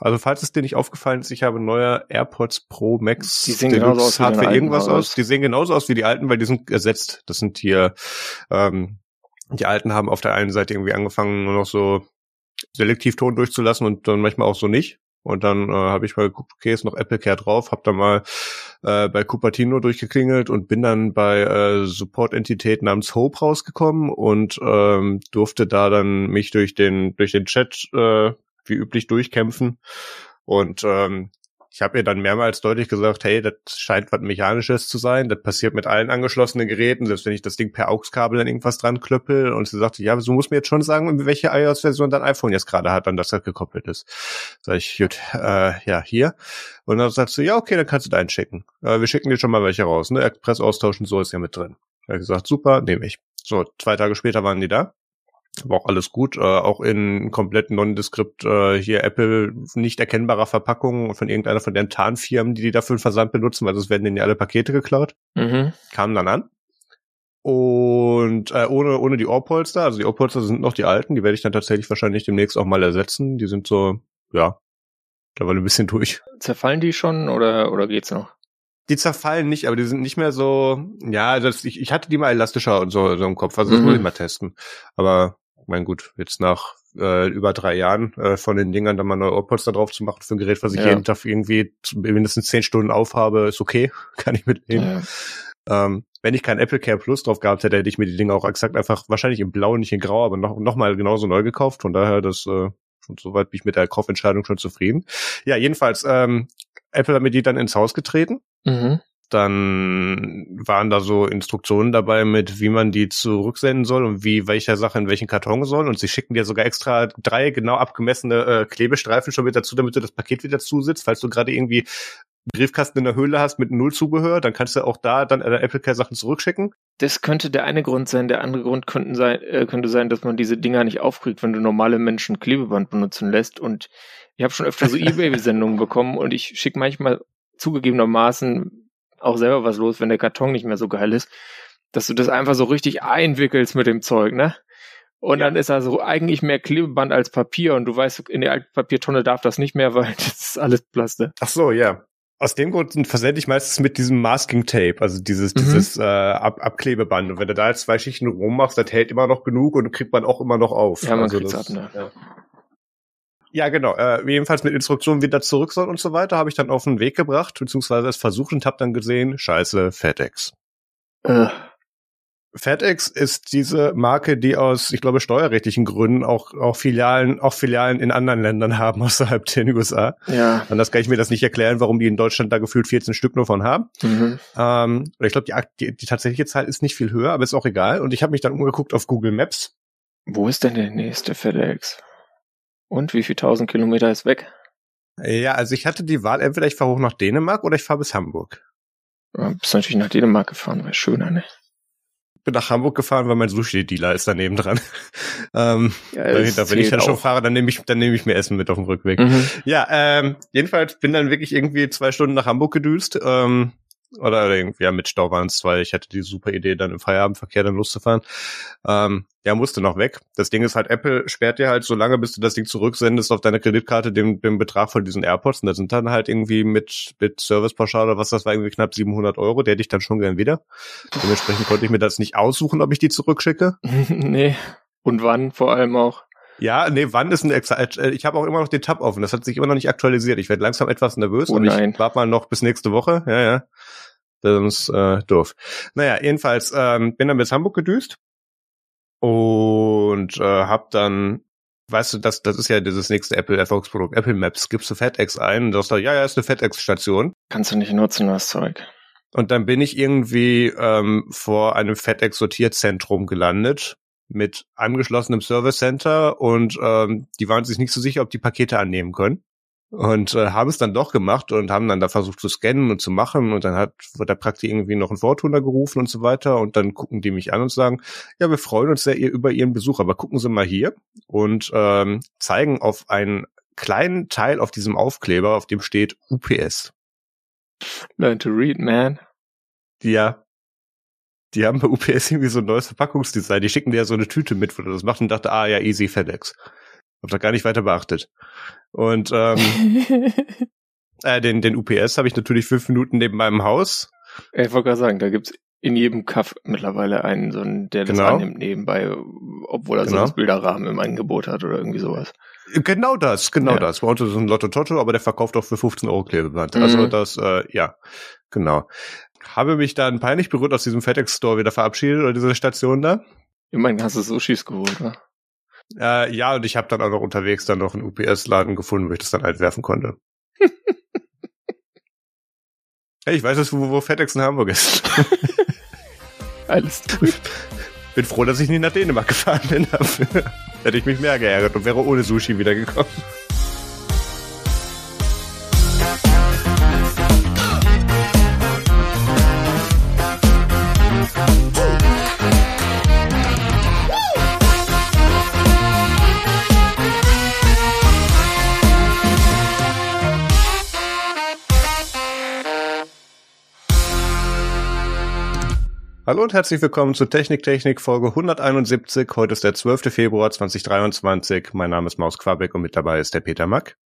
Also falls es dir nicht aufgefallen ist, ich habe neue AirPods Pro Max Die sehen genauso aus wie Hardware irgendwas alten, aus. Die sehen genauso aus wie die alten, weil die sind ersetzt. Das sind hier, ähm, die alten haben auf der einen Seite irgendwie angefangen, nur noch so selektiv Ton durchzulassen und dann manchmal auch so nicht. Und dann äh, habe ich mal geguckt, okay, ist noch Apple Care drauf, habe dann mal äh, bei Cupertino durchgeklingelt und bin dann bei äh, Support-Entität namens Hope rausgekommen und ähm, durfte da dann mich durch den durch den Chat äh, wie üblich durchkämpfen. Und ähm, ich habe ihr dann mehrmals deutlich gesagt, hey, das scheint was Mechanisches zu sein. Das passiert mit allen angeschlossenen Geräten, selbst wenn ich das Ding per AUX-Kabel dann irgendwas dran klöppel. Und sie sagte, ja, du musst mir jetzt schon sagen, welche iOS-Version dein iPhone jetzt gerade hat, an das das gekoppelt ist. Sag ich, gut, äh, ja, hier. Und dann sagt sie, ja, okay, dann kannst du deinen schicken. Äh, wir schicken dir schon mal welche raus. Ne? Express austauschen, so ist ja mit drin. Er hat gesagt, super, nehme ich. So, zwei Tage später waren die da. War auch alles gut, äh, auch in komplett nondeskript äh, hier Apple nicht erkennbarer Verpackung von irgendeiner von den Tarnfirmen, die die dafür den Versand benutzen, weil sonst werden denen ja alle Pakete geklaut. Mhm. Kamen dann an. Und äh, ohne, ohne die Ohrpolster, also die Ohrpolster sind noch die alten, die werde ich dann tatsächlich wahrscheinlich demnächst auch mal ersetzen. Die sind so, ja, mittlerweile ein bisschen durch. Zerfallen die schon oder, oder geht's noch? Die zerfallen nicht, aber die sind nicht mehr so, ja, das, ich, ich hatte die mal elastischer und so, so im Kopf, also das Mhm. muss ich mal testen. Aber mein gut, jetzt nach äh, über drei Jahren äh, von den Dingern dann mal neue Ohrpolster drauf zu machen für ein Gerät, was ich Ja. jeden Tag irgendwie mindestens zehn Stunden aufhabe, ist okay, kann ich mitleben. Ja. Ähm, wenn ich kein Apple Care Plus drauf gehabt hätte, hätte ich mir die Dinger auch exakt einfach wahrscheinlich in Blau, nicht in Grau, aber noch, noch mal genauso neu gekauft. Von daher, das äh, schon soweit bin ich mit der Kaufentscheidung schon zufrieden. Ja, jedenfalls, ähm, Apple hat mir die dann ins Haus getreten. Mhm. Dann waren da so Instruktionen dabei mit, wie man die zurücksenden soll und wie welcher Sache in welchen Karton soll. Und sie schicken dir sogar extra drei genau abgemessene äh, Klebestreifen schon mit dazu, damit du das Paket wieder zusitzt. Falls du gerade irgendwie Briefkasten in der Höhle hast mit Nullzubehör, dann kannst du auch da dann äh, Apple Care Sachen zurückschicken. Das könnte der eine Grund sein. Der andere Grund könnten sein, äh, könnte sein, dass man diese Dinger nicht aufkriegt, wenn du normale Menschen Klebeband benutzen lässt. Und ich habe schon öfter so Ebay-Sendungen bekommen und ich schicke manchmal zugegebenermaßen auch selber was los, wenn der Karton nicht mehr so geil ist, dass du das einfach so richtig einwickelst mit dem Zeug, ne? Und Ja. dann ist da so eigentlich mehr Klebeband als Papier und du weißt, in der alten Papiertonne darf das nicht mehr, weil das ist alles Plaste. Ach so, ja. Aus dem Grund versende ich meistens mit diesem Masking Tape, also dieses, Mhm. dieses äh, Ab Abklebeband. Und wenn du da jetzt zwei Schichten rummachst, das hält immer noch genug und kriegt man auch immer noch auf. Ja, man also kriegt's das, ab, ne? Ja. Ja, genau. Äh, jedenfalls mit Instruktionen, wie das zurück soll und so weiter, habe ich dann auf den Weg gebracht, beziehungsweise es versucht und habe dann gesehen, scheiße, FedEx. Äh, FedEx ist diese Marke, die aus, ich glaube, steuerrechtlichen Gründen auch, auch Filialen, auch Filialen in anderen Ländern haben außerhalb den USA. ja. Anders kann ich mir das nicht erklären, warum die in Deutschland da gefühlt 14 Stück nur von haben. Mhm. Ähm, oder ich glaube, die, die, die tatsächliche Zahl ist nicht viel höher, aber ist auch egal. Und ich habe mich dann umgeguckt auf Google Maps. Wo ist denn der nächste FedEx? Und wie viel tausend Kilometer ist weg? Ja, also ich hatte die Wahl, entweder ich fahre hoch nach Dänemark oder ich fahre bis Hamburg. Ja, bist natürlich nach Dänemark gefahren, wäre schöner, ne? Bin nach Hamburg gefahren, weil mein Sushi-Dealer ist daneben dran. ähm, Ja, dahinter, wenn ich dann schon fahre, dann nehme ich, dann nehme ich mir Essen mit auf dem Rückweg. Mhm. Ja, ähm, jedenfalls bin dann wirklich irgendwie zwei Stunden nach Hamburg gedüst. Ähm, oder irgendwie, ja, mit Stau waren es zwei. Ich hatte die super Idee, dann im Feierabendverkehr dann loszufahren. Ähm, ja, musste noch weg. Das Ding ist halt, Apple sperrt dir halt so lange, bis du das Ding zurücksendest auf deine Kreditkarte den, den Betrag von diesen AirPods. Und das sind dann halt irgendwie mit, mit Servicepauschale oder was das war, irgendwie knapp 700 Euro. Der hätte ich dann schon gern wieder. Dementsprechend konnte ich mir das nicht aussuchen, ob ich die zurückschicke. nee. Und wann vor allem auch? Ja, nee, wann ist ein Exa äh, Ich habe auch immer noch den Tab offen. Das hat sich immer noch nicht aktualisiert. Ich werde langsam etwas nervös, Oh nein. ich warte mal noch bis nächste Woche. Ja, ja. Das ist äh, doof. Naja, jedenfalls ähm, bin dann bis Hamburg gedüst und äh, hab dann, weißt du, das, das ist ja dieses nächste Apple Erfolgsprodukt, Apple Maps. Gibst du FedEx ein und sagst da, ja, ja, ist eine FedEx-Station. Kannst du nicht nutzen, das Zeug. Und dann bin ich irgendwie ähm, vor einem FedEx-Sortierzentrum gelandet mit angeschlossenem Service Center und ähm, die waren sich nicht so sicher, ob die Pakete annehmen können. Und äh, haben es dann doch gemacht und haben dann da versucht zu scannen und zu machen und dann hat wird der Prakti irgendwie noch ein Vortuner gerufen und so weiter und dann gucken die mich an und sagen, ja, wir freuen uns sehr über Ihren Besuch, aber gucken Sie mal hier und ähm, zeigen auf einen kleinen Teil auf diesem Aufkleber, auf dem steht UPS. Learn to read, man. Ja, die haben bei UPS irgendwie so ein neues Verpackungsdesign. Die schicken dir ja so eine Tüte mit, wo du das machst und dachte, ah ja, easy FedEx. Hab das gar nicht weiter beachtet. Und ähm, äh, den, den UPS habe ich natürlich fünf Minuten neben meinem Haus. Ich wollte gerade sagen, da gibt's in jedem Kaff mittlerweile einen, so einen, der das Genau. annimmt nebenbei, obwohl er Genau. sonst Bilderrahmen im Angebot hat oder irgendwie sowas. Genau das, genau Ja. das. Bei uns ist es ein Lotto Toto, aber der verkauft auch für 15 Euro Klebeband. Mhm. Also das, äh, ja, genau. Habe mich dann peinlich berührt aus diesem FedEx-Store wieder verabschiedet oder diese Station da. Immerhin hast du Sushis geholt, wa? Äh, ja, und ich habe dann auch noch unterwegs dann noch einen UPS-Laden gefunden, wo ich das dann halt werfen konnte. hey, ich weiß jetzt, wo, wo FedEx in Hamburg ist. Alles gut. Bin froh, dass ich nicht nach Dänemark gefahren bin dafür. Hätte ich mich mehr geärgert und wäre ohne Sushi wiedergekommen. Hallo und herzlich willkommen zu Technik Technik Folge 171. Heute ist der 12. Februar 2023. Mein Name ist Maus Quabeck und mit dabei ist der Peter Mack.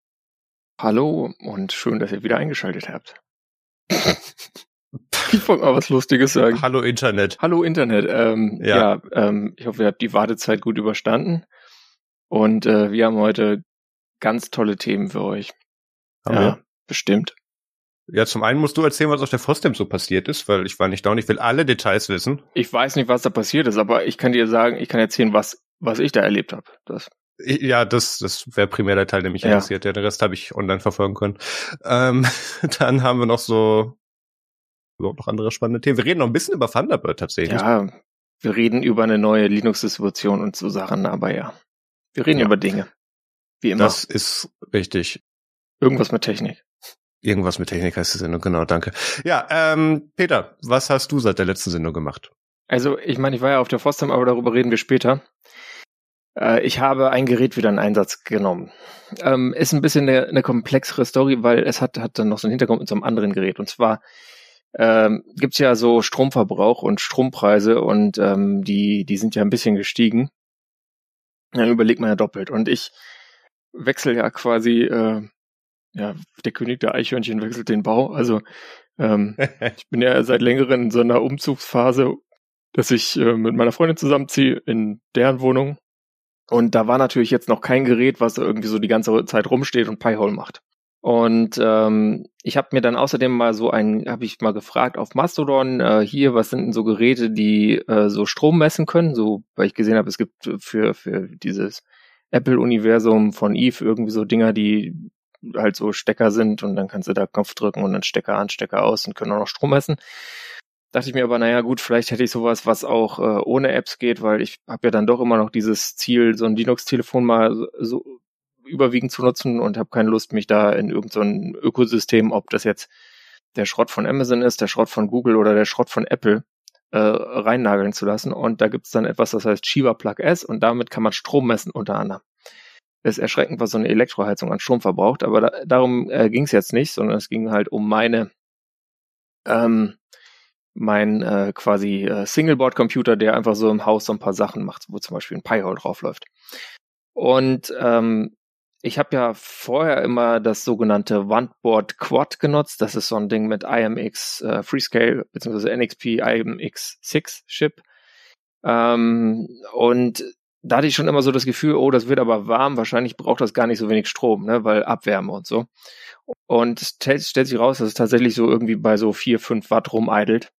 Hallo und schön, dass ihr wieder eingeschaltet habt. ich wollte mal was Lustiges sagen. Hallo Internet. Hallo Internet. Ähm, Ja. ja, ähm, ich hoffe, ihr habt die Wartezeit gut überstanden. Und äh, wir haben heute ganz tolle Themen für euch. Haben ja, wir? bestimmt. Ja, zum einen musst du erzählen, was auf der FOSDEM so passiert ist, weil ich war nicht da und ich will alle Details wissen. Ich weiß nicht, was da passiert ist, aber ich kann dir sagen, ich kann erzählen, was, was ich da erlebt habe. Das, Ja, das, das wäre primär der Teil, der mich Ja. interessiert. Ja, den Rest habe ich online verfolgen können. Ähm, dann haben wir noch so überhaupt noch andere spannende Themen. Wir reden noch ein bisschen über Thunderbird tatsächlich. ja, wir reden über eine neue Linux-Distribution und so Sachen, aber ja. Wir reden Ja. über Dinge. Wie immer. das ist richtig. Irgendwas mit Technik. Irgendwas mit Technik heißt die Sendung, genau, danke. Ja, ähm, Peter, was hast du seit der letzten Sendung gemacht? Also, ich meine, ich war ja auf der FOSDEM, aber darüber reden wir später. Äh, ich habe ein Gerät wieder in Einsatz genommen. Ähm, ist ein bisschen eine, eine komplexere Story, weil es hat, hat dann noch so einen Hintergrund mit so einem anderen Gerät. Und zwar ähm, gibt's ja so Stromverbrauch und Strompreise und ähm, die, die sind ja ein bisschen gestiegen. Dann überlegt man ja doppelt. Und ich wechsle ja quasi, äh, ja, der König der Eichhörnchen wechselt den Bau. Also ähm, ich bin ja seit längerem in so einer Umzugsphase, dass ich äh, mit meiner Freundin zusammenziehe in deren Wohnung. Und da war natürlich jetzt noch kein Gerät, was irgendwie so die ganze Zeit rumsteht und Pi-Hole macht. Und ähm, ich habe mir dann außerdem mal so ein, habe ich mal gefragt auf Mastodon, äh, hier, was sind denn so Geräte, die äh, so Strom messen können? So, weil ich gesehen habe, es gibt für, für dieses Apple-Universum von Eve irgendwie so Dinger, die halt so Stecker sind und dann kannst du da Knopf drücken und dann Stecker an, Stecker aus und können auch noch Strom messen. Dachte ich mir aber, naja gut, vielleicht hätte ich sowas, was auch äh, ohne Apps geht, weil ich habe ja dann doch immer noch dieses Ziel, so ein Linux-Telefon mal so, überwiegend zu nutzen und habe keine Lust, mich da in irgendein so Ökosystem, ob das jetzt der Schrott von Amazon ist, der Schrott von Google oder der Schrott von Apple, äh, reinnageln zu lassen. Und da gibt's dann etwas, das heißt Shiba Plug S und damit kann man Strom messen unter anderem. Ist erschreckend, was so eine Elektroheizung an Strom verbraucht, aber da, darum äh, ging es jetzt nicht, sondern es ging halt um meine ähm, mein äh, quasi äh, Singleboard-Computer, der einfach so im Haus so ein paar Sachen macht, wo zum Beispiel ein Pi-Hole draufläuft. Und ähm, ich habe ja vorher immer das sogenannte Wandboard Quad genutzt. Das ist so ein Ding mit IMX äh, Freescale bzw. NXP IMX6 Chip. Ähm, und da hatte ich schon immer so das Gefühl, oh, das wird aber warm, wahrscheinlich braucht das gar nicht so wenig Strom, ne, weil Abwärme und so. Und es stellt, sich raus, dass es tatsächlich so irgendwie bei so vier, fünf Watt rumeidelt,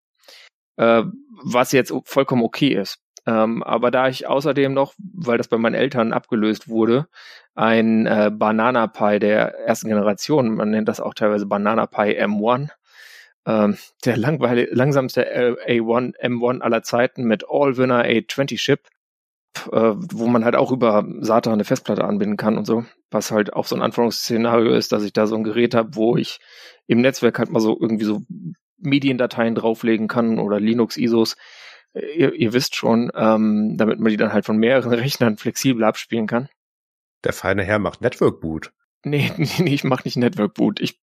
äh, was jetzt vollkommen okay ist. Ähm, aber da ich außerdem noch, weil das bei meinen Eltern abgelöst wurde, ein äh, Banana Pi der ersten Generation, man nennt das auch teilweise Banana Pi M1, ähm, der langweil langsamste äh, A1 M1 aller Zeiten mit All-Winner A20 Chip, äh, wo man halt auch über SATA eine Festplatte anbinden kann und so, was halt auch so ein Anforderungsszenario ist, dass ich da so ein Gerät habe, wo ich im Netzwerk halt mal so irgendwie so Mediendateien drauflegen kann oder Linux-ISOs. Ihr, ihr wisst schon, ähm, damit man die dann halt von mehreren Rechnern flexibel abspielen kann. Der feine Herr macht Network Boot. Nee, nee, nee ich mache nicht Network Boot. Ich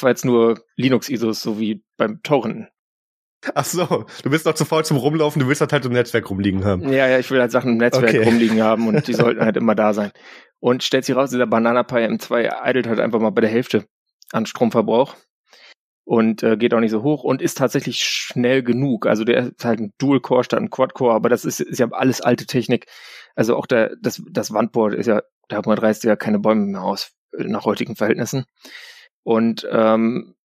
war jetzt nur Linux-ISOs, so wie beim Torrenten. Ach so, du bist noch zu faul zum Rumlaufen, du willst das halt im Netzwerk rumliegen haben. Ja, ja, ich will halt Sachen im Netzwerk Okay. rumliegen haben und die sollten halt immer da sein. und stellt sich raus, dieser Banana Pi M2 idelt halt einfach mal bei der Hälfte an Stromverbrauch und äh, geht auch nicht so hoch und ist tatsächlich schnell genug. Also der ist halt ein Dual-Core statt ein Quad-Core, aber das ist, ist ja alles alte Technik. Also auch der, das, das Wandboard ist ja, da reißt ja keine Bäume mehr aus äh, nach heutigen Verhältnissen. Und ähm,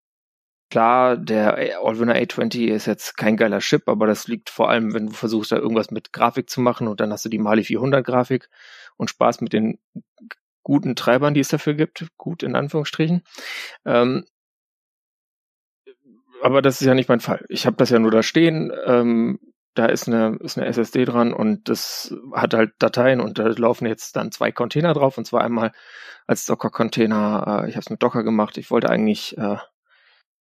klar, der Allwinner A20 ist jetzt kein geiler Chip, aber das liegt vor allem, wenn du versuchst, da irgendwas mit Grafik zu machen und dann hast du die Mali 400 Grafik und Spaß mit den guten Treibern, die es dafür gibt, gut in Anführungsstrichen. Ähm, aber das ist ja nicht mein Fall. Ich habe das ja nur da stehen. Ähm, da ist eine, ist eine SSD dran und das hat halt Dateien und da laufen jetzt dann zwei Container drauf und zwar einmal als Docker-Container. Äh, ich habe es mit Docker gemacht. Ich wollte eigentlich, äh,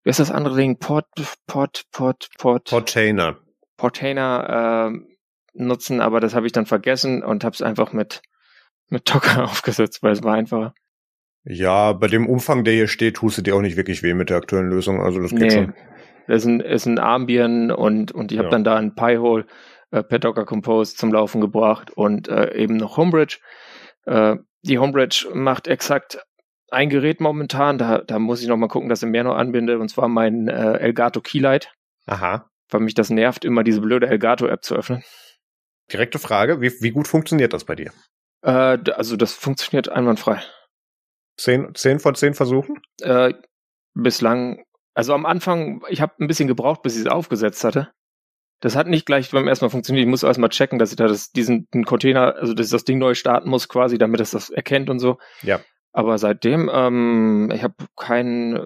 wie ist das andere Ding? Port, Port, Port, Port. Portainer. Portainer äh, nutzen, aber das habe ich dann vergessen und habe es einfach mit mit Docker aufgesetzt, weil es war einfacher. Ja, bei dem Umfang, der hier steht, tust du dir auch nicht wirklich weh mit der aktuellen Lösung. Also das geht Nee, schon. das ist ein, ist ein Ambien und, und ich habe Ja. dann da ein Pi-Hole äh, per Docker Compose zum Laufen gebracht und äh, eben noch Homebridge. Äh, die Homebridge macht exakt ein Gerät momentan, da, da muss ich noch mal gucken, dass ich mehr noch anbinde, und zwar mein äh, Elgato Keylight, Aha. weil mich das nervt, immer diese blöde Elgato-App zu öffnen. Direkte Frage, wie, wie gut funktioniert das bei dir? Äh, also das funktioniert einwandfrei. Zehn, zehn von zehn Versuchen? Äh, bislang, also am Anfang, ich habe ein bisschen gebraucht, bis ich es aufgesetzt hatte. Das hat nicht gleich beim ersten Mal funktioniert. Ich muss erstmal checken, dass ich da das, diesen Container, also dass ich das Ding neu starten muss quasi, damit es das erkennt und so. Ja. Aber seitdem, ähm, ich habe keinen,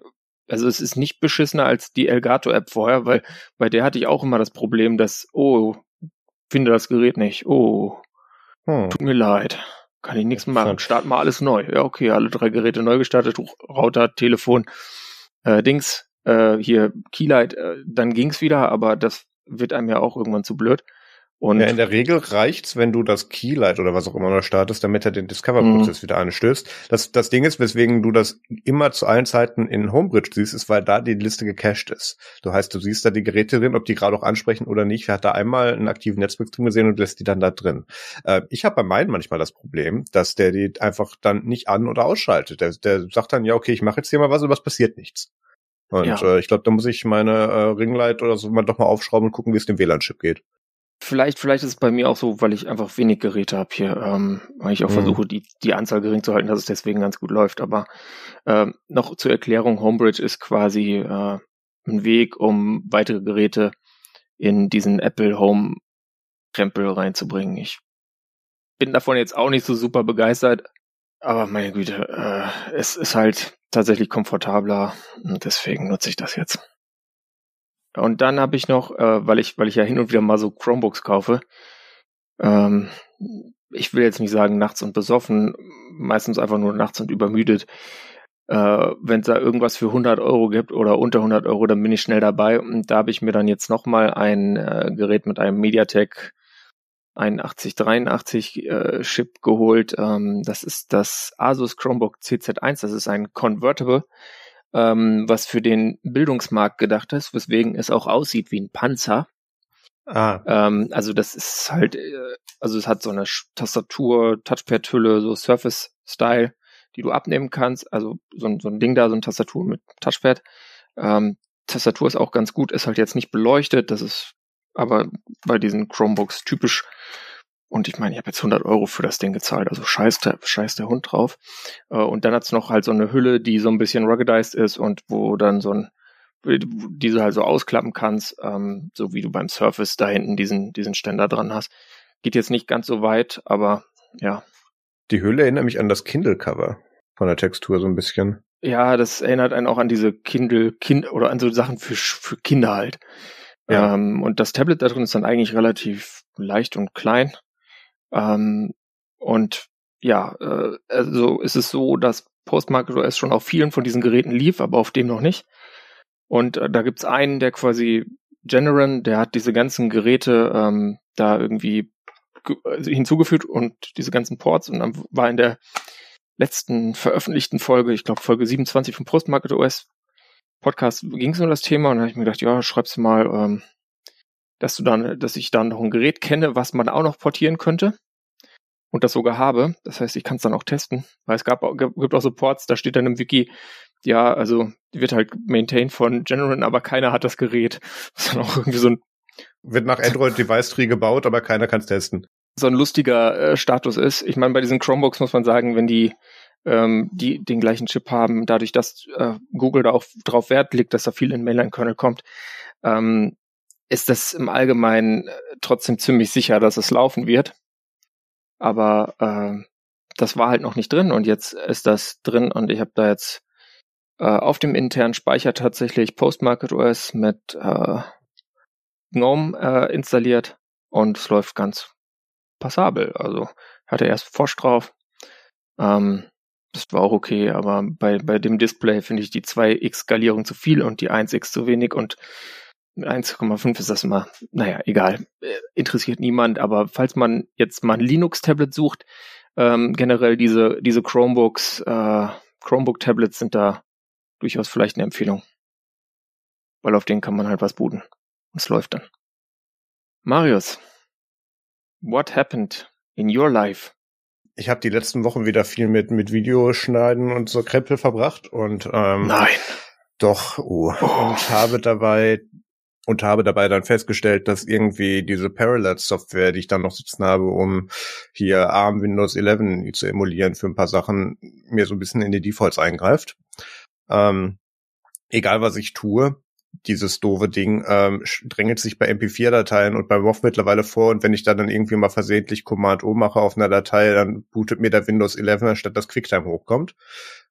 also es ist nicht beschissener als die Elgato-App vorher, weil bei der hatte ich auch immer das Problem, dass, oh, finde das Gerät nicht. Oh, Hm. tut mir leid. Kann ich nichts machen. Start mal alles neu. Ja, okay, alle drei Geräte neu gestartet, Router, Telefon, äh, Dings, äh, hier Keylight, äh, dann ging's wieder, aber das wird einem ja auch irgendwann zu blöd. Und Ja, in der Regel reicht's, wenn du das Keylight oder was auch immer noch startest, damit er den Discover-Prozess wieder anstößt. Das, das Ding ist, weswegen du das immer zu allen Zeiten in Homebridge siehst, ist, weil da die Liste gecached ist. Du heißt, du siehst da die Geräte drin, ob die gerade auch ansprechen oder nicht. Hat da einmal einen aktiven Netzwerkstream gesehen und lässt die dann da drin. Äh, ich habe bei meinen manchmal das Problem, dass der die einfach dann nicht an- oder ausschaltet. Der, der sagt dann, ja, okay, ich mache jetzt hier mal was, aber es passiert nichts. Und Ja. äh, ich glaube, da muss ich meine äh, Ringlight oder so mal doch mal aufschrauben und gucken, wie es dem WLAN-Chip geht. Vielleicht, vielleicht ist es bei mir auch so, weil ich einfach wenig Geräte habe hier, ähm, weil ich auch Mhm. versuche, die, die Anzahl gering zu halten, dass es deswegen ganz gut läuft. Aber ähm, noch zur Erklärung, Homebridge ist quasi äh, ein Weg, um weitere Geräte in diesen Apple Home Krempel reinzubringen. Ich bin davon jetzt auch nicht so super begeistert, aber meine Güte, äh, es ist halt tatsächlich komfortabler und deswegen nutze ich das jetzt. Und dann habe ich noch, äh, weil ich, weil ich ja hin und wieder mal so Chromebooks kaufe, ähm, ich will jetzt nicht sagen nachts und besoffen, meistens einfach nur nachts und übermüdet. Äh, Wenn es da irgendwas für 100 Euro gibt oder unter 100 Euro, dann bin ich schnell dabei. Und da habe ich mir dann jetzt nochmal ein äh, Gerät mit einem MediaTek 8183 äh, Chip geholt. Ähm, das ist das Asus Chromebook CZ1. Das ist ein Convertible, ähm, was für den Bildungsmarkt gedacht ist, weswegen es auch aussieht wie ein Panzer. Ah, Ähm, also das ist halt, äh, also es hat so eine Tastatur, Touchpad-Hülle, so Surface-Style, die du abnehmen kannst. Also so ein, so ein Ding da, so eine Tastatur mit Touchpad. Ähm, Tastatur ist auch ganz gut, ist halt jetzt nicht beleuchtet, das ist aber bei diesen Chromebooks typisch. Und ich meine, ich habe jetzt 100 Euro für das Ding gezahlt, also scheiß der, scheiß der Hund drauf. Äh, und dann hat's noch halt so eine Hülle, die so ein bisschen ruggedized ist und wo dann so ein die du halt so ausklappen kannst, ähm, so wie du beim Surface da hinten diesen, diesen Ständer dran hast. Geht jetzt nicht ganz so weit, aber ja. die Hülle erinnert mich an das Kindle-Cover von der Textur so ein bisschen. Ja, das erinnert einen auch an diese Kindle, kind oder an so Sachen für, für Kinder halt. Ja. Ähm, und das Tablet da drin ist dann eigentlich relativ leicht und klein. Ähm, und ja, äh, also ist es so, dass Postmarket OS schon auf vielen von diesen Geräten lief, aber auf dem noch nicht. Und äh, da gibt's einen, der quasi Generan, der hat diese ganzen Geräte ähm, da irgendwie ge- also hinzugefügt und diese ganzen Ports und dann war in der letzten veröffentlichten Folge, ich glaube Folge 27 vom Postmarket OS Podcast, ging es um das Thema und da habe ich mir gedacht, ja, schreib's mal, ähm, dass du dann, dass ich dann noch ein Gerät kenne, was man auch noch portieren könnte. und das sogar habe. Das heißt, ich kann es dann auch testen, weil es gab, gibt auch Supports, da steht dann im Wiki, ja, also wird halt maintained von General, aber keiner hat das Gerät. Das ist dann auch irgendwie so ein wird nach Android Device Tree gebaut, aber keiner kann es testen. So ein lustiger äh, Status ist. Ich meine, bei diesen Chromebooks muss man sagen, wenn die ähm, die den gleichen Chip haben, dadurch, dass äh, Google da auch drauf Wert legt, dass da viel in Mainline-Kernel kommt, ähm, ist das im Allgemeinen äh, trotzdem ziemlich sicher, dass es laufen wird. Aber äh, das war halt noch nicht drin und jetzt ist das drin und ich habe da jetzt äh, auf dem internen Speicher tatsächlich Postmarket OS mit äh, GNOME äh, installiert und es läuft ganz passabel. Also hatte erst Forsch drauf. Ähm, das war auch okay, aber bei, bei dem Display finde ich die 2x-Skalierung zu viel und die 1x zu wenig und 1,5 ist das immer, naja, egal, äh, interessiert niemand, aber falls man jetzt mal ein Linux-Tablet sucht, ähm, generell diese, diese Chromebooks, äh, Chromebook-Tablets sind da durchaus vielleicht eine Empfehlung. Weil auf denen kann man halt was booten. Und es läuft dann. Marius, what happened in your life? Ich habe die letzten Wochen wieder viel mit, mit Videoschneiden und so Krempel verbracht und ähm, Nein. Doch, oh. oh. Und habe dabei und habe dabei dann festgestellt, dass irgendwie diese Parallels-Software, die ich dann noch sitzen habe, um hier ARM Windows 11 zu emulieren für ein paar Sachen, mir so ein bisschen in die Defaults eingreift. Ähm, egal was ich tue, dieses doofe Ding ähm, drängelt sich bei MP4-Dateien und bei WoW mittlerweile vor und wenn ich da dann irgendwie mal versehentlich Command-O mache auf einer Datei, dann bootet mir der Windows 11, anstatt dass QuickTime hochkommt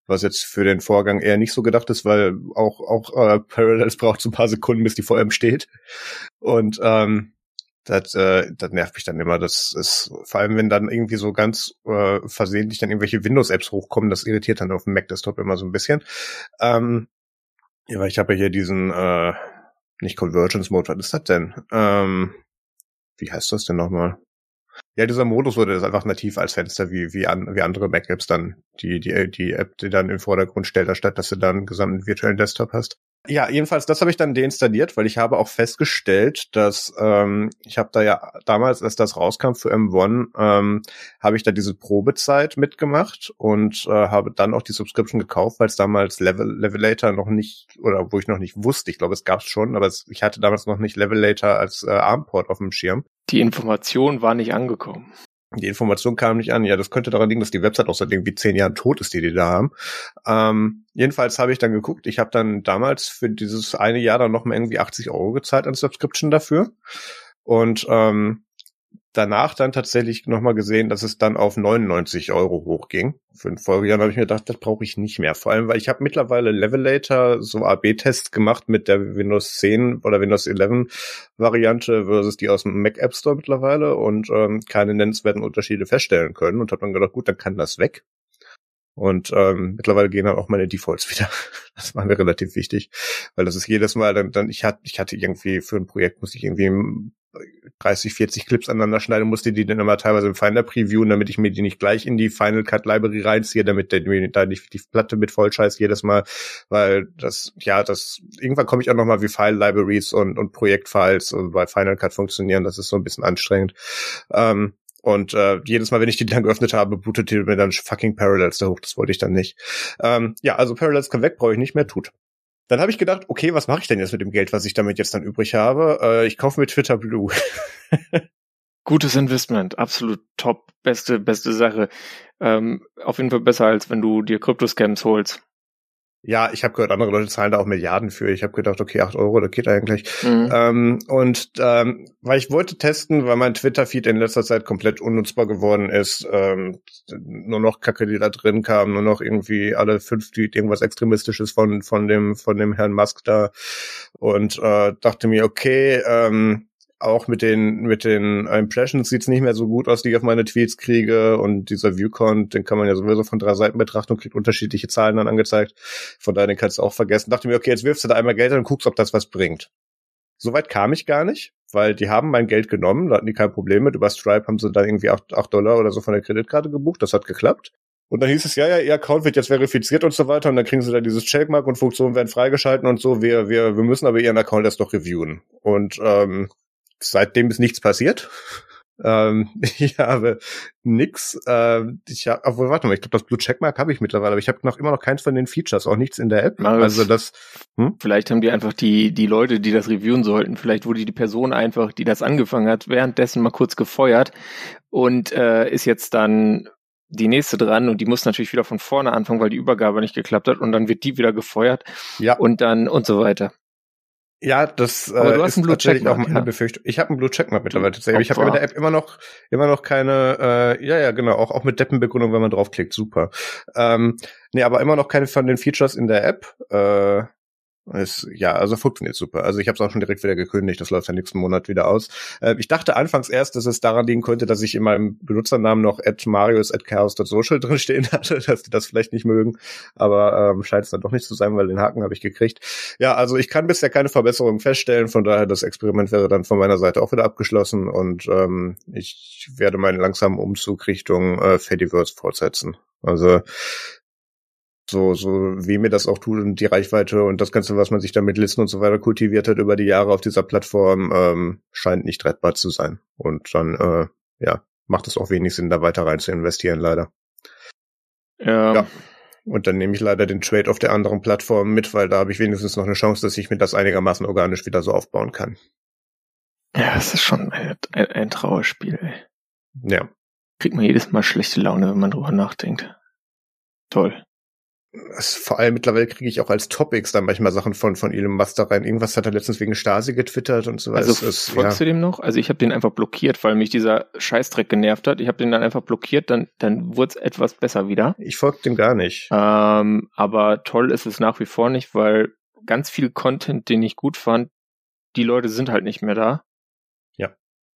was jetzt für den Vorgang eher nicht so gedacht ist, weil auch auch äh, Parallels braucht so ein paar Sekunden, bis die ihm steht. Und ähm, das, äh, das nervt mich dann immer. Das ist vor allem, wenn dann irgendwie so ganz äh, versehentlich dann irgendwelche Windows-Apps hochkommen, das irritiert dann auf dem Mac-Desktop immer so ein bisschen. Ähm, ja, weil ich habe ja hier diesen äh, nicht Convergence Mode, was ist das denn? Ähm, wie heißt das denn nochmal? Ja, dieser Modus wurde das einfach nativ als Fenster wie, wie, an, wie andere Mac-Apps dann, die, die, die App, die dann im Vordergrund stellt, anstatt dass du dann einen gesamten virtuellen Desktop hast. Ja, jedenfalls, das habe ich dann deinstalliert, weil ich habe auch festgestellt, dass ähm, ich habe da ja damals, als das rauskam für M1, ähm, habe ich da diese Probezeit mitgemacht und äh, habe dann auch die Subscription gekauft, weil es damals Level Levelator noch nicht, oder wo ich noch nicht wusste, ich glaube, es gab es schon, aber es, ich hatte damals noch nicht Levelator als äh, ARM-Port auf dem Schirm. Die Information war nicht angekommen. Die Information kam nicht an. Ja, das könnte daran liegen, dass die Website auch seit irgendwie zehn Jahren tot ist, die die da haben. Ähm, jedenfalls habe ich dann geguckt. Ich habe dann damals für dieses eine Jahr dann noch mal irgendwie 80 Euro gezahlt an Subscription dafür. Und ähm, danach dann tatsächlich nochmal gesehen, dass es dann auf 99 Euro hochging. Für ein Folgejahr habe ich mir gedacht, das brauche ich nicht mehr. Vor allem, weil ich habe mittlerweile Levelator so AB-Tests gemacht mit der Windows 10 oder Windows 11 Variante versus die aus dem Mac App Store mittlerweile und ähm, keine nennenswerten Unterschiede feststellen können und habe dann gedacht, gut, dann kann das weg. Und ähm, mittlerweile gehen dann auch meine Defaults wieder. Das war mir relativ wichtig, weil das ist jedes Mal dann, dann ich hatte, ich hatte irgendwie für ein Projekt musste ich irgendwie 30, 40 Clips aneinander schneiden, musste die dann immer teilweise im Finder previewen, damit ich mir die nicht gleich in die Final Cut Library reinziehe, damit der, da nicht die Platte mit vollscheiß jedes Mal, weil das, ja, das, irgendwann komme ich auch nochmal wie File Libraries und, und Projektfiles bei Final Cut funktionieren, das ist so ein bisschen anstrengend. Ähm, und äh, jedes Mal, wenn ich die dann geöffnet habe, bootet die mir dann fucking Parallels da hoch. Das wollte ich dann nicht. Ähm, ja, also Parallels kann weg, brauche ich nicht mehr, tut. Dann habe ich gedacht, okay, was mache ich denn jetzt mit dem Geld, was ich damit jetzt dann übrig habe? Äh, ich kaufe mir Twitter Blue. Gutes Investment, absolut top, beste, beste Sache. Ähm, auf jeden Fall besser, als wenn du dir Kryptoscams holst. Ja, ich habe gehört, andere Leute zahlen da auch Milliarden für. Ich habe gedacht, okay, acht Euro, das geht eigentlich. Mhm. Ähm, und ähm, weil ich wollte testen, weil mein Twitter-Feed in letzter Zeit komplett unnutzbar geworden ist. Ähm, nur noch Kacke, die da drin kam, nur noch irgendwie alle fünf Tweet irgendwas Extremistisches von von dem von dem Herrn Musk da. Und äh, dachte mir, okay, ähm, auch mit den mit den Impressions sieht's nicht mehr so gut aus, die ich auf meine Tweets kriege und dieser Viewcount, den kann man ja sowieso von drei Seiten betrachten und kriegt unterschiedliche Zahlen dann angezeigt. Von daher den kannst du auch vergessen. Dachte mir, okay, jetzt wirfst du da einmal Geld und guckst, ob das was bringt. Soweit kam ich gar nicht, weil die haben mein Geld genommen, da hatten die kein Problem mit. Über Stripe haben sie dann irgendwie acht, acht Dollar oder so von der Kreditkarte gebucht, das hat geklappt. Und dann hieß es, ja, ja, ihr Account wird jetzt verifiziert und so weiter. Und dann kriegen sie da dieses Checkmark und Funktionen werden freigeschalten und so. Wir, wir, wir müssen aber ihren Account erst noch reviewen. Und ähm, seitdem ist nichts passiert. Ähm, ich habe nix. Äh, ich hab, obwohl, warte mal, ich glaube, das Blue Checkmark habe ich mittlerweile, aber ich habe noch immer noch keins von den Features, auch nichts in der App. Aber also das. Hm? Vielleicht haben die einfach die die Leute, die das reviewen sollten, vielleicht wurde die Person einfach, die das angefangen hat, währenddessen mal kurz gefeuert und äh, ist jetzt dann die nächste dran und die muss natürlich wieder von vorne anfangen, weil die Übergabe nicht geklappt hat und dann wird die wieder gefeuert ja. und dann und so weiter. Ja, das Aber du hast ist tatsächlich auch meine ja. Befürchtung. Ich habe einen Blue Checkmark mittlerweile tatsächlich. Ich habe in der App immer noch immer noch keine, äh, ja, ja, genau, auch, auch mit Deppenbegründung, wenn man draufklickt, super. Ähm, nee, aber immer noch keine von den Features in der App. Äh, ist, ja, also funktioniert super. Also ich habe es auch schon direkt wieder gekündigt. Das läuft ja nächsten Monat wieder aus. Äh, ich dachte anfangs erst, dass es daran liegen könnte, dass ich in meinem Benutzernamen noch at marius at chaos.social drinstehen hatte, dass die das vielleicht nicht mögen. Aber ähm, scheint es dann doch nicht zu sein, weil den Haken habe ich gekriegt. Ja, also ich kann bisher keine Verbesserungen feststellen. Von daher, das Experiment wäre dann von meiner Seite auch wieder abgeschlossen und ähm, ich werde meinen langsamen Umzug Richtung äh, Fediverse fortsetzen. Also so, so wie mir das auch tut und die Reichweite und das Ganze, was man sich da mit Listen und so weiter kultiviert hat über die Jahre auf dieser Plattform, ähm, scheint nicht rettbar zu sein. Und dann, äh, ja, macht es auch wenig Sinn, da weiter rein zu investieren, leider. Ja. Ja. Und dann nehme ich leider den Trade auf der anderen Plattform mit, weil da habe ich wenigstens noch eine Chance, dass ich mir das einigermaßen organisch wieder so aufbauen kann. Ja, es ist schon ein, ein, ein Trauerspiel. Ey. Ja. Kriegt man jedes Mal schlechte Laune, wenn man drüber nachdenkt. Toll. Es, vor allem mittlerweile kriege ich auch als Topics dann manchmal Sachen von, von Elon Musk da rein. Irgendwas hat er letztens wegen Stasi getwittert und so weiter. Also Es folgst du dem noch? Also ich habe den einfach blockiert, weil mich dieser Scheißdreck genervt hat. Ich habe den dann einfach blockiert, dann, dann wurde es etwas besser wieder. Ich folge dem gar nicht. Ähm, aber toll ist es nach wie vor nicht, weil ganz viel Content, den ich gut fand, die Leute sind halt nicht mehr da.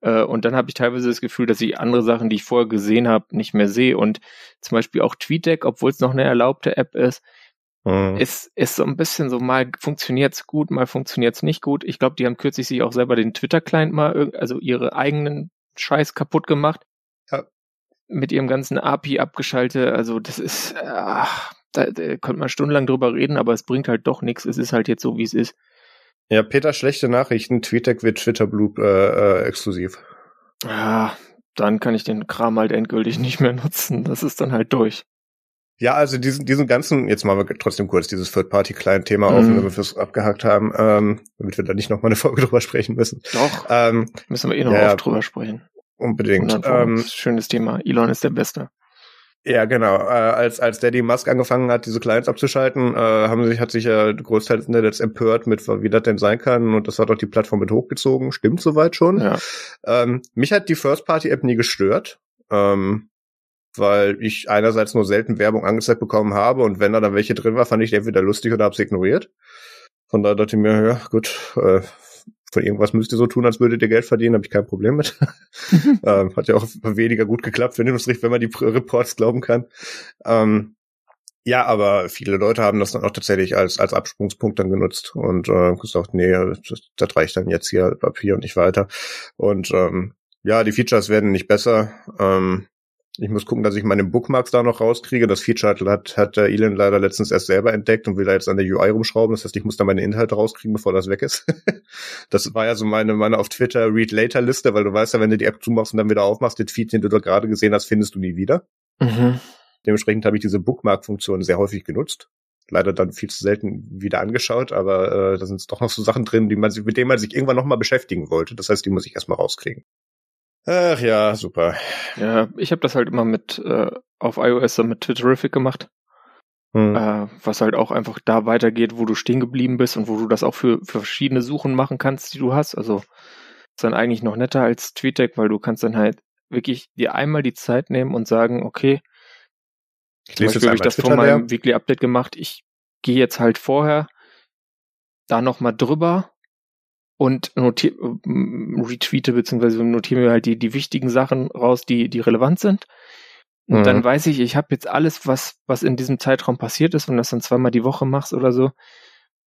Äh, und dann habe ich teilweise das Gefühl, dass ich andere Sachen, die ich vorher gesehen habe, nicht mehr sehe. Und zum Beispiel auch TweetDeck, obwohl es noch eine erlaubte App ist, Mhm. ist, ist so ein bisschen so, mal funktioniert's gut, mal funktioniert's nicht gut. Ich glaube, die haben kürzlich sich auch selber den Twitter-Client mal, also ihre eigenen Scheiß kaputt gemacht. Ja. Mit ihrem ganzen API abgeschaltet. Also das ist, ach, da, da könnte man stundenlang drüber reden, aber es bringt halt doch nichts. Es ist halt jetzt so, wie es ist. Ja, Peter, schlechte Nachrichten. TweetDeck wird Twitter Blue äh, äh, exklusiv. Ah, dann kann ich den Kram halt endgültig nicht mehr nutzen. Das ist dann halt durch. Ja, also diesen, diesen ganzen, jetzt machen wir trotzdem kurz dieses Third-Party-Client-Thema auf, Mhm. damit wir es abgehakt haben, ähm, damit wir da nicht nochmal eine Folge drüber sprechen müssen. Doch, Ähm, müssen wir eh noch ja, ja. oft drüber sprechen. unbedingt. Ähm, Schönes Thema. Elon ist der Beste. Ja, genau. Äh, als, als Daddy Musk angefangen hat, diese Clients abzuschalten, äh, haben sich, hat sich ja großteils des Internets empört mit, wie das denn sein kann. Und das hat auch die Plattform mit hochgezogen. Stimmt soweit schon. Ja. Ähm, mich hat die First-Party-App nie gestört, ähm, weil ich einerseits nur selten Werbung angezeigt bekommen habe und wenn da dann welche drin war, fand ich die entweder lustig oder hab's ignoriert. Von daher dachte ich mir, ja gut, äh, von irgendwas müsst ihr so tun, als würdet ihr Geld verdienen, habe ich kein Problem mit. ähm, hat ja auch weniger gut geklappt, wenn, wenn man die Reports glauben kann. Ähm, ja, aber viele Leute haben das dann auch tatsächlich als, als Absprungspunkt dann genutzt und äh, gesagt, nee, das, das reicht dann jetzt hier ab hier und nicht weiter. Und ähm, ja, die Features werden nicht besser. Ähm, ich muss gucken, dass ich meine Bookmarks da noch rauskriege. Das Feature hat, hat der Elon leider letztens erst selber entdeckt und will da jetzt an der UI rumschrauben. Das heißt, ich muss da meine Inhalte rauskriegen, bevor das weg ist. das war ja so meine, meine auf Twitter Read Later Liste, weil du weißt ja, wenn du die App zumachst und dann wieder aufmachst, den Feed, den du da gerade gesehen hast, findest du nie wieder. Mhm. Dementsprechend habe ich diese Bookmark-Funktion sehr häufig genutzt. Leider dann viel zu selten wieder angeschaut, aber äh, da sind doch noch so Sachen drin, die man sich, mit denen man sich irgendwann nochmal beschäftigen wollte. Das heißt, die muss ich erstmal rauskriegen. Ach ja, super. Ja, ich habe das halt immer mit äh, auf iOS dann mit Twitterific gemacht, Hm. äh, was halt auch einfach da weitergeht, wo du stehen geblieben bist und wo du das auch für, für verschiedene Suchen machen kannst, die du hast. Also ist dann eigentlich noch netter als TweetDeck, weil du kannst dann halt wirklich dir einmal die Zeit nehmen und sagen, okay, ich zum Beispiel habe ich das von meinem Weekly Update gemacht. Ich gehe jetzt halt vorher da nochmal drüber und notier, ähm, retweete beziehungsweise notiere mir halt die, die wichtigen Sachen raus, die, die relevant sind. Und Mhm. dann weiß ich, ich habe jetzt alles, was, was in diesem Zeitraum passiert ist, und das dann zweimal die Woche machst oder so,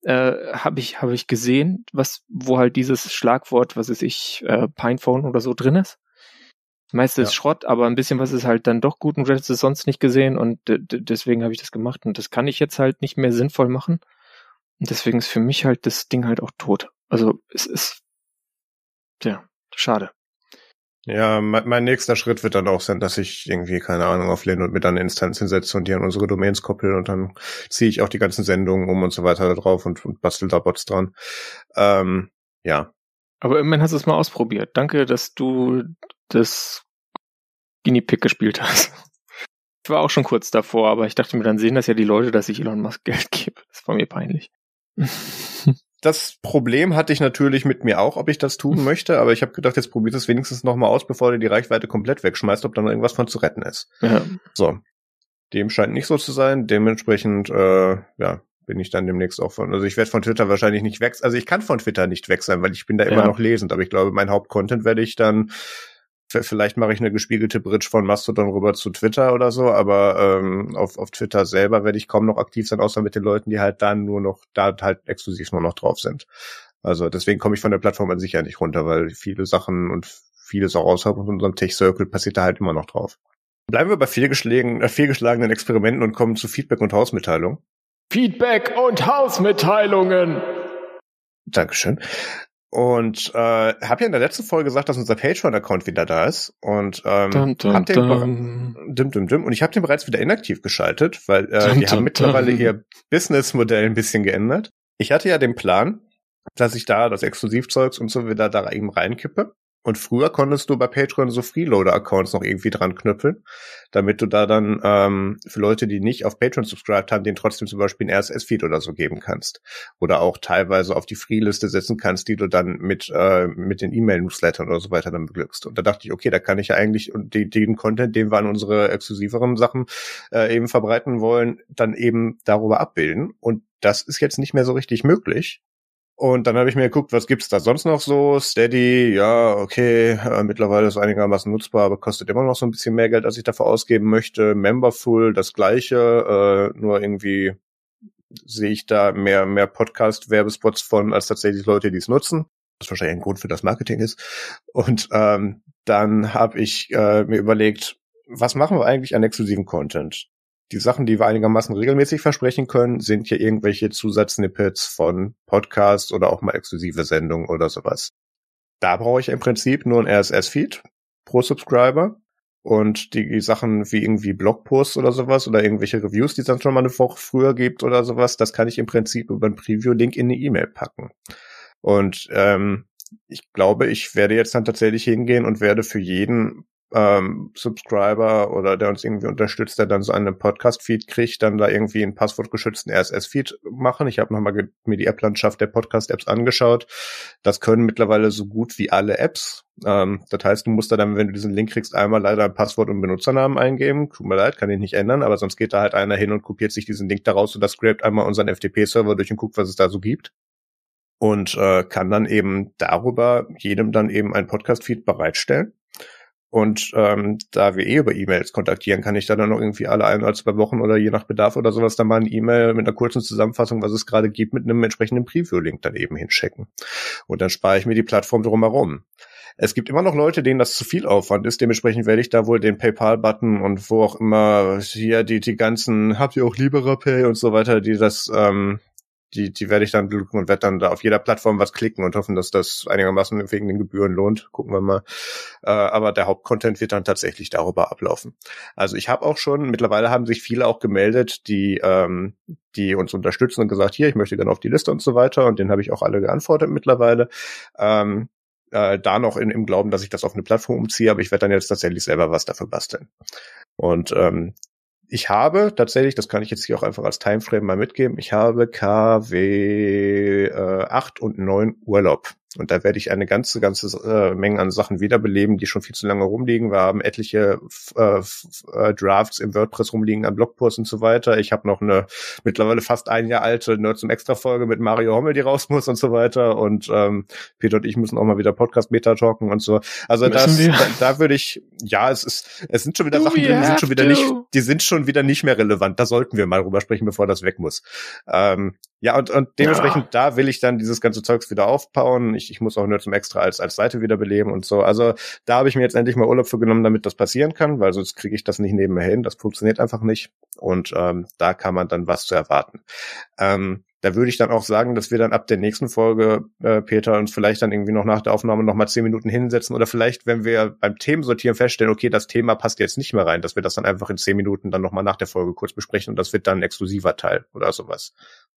äh, habe ich, habe ich gesehen, was, wo halt dieses Schlagwort, was ist ich, äh, Pinephone oder so drin ist. Das meiste ist Ja. Schrott, aber ein bisschen was ist halt dann doch gut und du hättest es sonst nicht gesehen und deswegen habe ich das gemacht und das kann ich jetzt halt nicht mehr sinnvoll machen. Und deswegen ist für mich halt das Ding halt auch tot. Also es ist, tja, schade. Ja, mein, mein, nächster Schritt wird dann auch sein, dass ich irgendwie, keine Ahnung, auf Lin und mit dann Instanzen setze und die an unsere Domains koppeln und dann ziehe ich auch die ganzen Sendungen um und so weiter da drauf und, und bastel da Bots dran. Ähm, ja. Aber immerhin hast du es mal ausprobiert. Danke, dass du das Guinea Pig gespielt hast. Ich war auch schon kurz davor, aber ich dachte mir, dann sehen das ja die Leute, dass ich Elon Musk Geld gebe. Das war mir peinlich. das Problem hatte ich natürlich mit mir auch, ob ich das tun möchte, aber ich habe gedacht, jetzt probiert es wenigstens nochmal aus, bevor du die Reichweite komplett wegschmeißt, ob da noch irgendwas von zu retten ist. Ja. So. Dem scheint nicht so zu sein. Dementsprechend, äh, ja, bin ich dann demnächst auch von. Also ich werde von Twitter wahrscheinlich nicht weg. Also ich kann von Twitter nicht weg sein, weil ich bin da ja. immer noch lesend. Aber ich glaube, mein Hauptcontent werde ich dann Vielleicht mache ich eine gespiegelte Bridge von Mastodon rüber zu Twitter oder so, aber ähm, auf, auf Twitter selber werde ich kaum noch aktiv sein, außer mit den Leuten, die halt dann nur noch, da halt exklusiv nur noch drauf sind. Also deswegen komme ich von der Plattform an sich ja nicht runter, weil viele Sachen und vieles auch außerhalb von unserem Tech-Circle passiert da halt immer noch drauf. Bleiben wir bei fehlgeschlagenen, äh, fehlgeschlagenen Experimenten und kommen zu Feedback und Hausmitteilung. Feedback und Hausmitteilungen! Dankeschön. Und äh, habe ja in der letzten Folge gesagt, dass unser Patreon-Account wieder da ist. Und ähm, dum, dum, hab den. Dim, dim, dim. Und ich habe den bereits wieder inaktiv geschaltet, weil äh, die haben mittlerweile ihr Businessmodell ein bisschen geändert. Ich hatte ja den Plan, dass ich da das Exklusivzeugs und so wieder da eben reinkippe. Und früher konntest du bei Patreon so Freeloader-Accounts noch irgendwie dran knüppeln, damit du da dann ähm, für Leute, die nicht auf Patreon subscribed haben, den trotzdem zum Beispiel ein RSS-Feed oder so geben kannst. Oder auch teilweise auf die Freeliste setzen kannst, die du dann mit, äh, mit den E-Mail-Newslettern oder so weiter dann beglückst. Und da dachte ich, okay, da kann ich ja eigentlich den, den Content, den wir an unsere exklusiveren Sachen äh, eben verbreiten wollen, dann eben darüber abbilden. Und das ist jetzt nicht mehr so richtig möglich. Und dann habe ich mir geguckt, was gibt's da sonst noch so? Steady, ja, okay, äh, mittlerweile ist einigermaßen nutzbar, aber kostet immer noch so ein bisschen mehr Geld, als ich dafür ausgeben möchte. Memberful, das gleiche, äh, nur irgendwie sehe ich da mehr, mehr Podcast-Werbespots von, als tatsächlich Leute, die es nutzen. Was wahrscheinlich ein Grund für das Marketing ist. Und ähm, dann habe ich äh, mir überlegt, was machen wir eigentlich an exklusiven Content? Die Sachen, die wir einigermaßen regelmäßig versprechen können, sind hier irgendwelche Zusatznipps von Podcasts oder auch mal exklusive Sendungen oder sowas. Da brauche ich im Prinzip nur ein RSS-Feed pro Subscriber und die Sachen wie irgendwie Blogposts oder sowas oder irgendwelche Reviews, die es dann schon mal eine Woche früher gibt oder sowas, das kann ich im Prinzip über einen Preview-Link in eine E-Mail packen. Und ähm, ich glaube, ich werde jetzt dann tatsächlich hingehen und werde für jeden ähm, Subscriber oder der uns irgendwie unterstützt, der dann so einen Podcast-Feed kriegt, dann da irgendwie einen passwortgeschützten RSS-Feed machen. Ich habe nochmal mir die App-Landschaft der Podcast-Apps angeschaut. Das können mittlerweile so gut wie alle Apps. Ähm, das heißt, du musst da dann, wenn du diesen Link kriegst, einmal leider ein Passwort und Benutzernamen eingeben. Tut mir leid, kann ich nicht ändern, aber sonst geht da halt einer hin und kopiert sich diesen Link daraus und das scrapt einmal unseren FTP-Server durch und guckt, was es da so gibt und äh, kann dann eben darüber jedem dann eben ein Podcast-Feed bereitstellen. Und ähm, da wir eh über E-Mails kontaktieren, kann ich dann noch irgendwie alle ein oder zwei Wochen oder je nach Bedarf oder sowas dann mal eine E-Mail mit einer kurzen Zusammenfassung, was es gerade gibt, mit einem entsprechenden Preview-Link dann eben hinschicken. Und dann spare ich mir die Plattform drumherum. Es gibt immer noch Leute, denen das zu viel Aufwand ist. Dementsprechend werde ich da wohl den PayPal-Button und wo auch immer hier die, die ganzen, habt ihr auch LiberaPay und so weiter, die das ähm, die, die werde ich dann und werde dann da auf jeder Plattform was klicken und hoffen, dass das einigermaßen wegen den Gebühren lohnt. Gucken wir mal. Äh, aber der Hauptcontent wird dann tatsächlich darüber ablaufen. Also ich habe auch schon, mittlerweile haben sich viele auch gemeldet, die, ähm, die uns unterstützen und gesagt, hier, ich möchte gerne auf die Liste und so weiter. Und den habe ich auch alle geantwortet mittlerweile. Ähm, äh, da noch in, im Glauben, dass ich das auf eine Plattform umziehe, aber ich werde dann jetzt tatsächlich selber was dafür basteln. Und ähm, ich habe tatsächlich, das kann ich jetzt hier auch einfach als Timeframe mal mitgeben, ich habe KW äh, 8 und 9 Urlaub. Und da werde ich eine ganze, ganze äh, Menge an Sachen wiederbeleben, die schon viel zu lange rumliegen. Wir haben etliche äh, äh, Drafts im WordPress rumliegen an Blogposts und so weiter. Ich habe noch eine mittlerweile fast ein Jahr alte Nerds zum Extra-Folge mit Mario Hommel, die raus muss und so weiter. Und ähm, Peter und ich müssen auch mal wieder Podcast-Beta talken und so. Also das, da, da würde ich, ja, es ist, es sind schon wieder Do Sachen die sind schon wieder to. nicht, die sind schon wieder nicht mehr relevant. Da sollten wir mal drüber sprechen, bevor das weg muss. Ähm, ja, und, und dementsprechend, ja. da will ich dann dieses ganze Zeugs wieder aufbauen. Ich, ich muss auch nur zum Extra als, als Seite wiederbeleben und so. Also da habe ich mir jetzt endlich mal Urlaub für genommen, damit das passieren kann, weil sonst kriege ich das nicht nebenher hin. Das funktioniert einfach nicht. Und ähm, da kann man dann was zu erwarten. Ähm, da würde ich dann auch sagen, dass wir dann ab der nächsten Folge, äh, Peter, uns vielleicht dann irgendwie noch nach der Aufnahme noch mal zehn Minuten hinsetzen oder vielleicht, wenn wir beim Themensortieren feststellen, okay, das Thema passt jetzt nicht mehr rein, dass wir das dann einfach in zehn Minuten dann noch mal nach der Folge kurz besprechen und das wird dann ein exklusiver Teil oder sowas.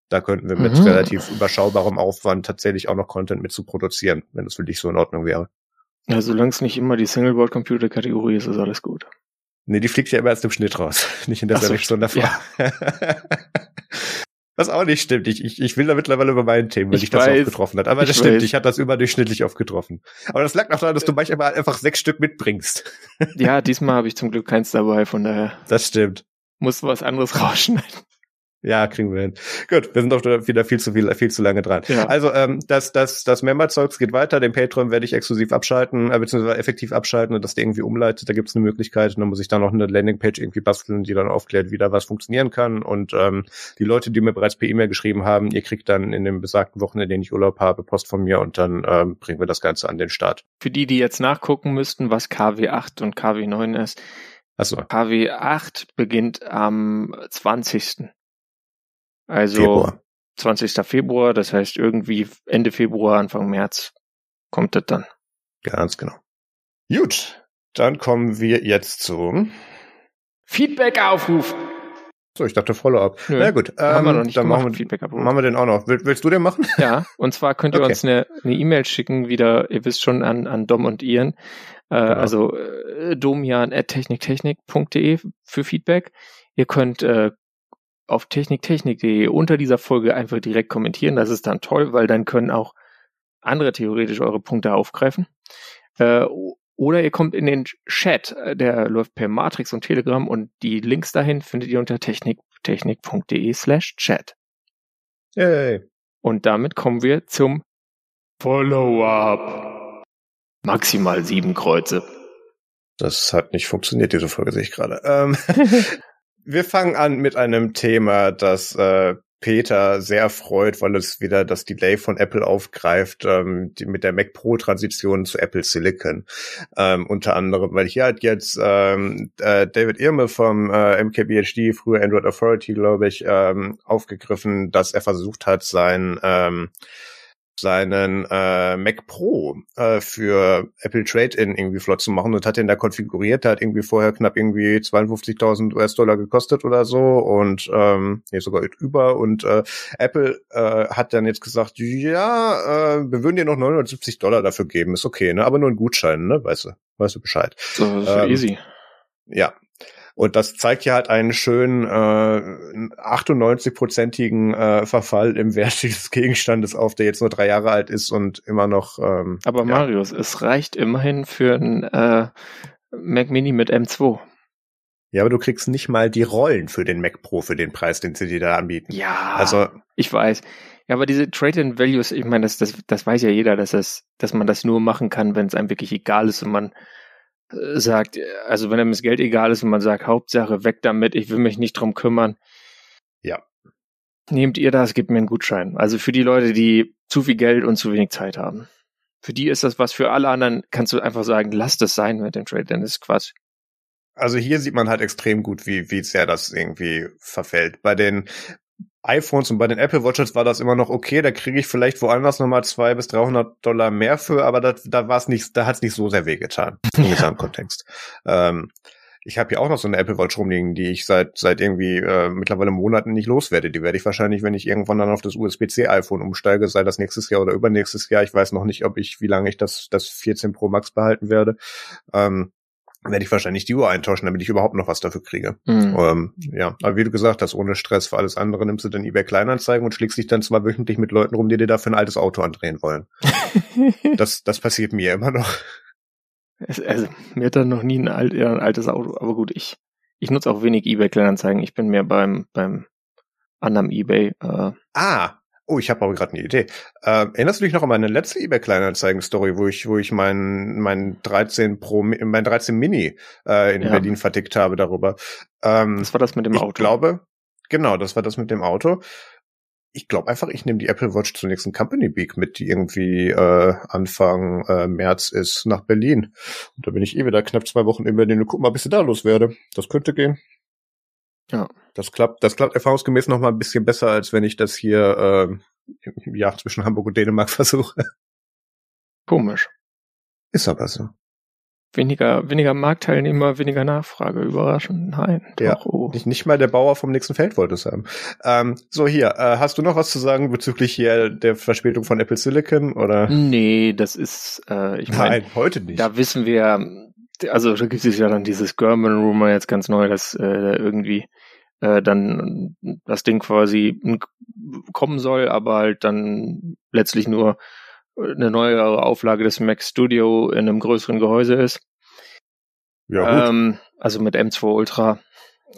Da könnten wir mit mhm. relativ überschaubarem Aufwand tatsächlich auch noch Content mit zu produzieren, wenn das für dich so in Ordnung wäre. Ja, solange es nicht immer die Singleboard-Computer-Kategorie ist, ist alles gut. Nee, die fliegt ja immer erst im Schnitt raus, nicht in der so, davor. Ja. Was auch nicht stimmt. Ich, ich, ich will da mittlerweile über mein Thema, weil ich, ich das weiß, getroffen hat. Aber das stimmt, weiß. ich hatte das überdurchschnittlich oft getroffen. Aber das lag noch daran, dass du manchmal einfach sechs Stück mitbringst. Ja, diesmal habe ich zum Glück keins dabei, von daher. Das stimmt. Muss was anderes rausschneiden. Ja, kriegen wir hin. Gut, wir sind doch wieder viel zu viel, viel zu lange dran. Ja. Also ähm, das, das, das Member-Zeugs geht weiter. Den Patreon werde ich exklusiv abschalten, äh, beziehungsweise effektiv abschalten und das irgendwie umleitet. Da gibt es eine Möglichkeit. Und dann muss ich da noch eine Landingpage irgendwie basteln, die dann aufklärt, wie da was funktionieren kann. Und ähm, die Leute, die mir bereits per E-Mail geschrieben haben, ihr kriegt dann in den besagten Wochen, in denen ich Urlaub habe, Post von mir und dann ähm, bringen wir das Ganze an den Start. Für die, die jetzt nachgucken müssten, was KW8 und KW9 ist. Achso. KW8 beginnt am 20. Also Februar. 20. Februar, das heißt irgendwie Ende Februar, Anfang März kommt das dann. Ganz genau. Gut, dann kommen wir jetzt zum Feedback-Aufruf. So, ich dachte Follow-up. Na gut, ähm, haben wir noch nicht dann machen wir, Feedback machen wir den auch noch. Will, willst du den machen? Ja, und zwar könnt ihr okay. uns eine E-Mail e schicken, wieder, ihr wisst schon, an, an Dom und Ian. Äh, genau. Also äh, domian.techniktechnik.de für Feedback. Ihr könnt äh, auf techniktechnik.de unter dieser Folge einfach direkt kommentieren. Das ist dann toll, weil dann können auch andere theoretisch eure Punkte aufgreifen. Äh, oder ihr kommt in den Chat, der läuft per Matrix und Telegram und die Links dahin findet ihr unter techniktechnik.de slash chat. Yay. Und damit kommen wir zum Follow-up. Maximal sieben Kreuze. Das hat nicht funktioniert, diese Folge sehe ich gerade. Ähm, Wir fangen an mit einem Thema, das äh, Peter sehr freut, weil es wieder das Delay von Apple aufgreift, ähm, die, mit der Mac Pro Transition zu Apple Silicon. Ähm, unter anderem, weil hier hat jetzt ähm, äh, David Irme vom äh, MKBHD, früher Android Authority, glaube ich, ähm, aufgegriffen, dass er versucht hat, sein ähm, seinen äh, Mac Pro äh, für Apple Trade-In irgendwie flott zu machen und hat den da konfiguriert. Der hat irgendwie vorher knapp irgendwie 52.000 US-Dollar gekostet oder so und ähm, nee, sogar über. Und äh, Apple äh, hat dann jetzt gesagt, ja, äh, wir würden dir noch 970 Dollar dafür geben, ist okay, ne? Aber nur ein Gutschein, ne? Weißt du, weißt du Bescheid. So, ähm, easy. Ja, und das zeigt ja halt einen schönen äh, 98-prozentigen äh, Verfall im Wert dieses Gegenstandes auf, der jetzt nur drei Jahre alt ist und immer noch. Ähm, Aber ja. Marius, es reicht immerhin für ein äh, Mac Mini mit M2. Ja, aber du kriegst nicht mal die Rollen für den Mac Pro für den Preis, den sie dir da anbieten. Ja, also ich weiß. Ja, aber diese Trade-in-Values, ich meine, das, das, das weiß ja jeder, dass, das, dass man das nur machen kann, wenn es einem wirklich egal ist und man sagt, also wenn einem das Geld egal ist und man sagt, Hauptsache weg damit, ich will mich nicht drum kümmern. Ja. Nehmt ihr das, gebt mir einen Gutschein. Also für die Leute, die zu viel Geld und zu wenig Zeit haben. Für die ist das was, für alle anderen kannst du einfach sagen, lass das sein mit dem Trade, denn ist Quatsch. Also hier sieht man halt extrem gut, wie, wie sehr das irgendwie verfällt. Bei den iPhones und bei den Apple Watches war das immer noch okay. Da kriege ich vielleicht woanders nochmal zwei bis 300 Dollar mehr für, aber das, da war es nicht, da hat es nicht so sehr wehgetan im Gesamtkontext. Ähm, ich habe hier auch noch so eine Apple Watch rumliegen, die ich seit seit irgendwie äh, mittlerweile Monaten nicht loswerde. Die werde ich wahrscheinlich, wenn ich irgendwann dann auf das USB-C iPhone umsteige, sei das nächstes Jahr oder übernächstes Jahr. Ich weiß noch nicht, ob ich, wie lange ich das das 14 Pro Max behalten werde. Ähm, werde ich wahrscheinlich die Uhr eintauschen, damit ich überhaupt noch was dafür kriege. Mhm. Ähm, ja, aber wie du gesagt hast, ohne Stress für alles andere nimmst du dann eBay Kleinanzeigen und schlägst dich dann zwar wöchentlich mit Leuten rum, die dir dafür ein altes Auto andrehen wollen. das, das passiert mir immer noch. Also, mir hat dann noch nie ein, alt, ein altes Auto, aber gut, ich, ich nutze auch wenig eBay Kleinanzeigen. Ich bin mehr beim, beim anderen eBay. Äh. Ah, Oh, ich habe aber gerade eine Idee. Äh, erinnerst du dich noch an meine letzte eBay Kleinanzeigen-Story, wo ich, wo ich mein, mein 13 Pro, mein 13 Mini äh, in ja. Berlin vertickt habe darüber? Ähm, das war das mit dem Auto. Ich glaube, genau, das war das mit dem Auto. Ich glaube einfach, ich nehme die Apple Watch zur nächsten Company Week mit, die irgendwie äh, Anfang äh, März ist, nach Berlin. Und da bin ich eh wieder knapp zwei Wochen in Berlin und guck mal, bis ich da los werde. Das könnte gehen. Ja. Das klappt, das klappt erfahrungsgemäß noch mal ein bisschen besser, als wenn ich das hier äh, im Jahr zwischen Hamburg und Dänemark versuche. Komisch. Ist aber so. Weniger, weniger Marktteilnehmer, weniger Nachfrage. Überraschend. Nein. Doch, ja, oh. nicht, nicht mal der Bauer vom nächsten Feld wollte es haben. Ähm, so, hier, äh, hast du noch was zu sagen bezüglich hier der Verspätung von Apple Silicon, oder? Nee, das ist, äh, ich meine. Nein, heute nicht. Da wissen wir, also da gibt es ja dann dieses German-Rumor jetzt ganz neu, dass äh, irgendwie äh, dann das Ding quasi kommen soll, aber halt dann letztlich nur eine neuere Auflage des Mac Studio in einem größeren Gehäuse ist. Ja, ähm, also mit M2 Ultra.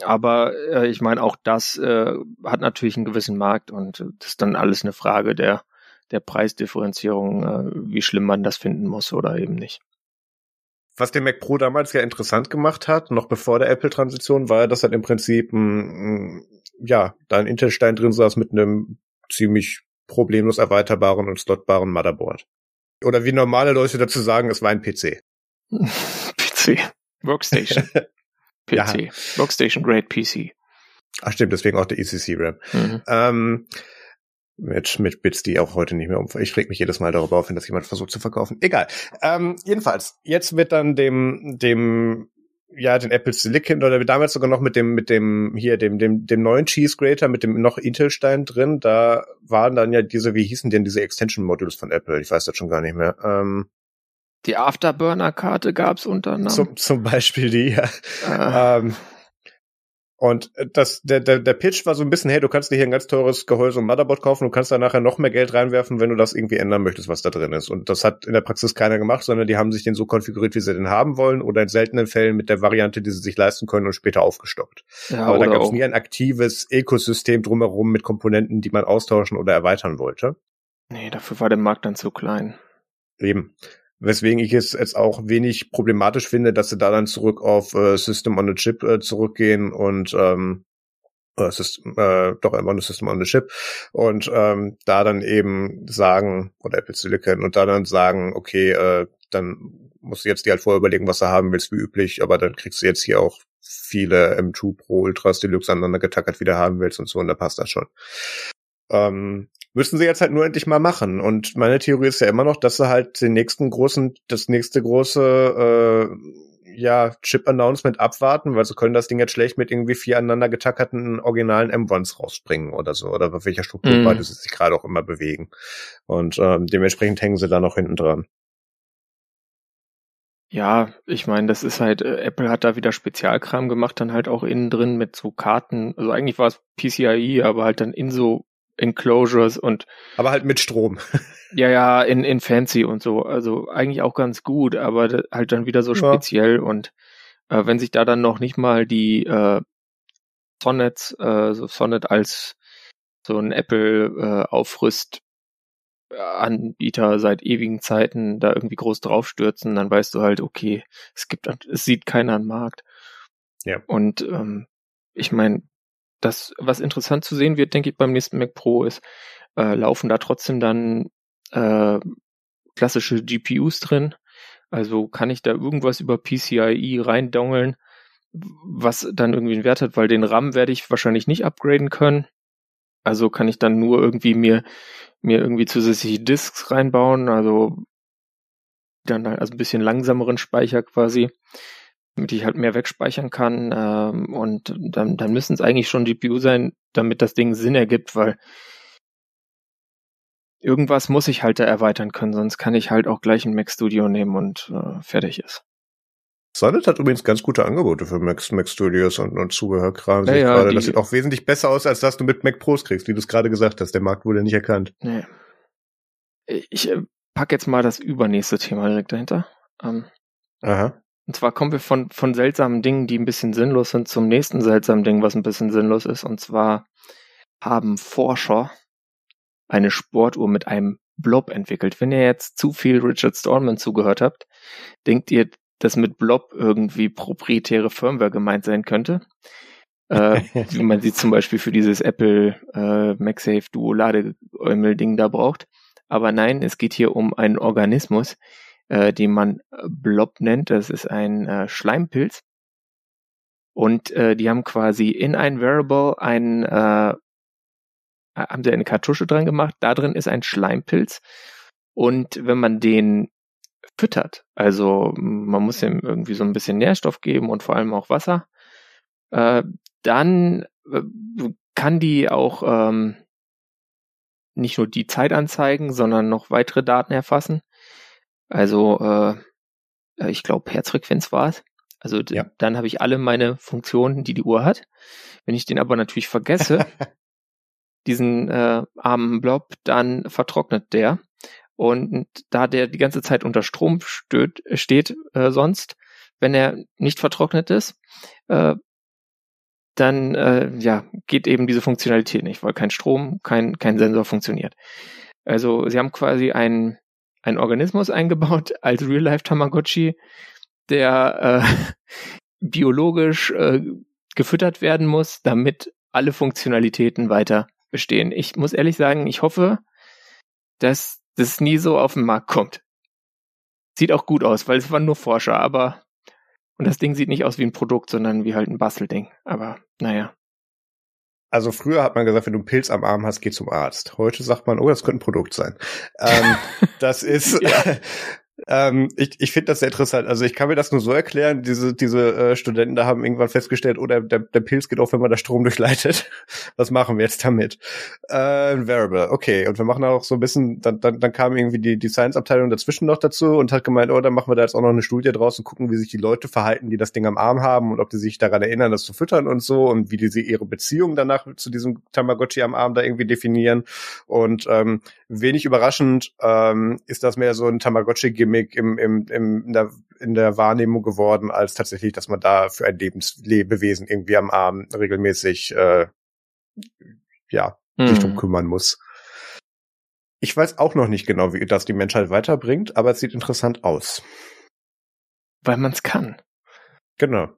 Aber äh, ich meine, auch das äh, hat natürlich einen gewissen Markt und das ist dann alles eine Frage der, der Preisdifferenzierung, äh, wie schlimm man das finden muss oder eben nicht. Was den Mac Pro damals ja interessant gemacht hat, noch bevor der Apple-Transition, war, dass halt im Prinzip ein, ja, da ein Intel-Stein drin saß mit einem ziemlich problemlos erweiterbaren und slotbaren Motherboard. Oder wie normale Leute dazu sagen, es war ein PC. PC. Workstation. PC. Ja. Workstation Great PC. Ach stimmt, deswegen auch der ECC RAM. Mhm. Ähm, mit, mit Bits, die auch heute nicht mehr um. Ich reg mich jedes Mal darüber auf, wenn das jemand versucht zu verkaufen. Egal. Ähm, jedenfalls, jetzt wird dann dem, dem ja, den Apple Silicon oder damals sogar noch mit dem, mit dem, hier, dem, dem, dem neuen Cheese Grater mit dem noch Intel-Stein drin, da waren dann ja diese, wie hießen denn diese Extension Modules von Apple? Ich weiß das schon gar nicht mehr. Ähm, die Afterburner-Karte gab's unter anderem. Zum, zum Beispiel die, ja. Ah. Ähm, und das, der, der, der Pitch war so ein bisschen, hey, du kannst dir hier ein ganz teures Gehäuse und Motherboard kaufen, du kannst da nachher noch mehr Geld reinwerfen, wenn du das irgendwie ändern möchtest, was da drin ist. Und das hat in der Praxis keiner gemacht, sondern die haben sich den so konfiguriert, wie sie den haben wollen, oder in seltenen Fällen mit der Variante, die sie sich leisten können und später aufgestockt. Ja, Aber da gab es nie ein aktives Ökosystem drumherum mit Komponenten, die man austauschen oder erweitern wollte. Nee, dafür war der Markt dann zu klein. Eben. Weswegen ich es jetzt auch wenig problematisch finde, dass sie da dann zurück auf äh, System on a Chip äh, zurückgehen und ähm, äh, System, äh, doch immer ein System on a Chip und ähm, da dann eben sagen, oder Apple Silicon, und da dann sagen, okay, äh, dann musst du jetzt dir halt vorher überlegen, was du haben willst, wie üblich, aber dann kriegst du jetzt hier auch viele M2 Pro Ultras Deluxe aneinander getackert, wie du haben willst und so, und da passt das schon. Ähm, müssen sie jetzt halt nur endlich mal machen. Und meine Theorie ist ja immer noch, dass sie halt den nächsten großen, das nächste große äh, ja, Chip-Announcement abwarten, weil sie können das Ding jetzt schlecht mit irgendwie vier aneinander getackerten originalen M1s rausspringen oder so, oder auf welcher Strukturweise mm. sie sich gerade auch immer bewegen. Und ähm, dementsprechend hängen sie da noch hinten dran. Ja, ich meine, das ist halt, äh, Apple hat da wieder Spezialkram gemacht, dann halt auch innen drin mit so Karten. Also eigentlich war es PCIe, aber halt dann in so Enclosures und. Aber halt mit Strom. ja, ja, in, in Fancy und so. Also eigentlich auch ganz gut, aber halt dann wieder so ja. speziell und äh, wenn sich da dann noch nicht mal die äh, Sonnets, äh, so Sonnet als so ein Apple äh, Aufrüst Anbieter seit ewigen Zeiten da irgendwie groß draufstürzen, dann weißt du halt, okay, es gibt, es sieht keiner am Markt. Ja. Und ähm, ich meine, das, was interessant zu sehen wird, denke ich, beim nächsten Mac Pro ist, äh, laufen da trotzdem dann äh, klassische GPUs drin. Also kann ich da irgendwas über PCIe reindongeln, was dann irgendwie einen Wert hat, weil den RAM werde ich wahrscheinlich nicht upgraden können. Also kann ich dann nur irgendwie mir, mir irgendwie zusätzliche Disks reinbauen, also dann halt also ein bisschen langsameren Speicher quasi damit ich halt mehr wegspeichern kann. Ähm, und dann, dann müssen es eigentlich schon GPU sein, damit das Ding Sinn ergibt, weil irgendwas muss ich halt da erweitern können, sonst kann ich halt auch gleich ein Mac Studio nehmen und äh, fertig ist. Sonnet hat übrigens ganz gute Angebote für Mac, Mac Studios und, und Zubehörkram. Ja, ja. Das sieht auch wesentlich besser aus, als das du mit Mac Pros kriegst, wie du es gerade gesagt hast. Der Markt wurde nicht erkannt. Nee. Ich äh, pack jetzt mal das übernächste Thema direkt dahinter. Ähm, Aha. Und zwar kommen wir von, von seltsamen Dingen, die ein bisschen sinnlos sind, zum nächsten seltsamen Ding, was ein bisschen sinnlos ist. Und zwar haben Forscher eine Sportuhr mit einem Blob entwickelt. Wenn ihr jetzt zu viel Richard Stallman zugehört habt, denkt ihr, dass mit Blob irgendwie proprietäre Firmware gemeint sein könnte. äh, wie man sie zum Beispiel für dieses Apple äh, MagSafe Duo Ladeäumel-Ding da braucht. Aber nein, es geht hier um einen Organismus, äh, den man äh, Blob nennt. Das ist ein äh, Schleimpilz. Und äh, die haben quasi in ein Variable ein, äh, haben sie eine Kartusche dran gemacht. Da drin ist ein Schleimpilz. Und wenn man den füttert, also man muss ihm irgendwie so ein bisschen Nährstoff geben und vor allem auch Wasser, äh, dann äh, kann die auch ähm, nicht nur die Zeit anzeigen, sondern noch weitere Daten erfassen. Also äh, ich glaube Herzfrequenz war es. Also ja. dann habe ich alle meine Funktionen, die die Uhr hat. Wenn ich den aber natürlich vergesse, diesen äh, armen Blob, dann vertrocknet der. Und da der die ganze Zeit unter Strom stöt, steht äh, sonst, wenn er nicht vertrocknet ist, äh, dann äh, ja, geht eben diese Funktionalität nicht, weil kein Strom, kein, kein Sensor funktioniert. Also sie haben quasi einen, einen Organismus eingebaut als Real-Life Tamagotchi, der äh, biologisch äh, gefüttert werden muss, damit alle Funktionalitäten weiter bestehen. Ich muss ehrlich sagen, ich hoffe, dass das nie so auf den Markt kommt. Sieht auch gut aus, weil es waren nur Forscher, aber und das Ding sieht nicht aus wie ein Produkt, sondern wie halt ein Bastelding. Aber naja. Also früher hat man gesagt, wenn du einen Pilz am Arm hast, geh zum Arzt. Heute sagt man, oh, das könnte ein Produkt sein. ähm, das ist, Ähm, ich ich finde das sehr interessant. Also ich kann mir das nur so erklären, diese, diese äh, Studenten da haben irgendwann festgestellt, oh, der, der, der Pilz geht auch, wenn man da Strom durchleitet. Was machen wir jetzt damit? Äh, Variable, okay. Und wir machen auch so ein bisschen, dann, dann, dann kam irgendwie die, die Science-Abteilung dazwischen noch dazu und hat gemeint, oh, dann machen wir da jetzt auch noch eine Studie draus und gucken, wie sich die Leute verhalten, die das Ding am Arm haben und ob die sich daran erinnern, das zu füttern und so und wie die sie ihre Beziehung danach zu diesem Tamagotchi am Arm da irgendwie definieren. Und ähm, wenig überraschend ähm, ist das mehr so ein Tamagotchi-Gimmick im, im, im, in, der, in der Wahrnehmung geworden, als tatsächlich, dass man da für ein Lebenslebewesen irgendwie am Arm regelmäßig äh, ja, mhm. sich drum kümmern muss. Ich weiß auch noch nicht genau, wie das die Menschheit weiterbringt, aber es sieht interessant aus. Weil man es kann. Genau.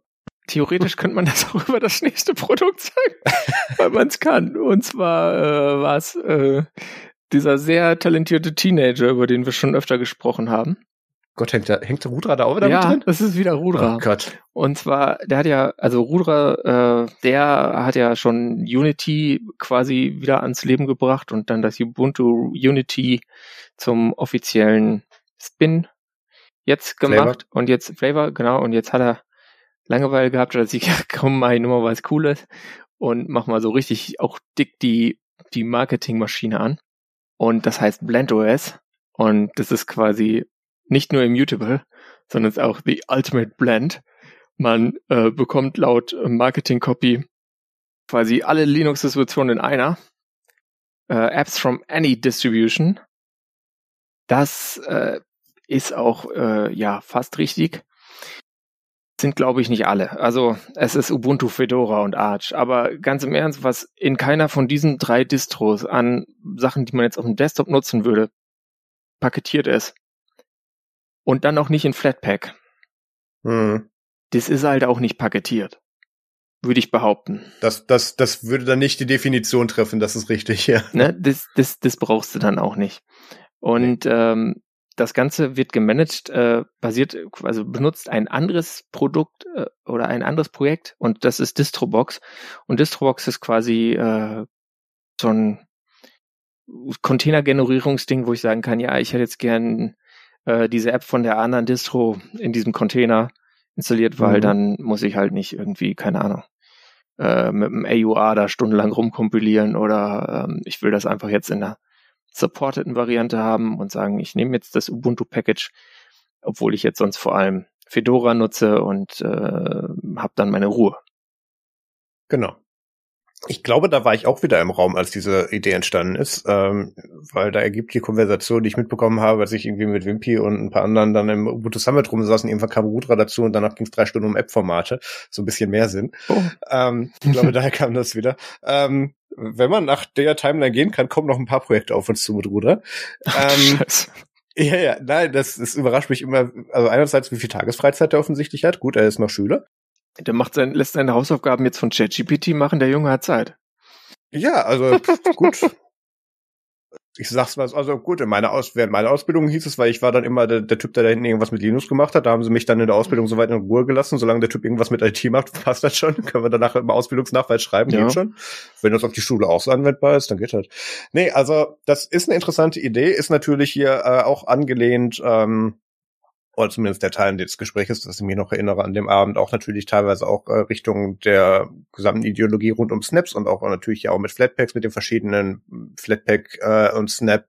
Theoretisch könnte man das auch über das nächste Produkt sagen, weil man es kann. Und zwar äh, war es äh, dieser sehr talentierte Teenager, über den wir schon öfter gesprochen haben. Gott, hängt der, hängt der Rudra da auch wieder ja, mit drin? das ist wieder Rudra. Oh Gott. Und zwar, der hat ja, also Rudra, äh, der hat ja schon Unity quasi wieder ans Leben gebracht und dann das Ubuntu Unity zum offiziellen Spin jetzt gemacht Flavor. und jetzt Flavor, genau, und jetzt hat er Langeweile gehabt, dass ich, ja, komm mal, nur mal was Cooles und mach mal so richtig auch dick die, die Marketingmaschine an. Und das heißt BlendOS. Und das ist quasi nicht nur immutable, sondern es ist auch the ultimate blend. Man äh, bekommt laut Marketing Copy quasi alle Linux-Distributionen in einer. Äh, Apps from any distribution. Das äh, ist auch äh, ja fast richtig sind, glaube ich, nicht alle. Also es ist Ubuntu, Fedora und Arch. Aber ganz im Ernst, was in keiner von diesen drei Distros an Sachen, die man jetzt auf dem Desktop nutzen würde, paketiert ist. Und dann auch nicht in Flatpak. Hm. Das ist halt auch nicht paketiert. Würde ich behaupten. Das, das, das würde dann nicht die Definition treffen, das ist richtig, ja. Ne, das, das, das brauchst du dann auch nicht. Und ähm, das Ganze wird gemanagt, äh, basiert, also benutzt ein anderes Produkt äh, oder ein anderes Projekt und das ist Distrobox. Und Distrobox ist quasi äh, so ein Container-Generierungsding, wo ich sagen kann, ja, ich hätte jetzt gern äh, diese App von der anderen Distro in diesem Container installiert, weil mhm. dann muss ich halt nicht irgendwie, keine Ahnung, äh, mit dem AUA da stundenlang rumkompilieren oder ähm, ich will das einfach jetzt in der supporteten Variante haben und sagen, ich nehme jetzt das Ubuntu Package, obwohl ich jetzt sonst vor allem Fedora nutze und äh, habe dann meine Ruhe. Genau. Ich glaube, da war ich auch wieder im Raum, als diese Idee entstanden ist, ähm, weil da ergibt die Konversation, die ich mitbekommen habe, als ich irgendwie mit Wimpy und ein paar anderen dann im Ubuntu Summit rumsaßen, irgendwann kam Rudra dazu und danach ging es drei Stunden um App-Formate, so ein bisschen mehr Sinn. Oh. Ähm, ich glaube, daher kam das wieder. Ähm, wenn man nach der Timeline gehen kann, kommen noch ein paar Projekte auf uns zu mit Ruder. Ähm, ja, ja, nein, das, das überrascht mich immer. Also einerseits, wie viel Tagesfreizeit er offensichtlich hat. Gut, er ist noch Schüler. Der macht sein, lässt seine Hausaufgaben jetzt von ChatGPT machen. Der Junge hat Zeit. Ja, also gut. ich sag's mal, also gut, in meiner Aus während meiner Ausbildung hieß es, weil ich war dann immer der, der Typ, der da hinten irgendwas mit Linux gemacht hat. Da haben sie mich dann in der Ausbildung soweit in Ruhe gelassen. Solange der Typ irgendwas mit IT macht, passt das schon. Können wir danach im Ausbildungsnachweis schreiben, ja. geht schon. Wenn das auf die Schule auch so anwendbar ist, dann geht halt. Nee, also das ist eine interessante Idee, ist natürlich hier äh, auch angelehnt, ähm, oder zumindest der Teil des Gesprächs, das ich mir noch erinnere an dem Abend, auch natürlich teilweise auch äh, Richtung der gesamten Ideologie rund um Snaps und auch natürlich ja auch mit Flatpaks, mit den verschiedenen Flatpak äh, und Snap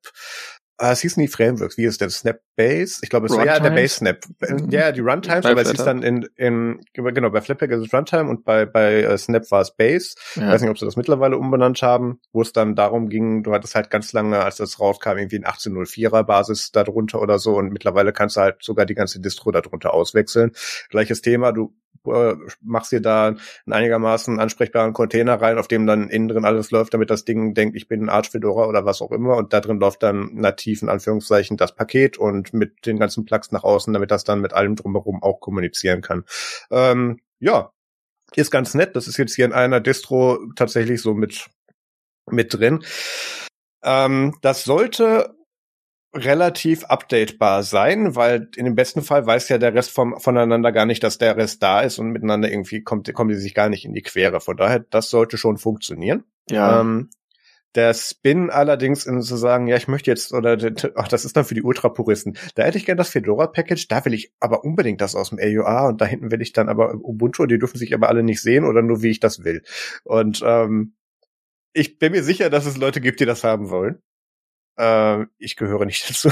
Ah, es hieß nie Frameworks. Wie ist der? Snap Base? Ich glaube, es war ja der Base Snap. Mhm. Ja, die Runtimes, aber es hieß dann in, in, genau, bei Flatpak ist es Runtime und bei, bei uh, Snap war es Base. Ja. Ich weiß nicht, ob sie das mittlerweile umbenannt haben, wo es dann darum ging, du hattest halt ganz lange, als das rauskam, irgendwie ein 1804er Basis darunter oder so und mittlerweile kannst du halt sogar die ganze Distro darunter auswechseln. Gleiches Thema, du äh, machst dir da einen einigermaßen ansprechbaren Container rein, auf dem dann innen drin alles läuft, damit das Ding denkt, ich bin ein Arch Fedora oder was auch immer und da drin läuft dann nativ in Anführungszeichen das Paket und mit den ganzen Plugs nach außen, damit das dann mit allem drumherum auch kommunizieren kann. Ähm, ja, ist ganz nett. Das ist jetzt hier in einer Distro tatsächlich so mit mit drin. Ähm, das sollte relativ updatebar sein, weil in dem besten Fall weiß ja der Rest vom, voneinander gar nicht, dass der Rest da ist und miteinander irgendwie kommt, kommen die sich gar nicht in die Quere. Von daher, das sollte schon funktionieren. Ja. Ähm, der Spin allerdings in zu sagen, ja, ich möchte jetzt, oder ach, das ist dann für die Ultrapuristen. Da hätte ich gern das Fedora-Package, da will ich aber unbedingt das aus dem AUA und da hinten will ich dann aber Ubuntu, die dürfen sich aber alle nicht sehen oder nur wie ich das will. Und ähm, ich bin mir sicher, dass es Leute gibt, die das haben wollen. Äh, ich gehöre nicht dazu.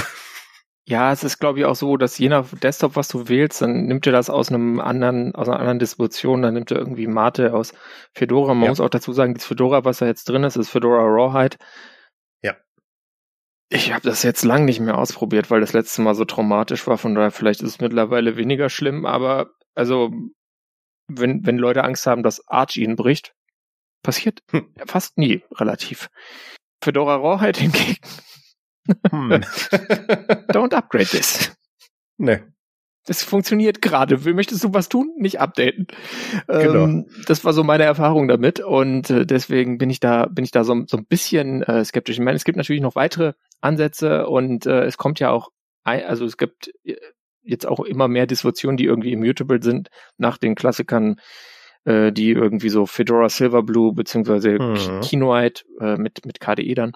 Ja, es ist, glaube ich, auch so, dass je nach Desktop, was du wählst, dann nimmt er das aus einem anderen, aus einer anderen Distribution, dann nimmt er irgendwie Mate aus Fedora. Man ja. muss auch dazu sagen, das Fedora, was da jetzt drin ist, ist Fedora Rawhide. Ja. Ich habe das jetzt lang nicht mehr ausprobiert, weil das letzte Mal so traumatisch war. Von daher, vielleicht ist es mittlerweile weniger schlimm, aber also, wenn, wenn Leute Angst haben, dass Arch ihnen bricht, passiert hm. fast nie relativ. Fedora Rawhide hingegen hm. Don't upgrade this. Nee. Das funktioniert gerade. Möchtest du was tun? Nicht updaten. Genau. Ähm, das war so meine Erfahrung damit und äh, deswegen bin ich da bin ich da so, so ein bisschen äh, skeptisch. Ich meine, es gibt natürlich noch weitere Ansätze und äh, es kommt ja auch, ein, also es gibt äh, jetzt auch immer mehr Distributionen, die irgendwie immutable sind nach den Klassikern, äh, die irgendwie so Fedora Silverblue beziehungsweise mhm. Kinoite äh, mit mit KDE dann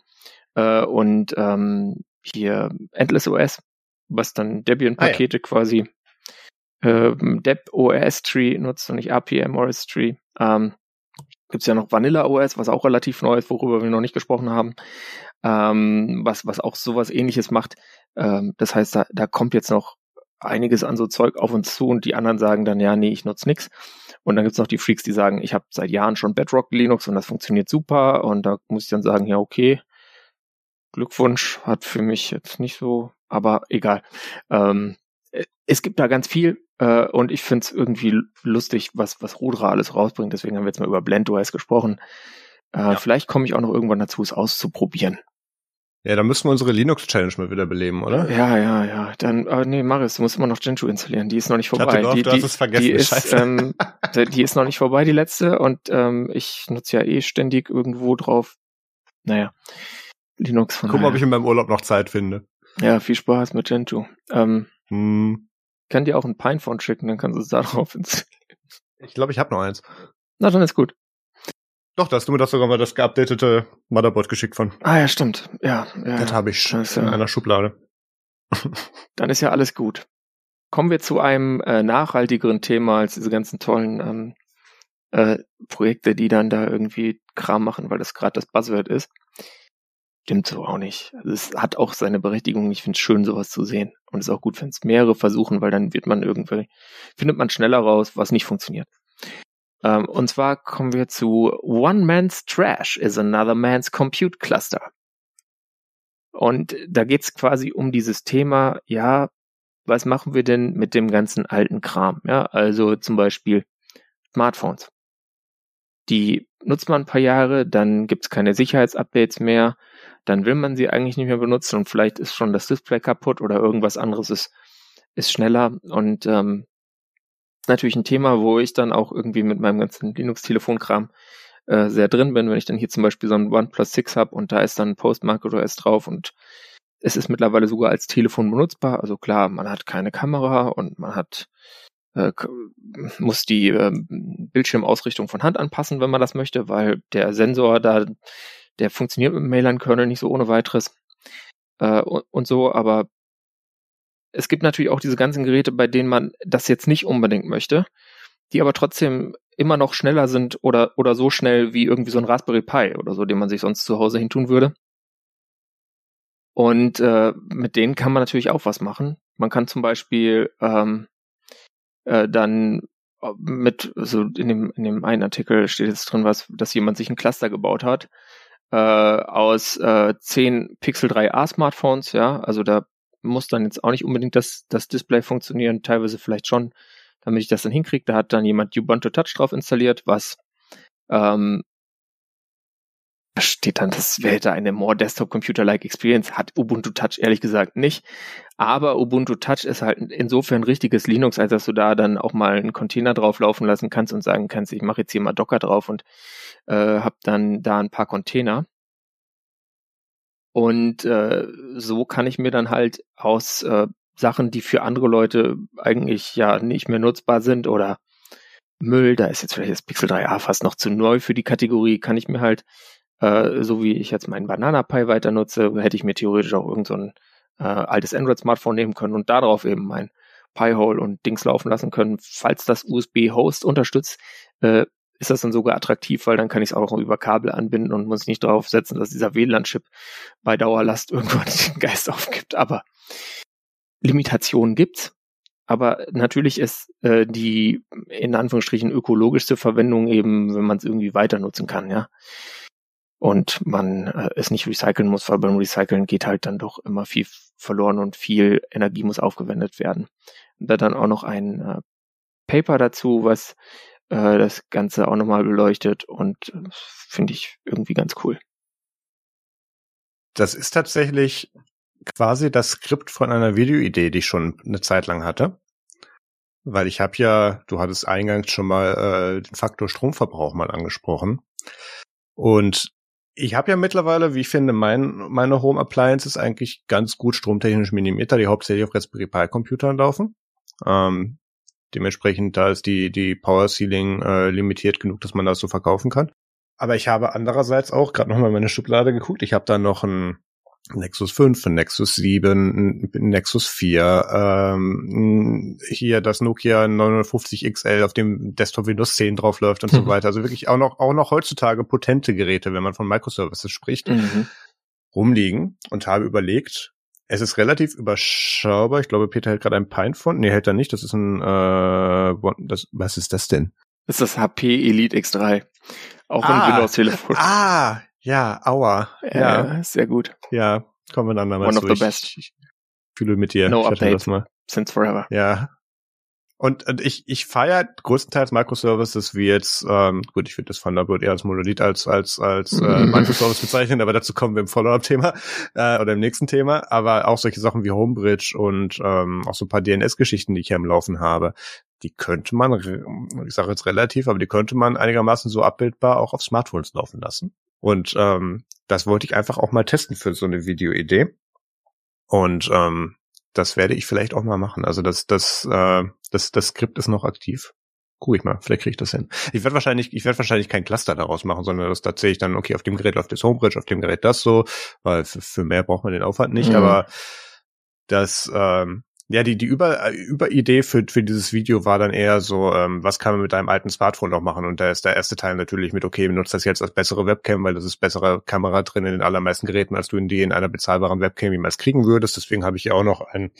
äh, und ähm, hier Endless OS, was dann Debian-Pakete ah, ja. quasi äh, Deb OS Tree nutzt und nicht RPM OS Tree. Ähm, Gibt ja noch Vanilla OS, was auch relativ neu ist, worüber wir noch nicht gesprochen haben, ähm, was, was auch sowas ähnliches macht. Ähm, das heißt, da, da kommt jetzt noch einiges an so Zeug auf uns zu und die anderen sagen dann, ja, nee, ich nutze nix. Und dann gibt's noch die Freaks, die sagen, ich habe seit Jahren schon Bedrock Linux und das funktioniert super. Und da muss ich dann sagen, ja, okay, Glückwunsch hat für mich jetzt nicht so, aber egal. Ähm, äh, es gibt da ganz viel äh, und ich finde es irgendwie lustig, was, was Rudra alles rausbringt. Deswegen haben wir jetzt mal über BlendOS gesprochen. Äh, ja. Vielleicht komme ich auch noch irgendwann dazu, es auszuprobieren. Ja, dann müssen wir unsere Linux-Challenge mal wieder beleben, oder? Ja, ja, ja. Dann, äh, nee, Marius, du musst immer noch Gentoo installieren. Die ist noch nicht vorbei. Ich gehofft, die, du hast es vergessen. Die ist, ähm, die ist noch nicht vorbei, die letzte. Und ähm, ich nutze ja eh ständig irgendwo drauf. Naja. Linux von Guck mal, ob ich in meinem Urlaub noch Zeit finde. Ja, viel Spaß mit Gentoo. Ähm, hm. Kann dir auch ein Pinephone schicken, dann kannst du es darauf ins. Ich glaube, ich habe noch eins. Na, dann ist gut. Doch, da hast du mir das sogar mal das geupdatete Motherboard geschickt von. Ah ja, stimmt. Ja, ja. Das habe ich das, in ja. einer Schublade. dann ist ja alles gut. Kommen wir zu einem äh, nachhaltigeren Thema als diese ganzen tollen ähm, äh, Projekte, die dann da irgendwie Kram machen, weil das gerade das Buzzword ist. Stimmt so auch nicht. Also es hat auch seine Berechtigung. Ich finde es schön, sowas zu sehen. Und es ist auch gut, wenn es mehrere versuchen, weil dann wird man irgendwie, findet man schneller raus, was nicht funktioniert. Ähm, und zwar kommen wir zu One Man's Trash is another man's Compute Cluster. Und da geht es quasi um dieses Thema, ja, was machen wir denn mit dem ganzen alten Kram? Ja, also zum Beispiel Smartphones. Die nutzt man ein paar Jahre, dann gibt es keine Sicherheitsupdates mehr, dann will man sie eigentlich nicht mehr benutzen und vielleicht ist schon das Display kaputt oder irgendwas anderes ist, ist schneller und ähm, natürlich ein Thema, wo ich dann auch irgendwie mit meinem ganzen Linux-Telefonkram äh, sehr drin bin, wenn ich dann hier zum Beispiel so ein OnePlus 6 habe und da ist dann Postmarket OS drauf und es ist mittlerweile sogar als Telefon benutzbar. Also klar, man hat keine Kamera und man hat äh, muss die äh, Bildschirmausrichtung von Hand anpassen, wenn man das möchte, weil der Sensor da, der funktioniert mit dem Mainline-Kernel nicht so ohne weiteres äh, und, und so, aber es gibt natürlich auch diese ganzen Geräte, bei denen man das jetzt nicht unbedingt möchte, die aber trotzdem immer noch schneller sind oder, oder so schnell wie irgendwie so ein Raspberry Pi oder so, den man sich sonst zu Hause hintun würde. Und äh, mit denen kann man natürlich auch was machen. Man kann zum Beispiel ähm, äh, dann äh, mit, so in dem, in dem einen Artikel steht jetzt drin, was, dass jemand sich ein Cluster gebaut hat äh, aus äh, 10 Pixel 3a Smartphones, ja, also da muss dann jetzt auch nicht unbedingt das, das Display funktionieren, teilweise vielleicht schon, damit ich das dann hinkriege. Da hat dann jemand Ubuntu Touch drauf installiert, was ähm, da steht dann, das wäre eine more Desktop-Computer-like Experience, hat Ubuntu Touch ehrlich gesagt nicht. Aber Ubuntu Touch ist halt insofern richtiges Linux, als dass du da dann auch mal einen Container drauf laufen lassen kannst und sagen kannst, ich mache jetzt hier mal Docker drauf und äh, habe dann da ein paar Container. Und äh, so kann ich mir dann halt aus äh, Sachen, die für andere Leute eigentlich ja nicht mehr nutzbar sind oder Müll, da ist jetzt vielleicht das Pixel 3a fast noch zu neu für die Kategorie, kann ich mir halt äh, so wie ich jetzt meinen Banana Pi weiter nutze, hätte ich mir theoretisch auch irgend so ein äh, altes Android-Smartphone nehmen können und darauf eben mein Pi-Hole und Dings laufen lassen können. Falls das USB-Host unterstützt, äh, ist das dann sogar attraktiv, weil dann kann ich es auch über Kabel anbinden und muss nicht darauf setzen, dass dieser WLAN-Chip bei Dauerlast irgendwann den Geist aufgibt. Aber Limitationen gibt's. Aber natürlich ist äh, die in Anführungsstrichen ökologischste Verwendung eben, wenn man es irgendwie weiter nutzen kann, ja und man äh, es nicht recyceln muss, weil beim Recyceln geht halt dann doch immer viel verloren und viel Energie muss aufgewendet werden. Da dann auch noch ein äh, Paper dazu, was äh, das Ganze auch nochmal beleuchtet und äh, finde ich irgendwie ganz cool. Das ist tatsächlich quasi das Skript von einer Videoidee, die ich schon eine Zeit lang hatte. Weil ich habe ja, du hattest eingangs schon mal äh, den Faktor Stromverbrauch mal angesprochen. Und ich habe ja mittlerweile, wie ich finde, mein, meine Home Appliance ist eigentlich ganz gut stromtechnisch minimiert, da die hauptsächlich auf Raspberry Pi Computern laufen. Ähm, dementsprechend, da ist die, die Power Ceiling äh, limitiert genug, dass man das so verkaufen kann. Aber ich habe andererseits auch gerade nochmal meine Schublade geguckt. Ich habe da noch ein Nexus 5, ein Nexus 7, ein Nexus 4, ähm, hier das Nokia 950 XL, auf dem Desktop Windows 10 drauf läuft und mhm. so weiter. Also wirklich auch noch, auch noch heutzutage potente Geräte, wenn man von Microservices spricht, mhm. rumliegen und habe überlegt, es ist relativ überschaubar. Ich glaube, Peter hält gerade ein Pinephone. Nee, hält er nicht. Das ist ein, äh, das, was ist das denn? Das ist das HP Elite X3. Auch ah, ein Windows-Telefon. Ah, ja, aua. Ja, ja, sehr gut. Ja, kommen wir dann mal One of the best. Ich, fühle mit dir. No update. Das mal. Since forever. Ja. Und, und ich, ich feiere größtenteils Microservices wie jetzt, ähm, gut, ich finde das Thunderbird eher als Monolith als, als, als äh, Microservice bezeichnen, aber dazu kommen wir im Follow-up-Thema äh, oder im nächsten Thema. Aber auch solche Sachen wie Homebridge und ähm, auch so ein paar DNS-Geschichten, die ich hier im Laufen habe, die könnte man, ich sage jetzt relativ, aber die könnte man einigermaßen so abbildbar auch auf Smartphones laufen lassen. Und ähm, das wollte ich einfach auch mal testen für so eine Videoidee. Und ähm, das werde ich vielleicht auch mal machen. Also das, das, äh, das, das Skript ist noch aktiv. Guck ich mal, vielleicht kriege ich das hin. Ich werde wahrscheinlich, ich werde wahrscheinlich kein Cluster daraus machen, sondern das tatsächlich dann, okay, auf dem Gerät läuft das Homebridge, auf dem Gerät das so, weil für, für mehr braucht man den Aufwand nicht, mhm. aber das, ähm, ja, die, die Über, äh, Überidee für, für dieses Video war dann eher so, ähm, was kann man mit einem alten Smartphone noch machen? Und da ist der erste Teil natürlich mit, okay, benutzt das jetzt als bessere Webcam, weil das ist bessere Kamera drin in den allermeisten Geräten, als du in die in einer bezahlbaren Webcam jemals kriegen würdest. Deswegen habe ich ja auch noch ein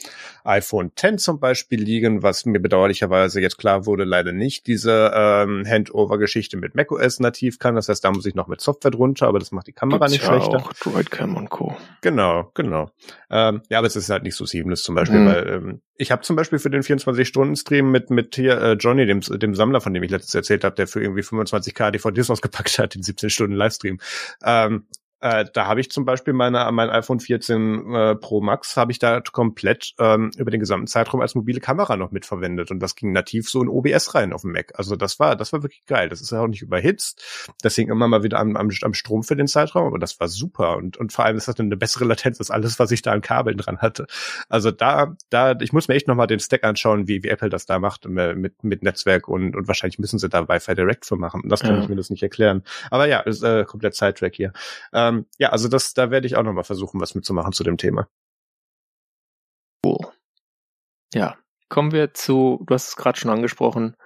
iPhone X zum Beispiel liegen, was mir bedauerlicherweise jetzt klar wurde, leider nicht diese ähm, Handover-Geschichte mit macOS nativ kann. Das heißt, da muss ich noch mit Software drunter, aber das macht die Kamera Gibt's nicht ja schlechter. Auch Droidcam und Co. Genau, genau. Ähm, ja, aber es ist halt nicht so seamless zum Beispiel, mhm. weil ähm, ich habe zum Beispiel für den 24-Stunden-Stream mit mit hier äh, Johnny, dem, dem Sammler, von dem ich letztens erzählt habe, der für irgendwie 25k DVDs ausgepackt hat, den 17 Stunden Livestream. Ähm, Äh, da habe ich zum Beispiel meine, mein iPhone 14 äh, Pro Max habe ich da komplett ähm, über den gesamten Zeitraum als mobile Kamera noch mitverwendet und das ging nativ so in OBS rein auf dem Mac. Also das war, das war wirklich geil. Das ist ja auch nicht überhitzt. Das hing immer mal wieder am, am, am Strom für den Zeitraum, aber das war super und, und vor allem ist das eine bessere Latenz als alles, was ich da an Kabeln dran hatte. Also da, da, ich muss mir echt nochmal den Stack anschauen, wie, wie Apple das da macht äh, mit, mit Netzwerk und, und wahrscheinlich müssen sie da Wi-Fi Direct für machen. Das kann ja. ich mir das nicht erklären. Aber ja, ist äh, komplett Sidetrack hier. Ähm, ähm, ja, also das, da werde ich auch nochmal versuchen, was mitzumachen zu dem Thema. Cool. Ja, kommen wir zu, du hast es gerade schon angesprochen,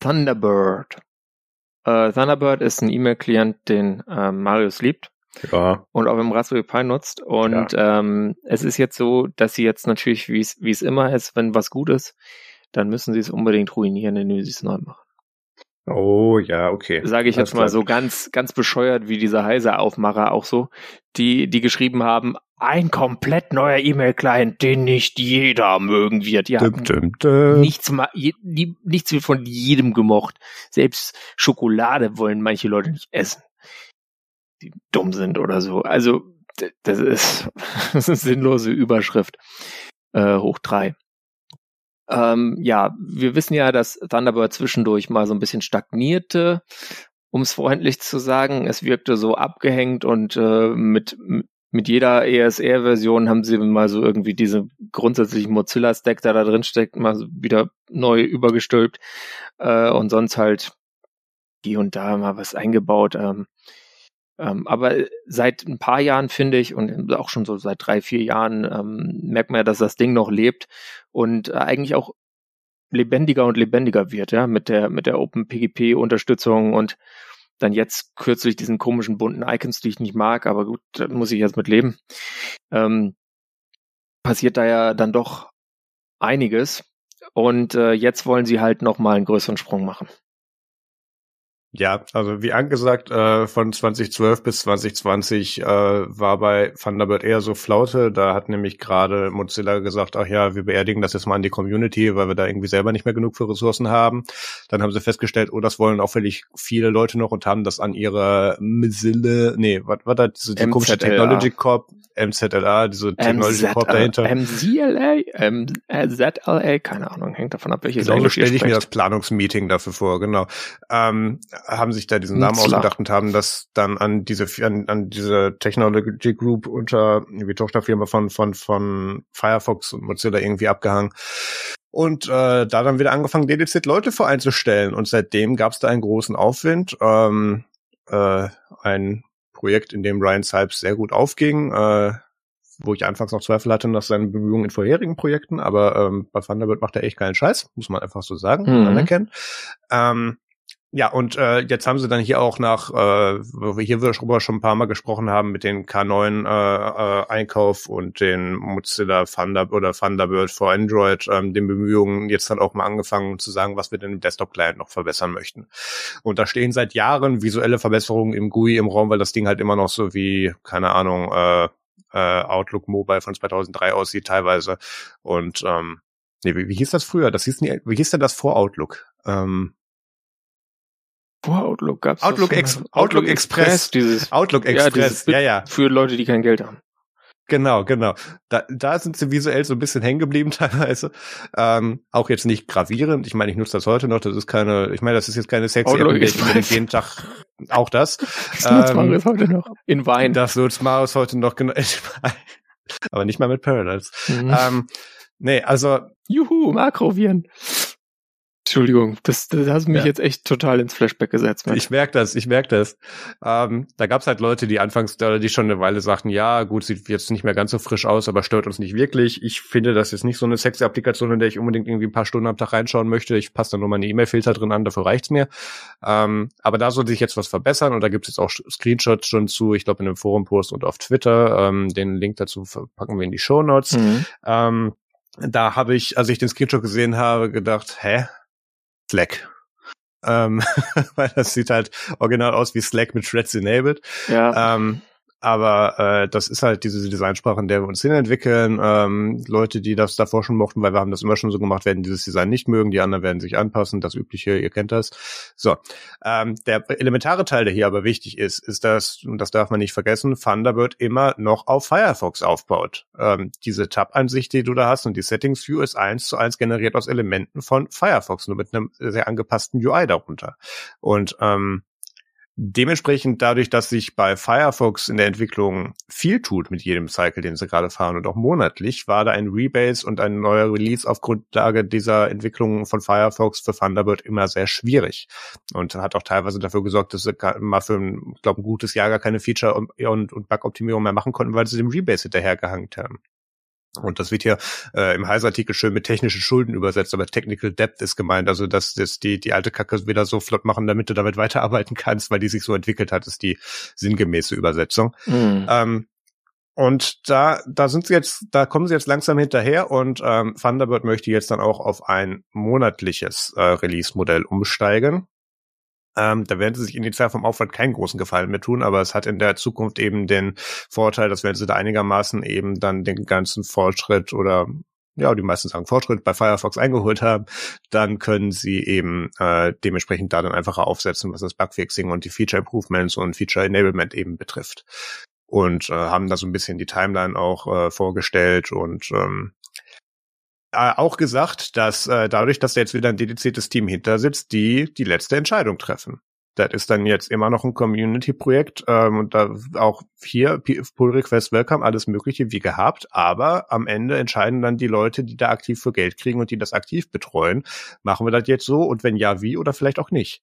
Thunderbird. Äh, Thunderbird ist ein E-Mail-Client, den äh, Marius liebt. Ja. Und auch im Raspberry Pi nutzt. Und ja. ähm, es ist jetzt so, dass sie jetzt natürlich, wie es wie es immer ist, wenn was gut ist, dann müssen sie es unbedingt ruinieren, indem sie es neu machen. Oh ja, okay. Sage ich jetzt mal so ganz, ganz bescheuert wie dieser Heise-Aufmacher auch so, die, die geschrieben haben, ein komplett neuer E-Mail-Client, den nicht jeder mögen wird. Ja, nichts, nichts wird von jedem gemocht. Selbst Schokolade wollen manche Leute nicht essen, die dumm sind oder so. Also das ist, das ist eine sinnlose Überschrift. Äh, hoch drei. Ähm, ja, wir wissen ja, dass Thunderbird zwischendurch mal so ein bisschen stagnierte, um es freundlich zu sagen. Es wirkte so abgehängt und äh, mit, mit jeder ESR-Version haben sie mal so irgendwie diese grundsätzlichen Mozilla-Stack, der da drin steckt, mal wieder neu übergestülpt äh, und sonst halt hier und da mal was eingebaut. Ähm, ähm, aber seit ein paar Jahren finde ich und auch schon so seit drei, vier Jahren ähm, merkt man ja, dass das Ding noch lebt und äh, eigentlich auch lebendiger und lebendiger wird, ja, mit der, mit der OpenPGP-Unterstützung und dann jetzt kürzlich diesen komischen bunten Icons, die ich nicht mag, aber gut, da muss ich jetzt mit leben. Ähm, passiert da ja dann doch einiges. Und äh, jetzt wollen sie halt nochmal einen größeren Sprung machen. Ja, also wie angesagt, äh, von 2012 bis 2020 äh, war bei Thunderbird eher so Flaute. Da hat nämlich gerade Mozilla gesagt, ach ja, wir beerdigen das jetzt mal an die Community, weil wir da irgendwie selber nicht mehr genug für Ressourcen haben. Dann haben sie festgestellt, oh, das wollen auffällig viele Leute noch und haben das an ihre Mozilla, nee, was war das, diese die komische Technology Corp, MZLA, diese Technology Corp dahinter. MZLA, MZLA, keine Ahnung, hängt davon ab, welche Genau so stelle ich mir das Planungsmeeting dafür vor, genau. Haben sich da diesen Namen ausgedacht und haben das dann an diese an, an diese Technology Group unter die Tochterfirma von von von Firefox und Mozilla irgendwie abgehangen. Und äh, da dann wieder angefangen dediziert Leute vor einzustellen. Und seitdem gab es da einen großen Aufwind. Ähm, äh, ein Projekt, in dem Ryan Sipes sehr gut aufging, äh, wo ich anfangs noch Zweifel hatte nach seinen Bemühungen in vorherigen Projekten, aber ähm, bei Thunderbird macht er echt geilen Scheiß, muss man einfach so sagen, mhm. anerkennen. Ähm, ja, und äh, jetzt haben sie dann hier auch nach, äh, wo wir hier darüber schon ein paar Mal gesprochen haben, mit den K9 äh, äh, und den Mozilla Thunder oder Thunderbird for Android, ähm, den Bemühungen jetzt dann auch mal angefangen zu sagen, was wir denn im Desktop-Client noch verbessern möchten. Und da stehen seit Jahren visuelle Verbesserungen im GUI im Raum, weil das Ding halt immer noch so wie, keine Ahnung, äh, äh, Outlook Mobile von 2003 aussieht teilweise. Und ähm, nee, wie, wie hieß das früher? Das hieß nie, wie hieß denn das vor Outlook? Ähm, vor Outlook gab's Outlook, Ex Outlook, Outlook Express, Express, dieses Outlook Express, ja, ja, Für Leute, die kein Geld haben. Genau, genau. Da, da sind sie visuell so ein bisschen hängen geblieben teilweise. Ähm, auch jetzt nicht gravierend. Ich meine, ich nutze das heute noch. Das ist keine, ich meine, das ist jetzt keine sexy Outlook App, ich jeden Tag auch das. Das nutzt ähm, Marius heute noch. In Wein. Das nutzt Marius heute noch genau. Aber nicht mal mit Parallels. Mhm. Ähm, nee, also. Juhu, Makroviren. Entschuldigung, das, das hast mich ja. jetzt echt total ins Flashback gesetzt. Mann. Ich merke das, ich merke das. Ähm, da gab es halt Leute, die anfangs, die schon eine Weile sagten, ja, gut, sieht jetzt nicht mehr ganz so frisch aus, aber stört uns nicht wirklich. Ich finde, das ist nicht so eine sexy Applikation, in der ich unbedingt irgendwie ein paar Stunden am Tag reinschauen möchte. Ich passe da nur meine E-Mail-Filter drin an, dafür reicht's mir. Ähm, aber da soll sich jetzt was verbessern und da gibt es jetzt auch Screenshots schon zu, ich glaube in einem Forum-Post und auf Twitter. Ähm, den Link dazu packen wir in die Show Notes. Mhm. Ähm, da habe ich, als ich den Screenshot gesehen habe, gedacht, hä? Slack. Ähm, weil das sieht halt original aus wie Slack mit Threads enabled. Ja. Ähm, aber äh, das ist halt diese Designsprache, in der wir uns hinentwickeln. Ähm, Leute, die das davor schon mochten, weil wir haben das immer schon so gemacht, werden dieses Design nicht mögen, die anderen werden sich anpassen, das übliche, ihr kennt das. So, ähm, der elementare Teil, der hier aber wichtig ist, ist, dass, und das darf man nicht vergessen, Thunderbird immer noch auf Firefox aufbaut. Ähm, diese Tab-Ansicht, die du da hast und die Settings-View ist eins zu eins generiert aus Elementen von Firefox, nur mit einem sehr angepassten UI darunter. Und ähm, Dementsprechend dadurch, dass sich bei Firefox in der Entwicklung viel tut mit jedem Cycle, den sie gerade fahren und auch monatlich, war da ein Rebase und ein neuer Release auf Grundlage dieser Entwicklung von Firefox für Thunderbird immer sehr schwierig und hat auch teilweise dafür gesorgt, dass sie mal für ein, glaube, ein gutes Jahr gar keine Feature und, und, und Bug-Optimierung mehr machen konnten, weil sie dem Rebase hinterhergehangen haben. Und das wird hier äh, im Heiß-Artikel schön mit technischen Schulden übersetzt, aber Technical Depth ist gemeint, also dass das die, die alte Kacke wieder so flott machen, damit du damit weiterarbeiten kannst, weil die sich so entwickelt hat, ist die sinngemäße Übersetzung. Mhm. Ähm, und da, da sind sie jetzt, da kommen sie jetzt langsam hinterher und ähm, Thunderbird möchte jetzt dann auch auf ein monatliches äh, Release-Modell umsteigen. Ähm, da werden sie sich initial vom Aufwand keinen großen Gefallen mehr tun, aber es hat in der Zukunft eben den Vorteil, dass wenn sie da einigermaßen eben dann den ganzen Fortschritt oder ja, die meisten sagen Fortschritt bei Firefox eingeholt haben, dann können sie eben äh, dementsprechend da dann einfacher aufsetzen, was das Bugfixing und die Feature Improvements und Feature Enablement eben betrifft. Und äh, haben da so ein bisschen die Timeline auch äh, vorgestellt und ähm, äh, auch gesagt, dass äh, dadurch, dass da jetzt wieder ein dediziertes Team hinter sitzt, die die letzte Entscheidung treffen. Das ist dann jetzt immer noch ein Community-Projekt ähm, und da auch hier Pull Request Welcome, alles Mögliche wie gehabt, aber am Ende entscheiden dann die Leute, die da aktiv für Geld kriegen und die das aktiv betreuen, machen wir das jetzt so und wenn ja, wie oder vielleicht auch nicht.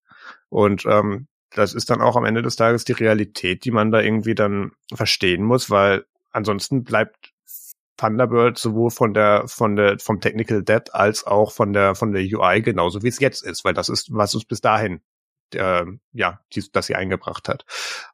Und ähm, das ist dann auch am Ende des Tages die Realität, die man da irgendwie dann verstehen muss, weil ansonsten bleibt Thunderbird sowohl von der von der vom Technical Debt als auch von der von der UI genauso wie es jetzt ist, weil das ist was uns bis dahin äh, ja, die, das sie eingebracht hat.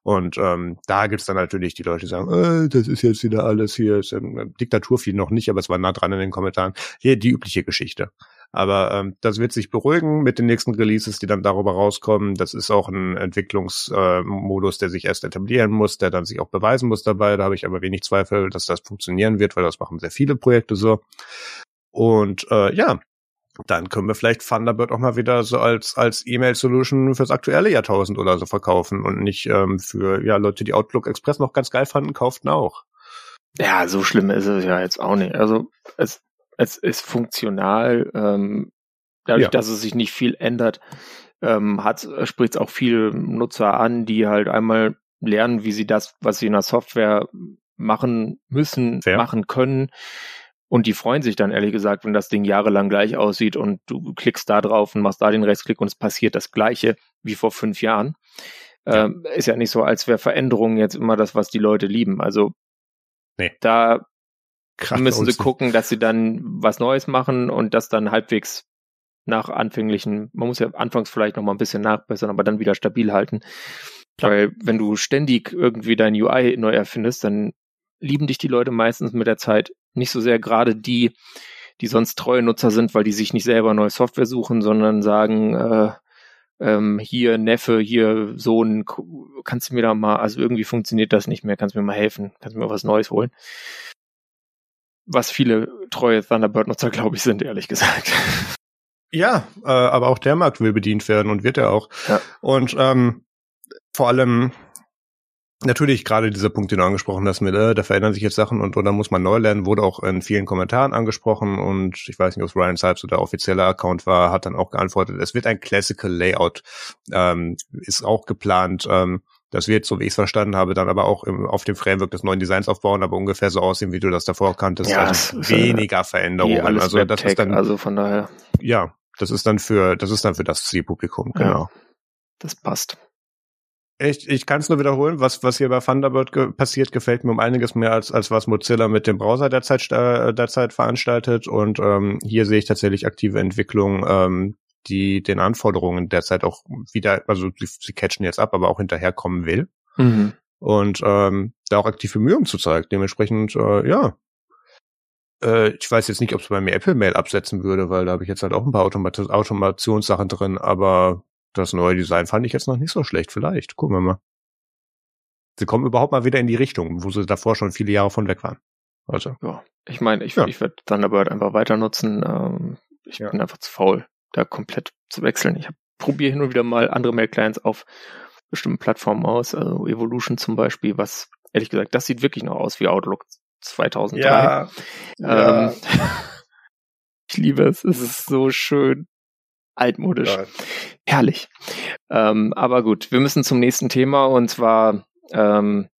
Und ähm, da gibt's dann natürlich die Leute, die sagen, äh, das ist jetzt wieder alles hier, ist, ähm, Diktatur viel noch nicht, aber es war nah dran in den Kommentaren. Hier die übliche Geschichte. Aber ähm, das wird sich beruhigen mit den nächsten Releases, die dann darüber rauskommen. Das ist auch ein Entwicklungsmodus, äh, der sich erst etablieren muss, der dann sich auch beweisen muss dabei. Da habe ich aber wenig Zweifel, dass das funktionieren wird, weil das machen sehr viele Projekte so. Und äh, ja, dann können wir vielleicht Thunderbird auch mal wieder so als als E-Mail-Solution fürs aktuelle Jahrtausend oder so verkaufen und nicht ähm, für ja Leute, die Outlook Express noch ganz geil fanden, kauften auch. Ja, so schlimm ist es ja jetzt auch nicht. Also es es ist funktional, ähm, dadurch, ja. dass es sich nicht viel ändert, ähm, hat, spricht es auch viele Nutzer an, die halt einmal lernen, wie sie das, was sie in der Software machen müssen, Fair. machen können. Und die freuen sich dann ehrlich gesagt, wenn das Ding jahrelang gleich aussieht und du klickst da drauf und machst da den Rechtsklick und es passiert das Gleiche wie vor fünf Jahren. Ja. Ähm, ist ja nicht so, als wäre Veränderung jetzt immer das, was die Leute lieben. Also nee. da Krass, müssen sie gucken, dass sie dann was Neues machen und das dann halbwegs nach anfänglichen, man muss ja anfangs vielleicht noch mal ein bisschen nachbessern, aber dann wieder stabil halten. Klar. Weil wenn du ständig irgendwie dein UI neu erfindest, dann lieben dich die Leute meistens mit der Zeit nicht so sehr gerade die, die sonst treue Nutzer sind, weil die sich nicht selber neue Software suchen, sondern sagen, äh, ähm, hier Neffe, hier Sohn, kannst du mir da mal, also irgendwie funktioniert das nicht mehr, kannst du mir mal helfen, kannst du mir was Neues holen was viele treue Thunderbird-Nutzer, glaube ich, sind, ehrlich gesagt. Ja, äh, aber auch der Markt will bedient werden und wird er auch. Ja. Und ähm, vor allem natürlich gerade dieser Punkt, den du angesprochen hast, mit, äh, da verändern sich jetzt Sachen und oder muss man neu lernen, wurde auch in vielen Kommentaren angesprochen und ich weiß nicht, ob es Ryan Sipes oder offizieller Account war, hat dann auch geantwortet, es wird ein Classical Layout, ähm, ist auch geplant. Ähm, das wird, so wie ich es verstanden habe, dann aber auch im, auf dem Framework des neuen Designs aufbauen, aber ungefähr so aussehen, wie du das davor kanntest. Ja, also weniger Veränderungen. also das ist dann, also von daher. Ja, das ist dann für, das ist dann für das Zielpublikum, genau. Ja, das passt. Ich, ich kann es nur wiederholen, was, was hier bei Thunderbird ge passiert, gefällt mir um einiges mehr als, als was Mozilla mit dem Browser derzeit, äh, derzeit veranstaltet. Und ähm, hier sehe ich tatsächlich aktive Entwicklung, ähm, die den Anforderungen derzeit auch wieder, also sie, sie catchen jetzt ab, aber auch hinterherkommen will. Mhm. Und ähm, da auch aktive Bemühungen zu zeigen. Dementsprechend, äh, ja. Äh, ich weiß jetzt nicht, ob es bei mir Apple Mail absetzen würde, weil da habe ich jetzt halt auch ein paar Automat Automationssachen drin, aber das neue Design fand ich jetzt noch nicht so schlecht. Vielleicht. Gucken wir mal. sie kommen überhaupt mal wieder in die Richtung, wo sie davor schon viele Jahre von weg waren. Also. Ja, ich meine, ich, ja. ich werde Thunderbird einfach weiter nutzen. Ähm, ich ja. bin einfach zu faul, da komplett zu wechseln. Ich probiere hin und wieder mal andere Mail-Clients auf bestimmten Plattformen aus, also Evolution zum Beispiel, was ehrlich gesagt, das sieht wirklich noch aus wie Outlook 2003. Ja. Ähm, ja. ich liebe es, es ist so schön altmodisch. Ja. Herrlich. Ähm, aber gut, wir müssen zum nächsten Thema und zwar ähm,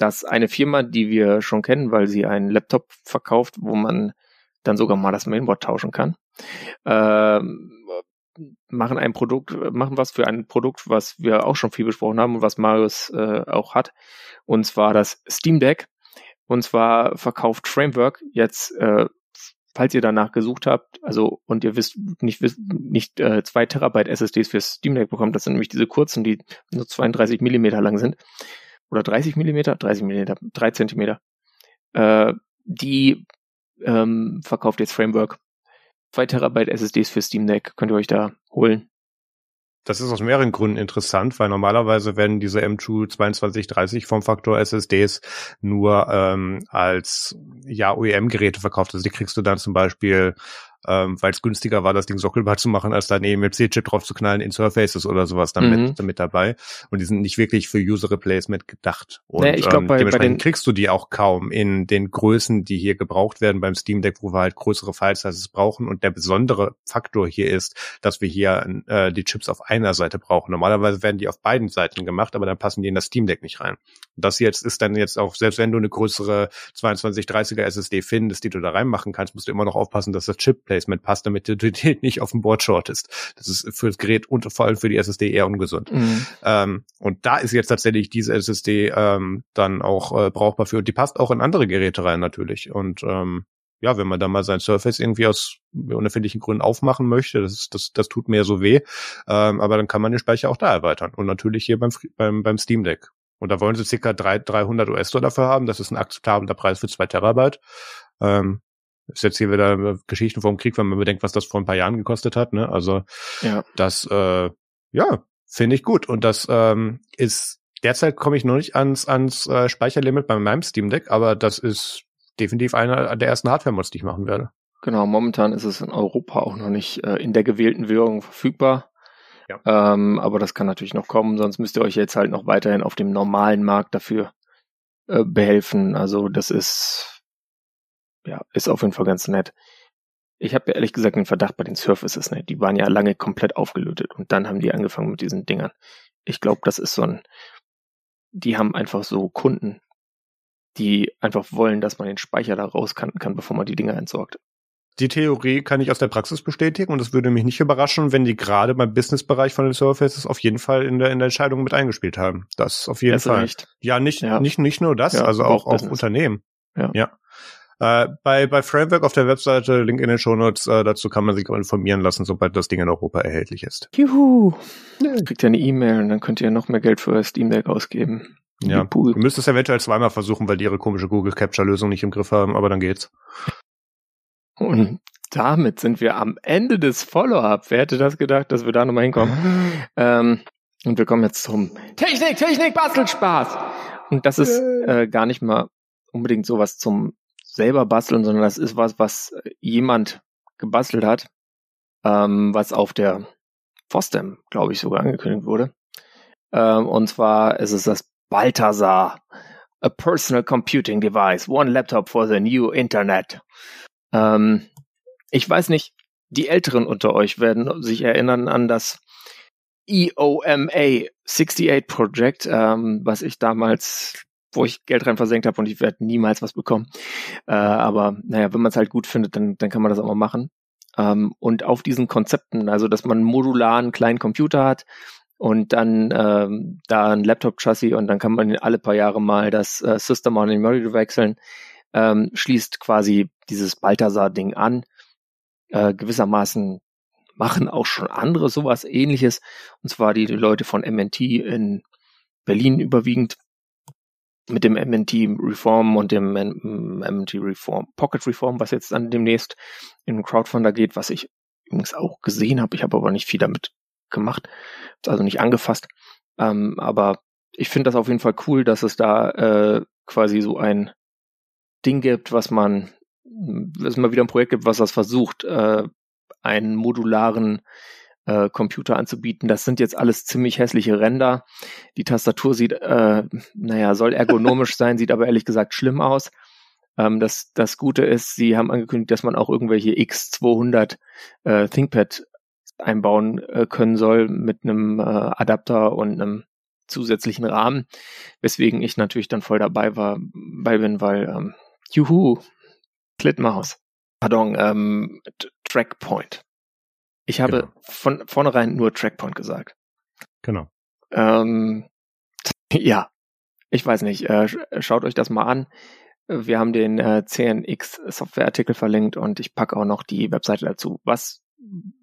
dass eine Firma, die wir schon kennen, weil sie einen Laptop verkauft, wo man dann sogar mal das Mainboard tauschen kann, ähm, machen ein Produkt, machen was für ein Produkt, was wir auch schon viel besprochen haben und was Marius äh, auch hat, und zwar das Steam Deck. Und zwar verkauft Framework jetzt, äh, falls ihr danach gesucht habt, also und ihr wisst nicht wisst, nicht äh, zwei Terabyte SSDs für Steam Deck bekommt, das sind nämlich diese kurzen, die nur 32 Millimeter lang sind oder 30 Millimeter, 30 Millimeter, 3 Zentimeter. Äh, die ähm, verkauft jetzt Framework. 2 Terabyte SSDs für Steam Deck könnt ihr euch da holen. Das ist aus mehreren Gründen interessant, weil normalerweise werden diese M2 2230 vom Faktor SSDs nur ähm, als ja OEM-Geräte verkauft. Also die kriegst du dann zum Beispiel ähm, weil es günstiger war, das Ding sockelbar zu machen, als dann eben EMC-Chip drauf zu knallen in Surfaces oder sowas dann mhm. mit, mit dabei. Und die sind nicht wirklich für User Replacement gedacht. Und naja, ich glaub, ähm, bei, dementsprechend bei kriegst du die auch kaum in den Größen, die hier gebraucht werden beim Steam Deck, wo wir halt größere File-Sizes brauchen. Und der besondere Faktor hier ist, dass wir hier äh, die Chips auf einer Seite brauchen. Normalerweise werden die auf beiden Seiten gemacht, aber dann passen die in das Steam Deck nicht rein. Das jetzt ist dann jetzt auch, selbst wenn du eine größere 2230er SSD findest, die du da reinmachen kannst, musst du immer noch aufpassen, dass das Chip Placement passt, damit du den nicht auf dem Board shortest. Das ist für das Gerät und vor allem für die SSD eher ungesund. Mhm. Ähm, und da ist jetzt tatsächlich diese SSD ähm, dann auch äh, brauchbar für. Und die passt auch in andere Geräte rein natürlich. Und ähm, ja, wenn man da mal sein Surface irgendwie aus unerfindlichen Gründen aufmachen möchte, das, ist, das, das tut mir so weh. Ähm, aber dann kann man den Speicher auch da erweitern. Und natürlich hier beim, beim, beim Steam Deck. Und da wollen sie circa 300 US-Dollar dafür haben. Das ist ein akzeptabler Preis für zwei Terabyte. Ähm, ist jetzt hier wieder Geschichten vom Krieg, wenn man bedenkt, was das vor ein paar Jahren gekostet hat. Ne? Also ja. das, äh, ja, finde ich gut. Und das ähm, ist derzeit komme ich noch nicht ans ans äh, Speicherlimit bei meinem Steam Deck, aber das ist definitiv einer der ersten Hardware-Mods, die ich machen werde. Genau, momentan ist es in Europa auch noch nicht äh, in der gewählten Währung verfügbar. Ja. Ähm, aber das kann natürlich noch kommen, sonst müsst ihr euch jetzt halt noch weiterhin auf dem normalen Markt dafür äh, behelfen. Also das ist ja, ist auf jeden Fall ganz nett. Ich habe ja ehrlich gesagt einen Verdacht bei den Surfaces, ne? Die waren ja lange komplett aufgelötet und dann haben die angefangen mit diesen Dingern. Ich glaube, das ist so ein, die haben einfach so Kunden, die einfach wollen, dass man den Speicher da rauskanten kann, bevor man die Dinger entsorgt. Die Theorie kann ich aus der Praxis bestätigen und es würde mich nicht überraschen, wenn die gerade beim Businessbereich von den Surfaces auf jeden Fall in der, in der Entscheidung mit eingespielt haben. Das auf jeden das Fall. Recht. Ja, nicht, ja. nicht, nicht nur das, ja, also auch, auch Unternehmen. Ja. ja. Äh, bei, bei Framework auf der Webseite, Link in den Shownotes, äh, dazu kann man sich auch informieren lassen, sobald das Ding in Europa erhältlich ist. Juhu! Ja. Kriegt ihr eine E-Mail und dann könnt ihr noch mehr Geld für Steam Deck ausgeben. Ja, du müsstest es eventuell zweimal versuchen, weil die ihre komische Google Capture Lösung nicht im Griff haben, aber dann geht's. Und damit sind wir am Ende des Follow-up. Wer hätte das gedacht, dass wir da nochmal hinkommen? ähm, und wir kommen jetzt zum Technik, Technik, Bastelspaß. Und das ist äh, gar nicht mal unbedingt sowas zum selber basteln, sondern das ist was, was jemand gebastelt hat, ähm, was auf der FOSDEM, glaube ich, sogar angekündigt wurde. Ähm, und zwar ist es das Balthasar, a personal computing device, one laptop for the new Internet. Ähm, ich weiß nicht, die Älteren unter euch werden sich erinnern an das EOMA 68 Project, ähm, was ich damals wo ich Geld rein versenkt habe und ich werde niemals was bekommen. Äh, aber naja, wenn man es halt gut findet, dann, dann kann man das auch mal machen. Ähm, und auf diesen Konzepten, also dass man modularen kleinen Computer hat und dann ähm, da ein Laptop-Chassis und dann kann man alle paar Jahre mal das äh, System on Memory wechseln, ähm, schließt quasi dieses Balthasar-Ding an. Äh, gewissermaßen machen auch schon andere sowas ähnliches. Und zwar die, die Leute von MNT in Berlin überwiegend mit dem MNT Reform und dem MNT Reform, Pocket Reform, was jetzt dann demnächst in Crowdfunder geht, was ich übrigens auch gesehen habe. Ich habe aber nicht viel damit gemacht, also nicht angefasst. Ähm, aber ich finde das auf jeden Fall cool, dass es da äh, quasi so ein Ding gibt, was man, dass es mal wieder ein Projekt gibt, was das versucht, äh, einen modularen äh, Computer anzubieten. Das sind jetzt alles ziemlich hässliche Ränder. Die Tastatur sieht, äh, naja, soll ergonomisch sein, sieht aber ehrlich gesagt schlimm aus. Ähm, das, das Gute ist, sie haben angekündigt, dass man auch irgendwelche X200 äh, ThinkPad einbauen äh, können soll mit einem äh, Adapter und einem zusätzlichen Rahmen, weswegen ich natürlich dann voll dabei war, bei bin, weil ähm, juhu, Klittmaus. Pardon, ähm, Trackpoint. Ich habe genau. von vornherein nur Trackpoint gesagt. Genau. Ähm, ja, ich weiß nicht. Äh, schaut euch das mal an. Wir haben den äh, CNX Softwareartikel verlinkt und ich packe auch noch die Webseite dazu. Was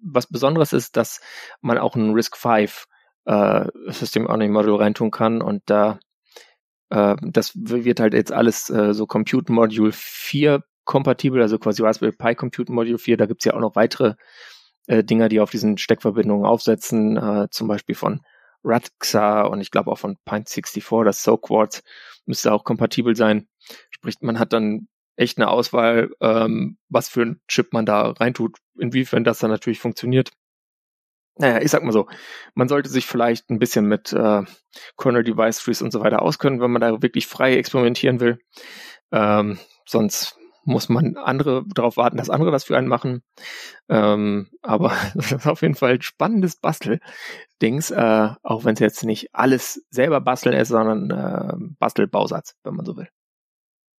was Besonderes ist, dass man auch ein RISC V äh, System Earning Module reintun kann und da äh, das wird halt jetzt alles äh, so Compute Module 4 kompatibel, also quasi Raspberry Pi Compute Module 4. Da gibt's ja auch noch weitere äh, Dinger, die auf diesen Steckverbindungen aufsetzen, äh, zum Beispiel von Ratxa und ich glaube auch von Pint64, das SoQuartz müsste auch kompatibel sein. Sprich, man hat dann echt eine Auswahl, ähm, was für ein Chip man da reintut, inwiefern das dann natürlich funktioniert. Naja, ich sag mal so, man sollte sich vielleicht ein bisschen mit äh, Kernel Device Trees und so weiter auskennen, wenn man da wirklich frei experimentieren will. Ähm, sonst muss man andere darauf warten, dass andere das für einen machen. Ähm, aber das ist auf jeden Fall ein spannendes Bastel-Dings, äh, auch wenn es jetzt nicht alles selber basteln ist, sondern äh, Bastelbausatz, wenn man so will.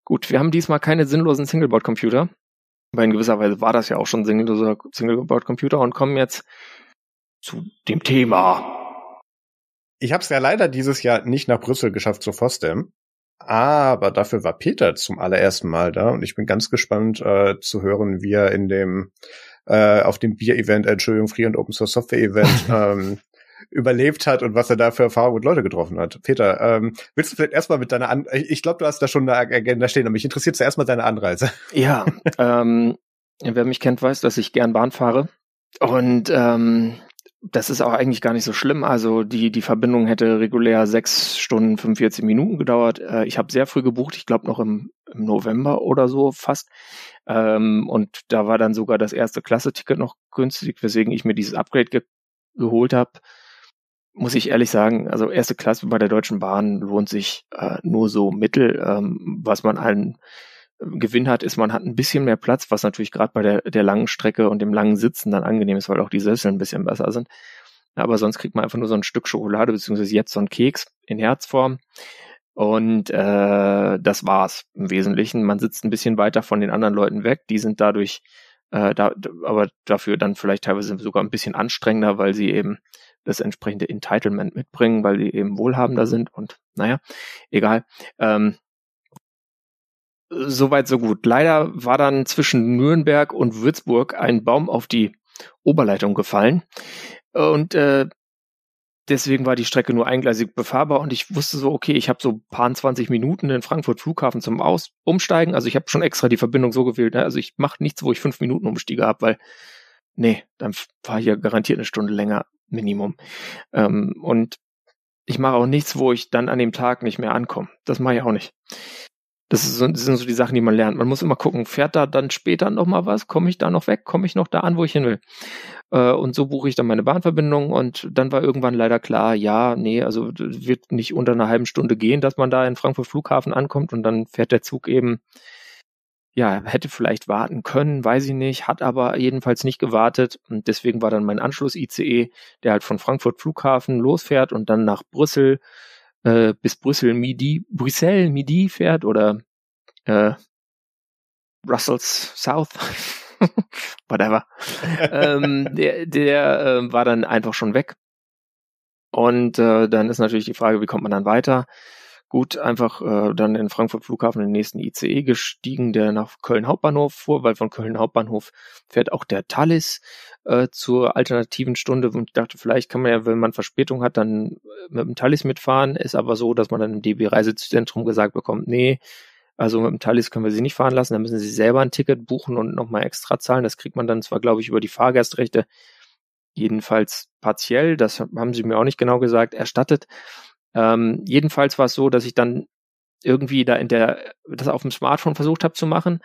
Gut, wir haben diesmal keine sinnlosen Singleboard-Computer, weil in gewisser Weise war das ja auch schon sinnloser Singleboard-Computer und kommen jetzt zu dem Thema. Ich habe es ja leider dieses Jahr nicht nach Brüssel geschafft zu FOSDEM. Aber dafür war Peter zum allerersten Mal da und ich bin ganz gespannt äh, zu hören, wie er in dem äh, auf dem Bier-Event, Entschuldigung, Free und Open Source Software Event ähm, überlebt hat und was er da für Erfahrungen mit Leute getroffen hat. Peter, ähm, willst du vielleicht erstmal mit deiner An ich glaube, du hast da schon eine Agenda stehen, aber mich interessiert zuerst mal deine Anreise. Ja, ähm, wer mich kennt, weiß, dass ich gern Bahn fahre. Und ähm, das ist auch eigentlich gar nicht so schlimm. Also die, die Verbindung hätte regulär sechs Stunden 45 Minuten gedauert. Äh, ich habe sehr früh gebucht, ich glaube noch im, im, November oder so fast. Ähm, und da war dann sogar das erste Klasse-Ticket noch günstig, weswegen ich mir dieses Upgrade ge geholt habe. Muss ich ehrlich sagen, also erste Klasse bei der Deutschen Bahn lohnt sich äh, nur so mittel, ähm, was man allen Gewinn hat, ist, man hat ein bisschen mehr Platz, was natürlich gerade bei der, der langen Strecke und dem langen Sitzen dann angenehm ist, weil auch die Sessel ein bisschen besser sind. Aber sonst kriegt man einfach nur so ein Stück Schokolade, beziehungsweise jetzt so ein Keks in Herzform. Und äh, das war's im Wesentlichen. Man sitzt ein bisschen weiter von den anderen Leuten weg. Die sind dadurch, äh, da, aber dafür dann vielleicht teilweise sogar ein bisschen anstrengender, weil sie eben das entsprechende Entitlement mitbringen, weil sie eben wohlhabender sind und naja, egal. Ähm, Soweit, so gut. Leider war dann zwischen Nürnberg und Würzburg ein Baum auf die Oberleitung gefallen. Und äh, deswegen war die Strecke nur eingleisig befahrbar und ich wusste so, okay, ich habe so paar 20 Minuten in Frankfurt Flughafen zum Aus Umsteigen. Also ich habe schon extra die Verbindung so gewählt. Ne? Also ich mache nichts, wo ich fünf Minuten Umstiege habe, weil nee, dann fahre ich ja garantiert eine Stunde länger Minimum. Ähm, und ich mache auch nichts, wo ich dann an dem Tag nicht mehr ankomme. Das mache ich auch nicht. Das, sind so die Sachen, die man lernt. Man muss immer gucken, fährt da dann später noch mal was? Komme ich da noch weg? Komme ich noch da an, wo ich hin will? Äh, und so buche ich dann meine Bahnverbindung und dann war irgendwann leider klar, ja, nee, also wird nicht unter einer halben Stunde gehen, dass man da in Frankfurt Flughafen ankommt und dann fährt der Zug eben, ja, hätte vielleicht warten können, weiß ich nicht, hat aber jedenfalls nicht gewartet und deswegen war dann mein Anschluss-ICE, der halt von Frankfurt Flughafen losfährt und dann nach Brüssel äh, bis Brüssel Midi, Brüssel Midi fährt oder äh, Brussels South, whatever. ähm, der der äh, war dann einfach schon weg. Und äh, dann ist natürlich die Frage, wie kommt man dann weiter? Gut, einfach äh, dann in Frankfurt Flughafen den nächsten ICE gestiegen, der nach Köln Hauptbahnhof fuhr, weil von Köln Hauptbahnhof fährt auch der Thalys äh, zur alternativen Stunde und ich dachte, vielleicht kann man ja, wenn man Verspätung hat, dann äh, mit dem Thalys mitfahren. Ist aber so, dass man dann im DB Reisezentrum gesagt bekommt, nee, also mit dem Thalys können wir sie nicht fahren lassen, dann müssen sie selber ein Ticket buchen und nochmal extra zahlen. Das kriegt man dann zwar, glaube ich, über die Fahrgastrechte, jedenfalls partiell, das haben sie mir auch nicht genau gesagt, erstattet. Ähm, jedenfalls war es so, dass ich dann irgendwie da in der, das auf dem Smartphone versucht habe zu machen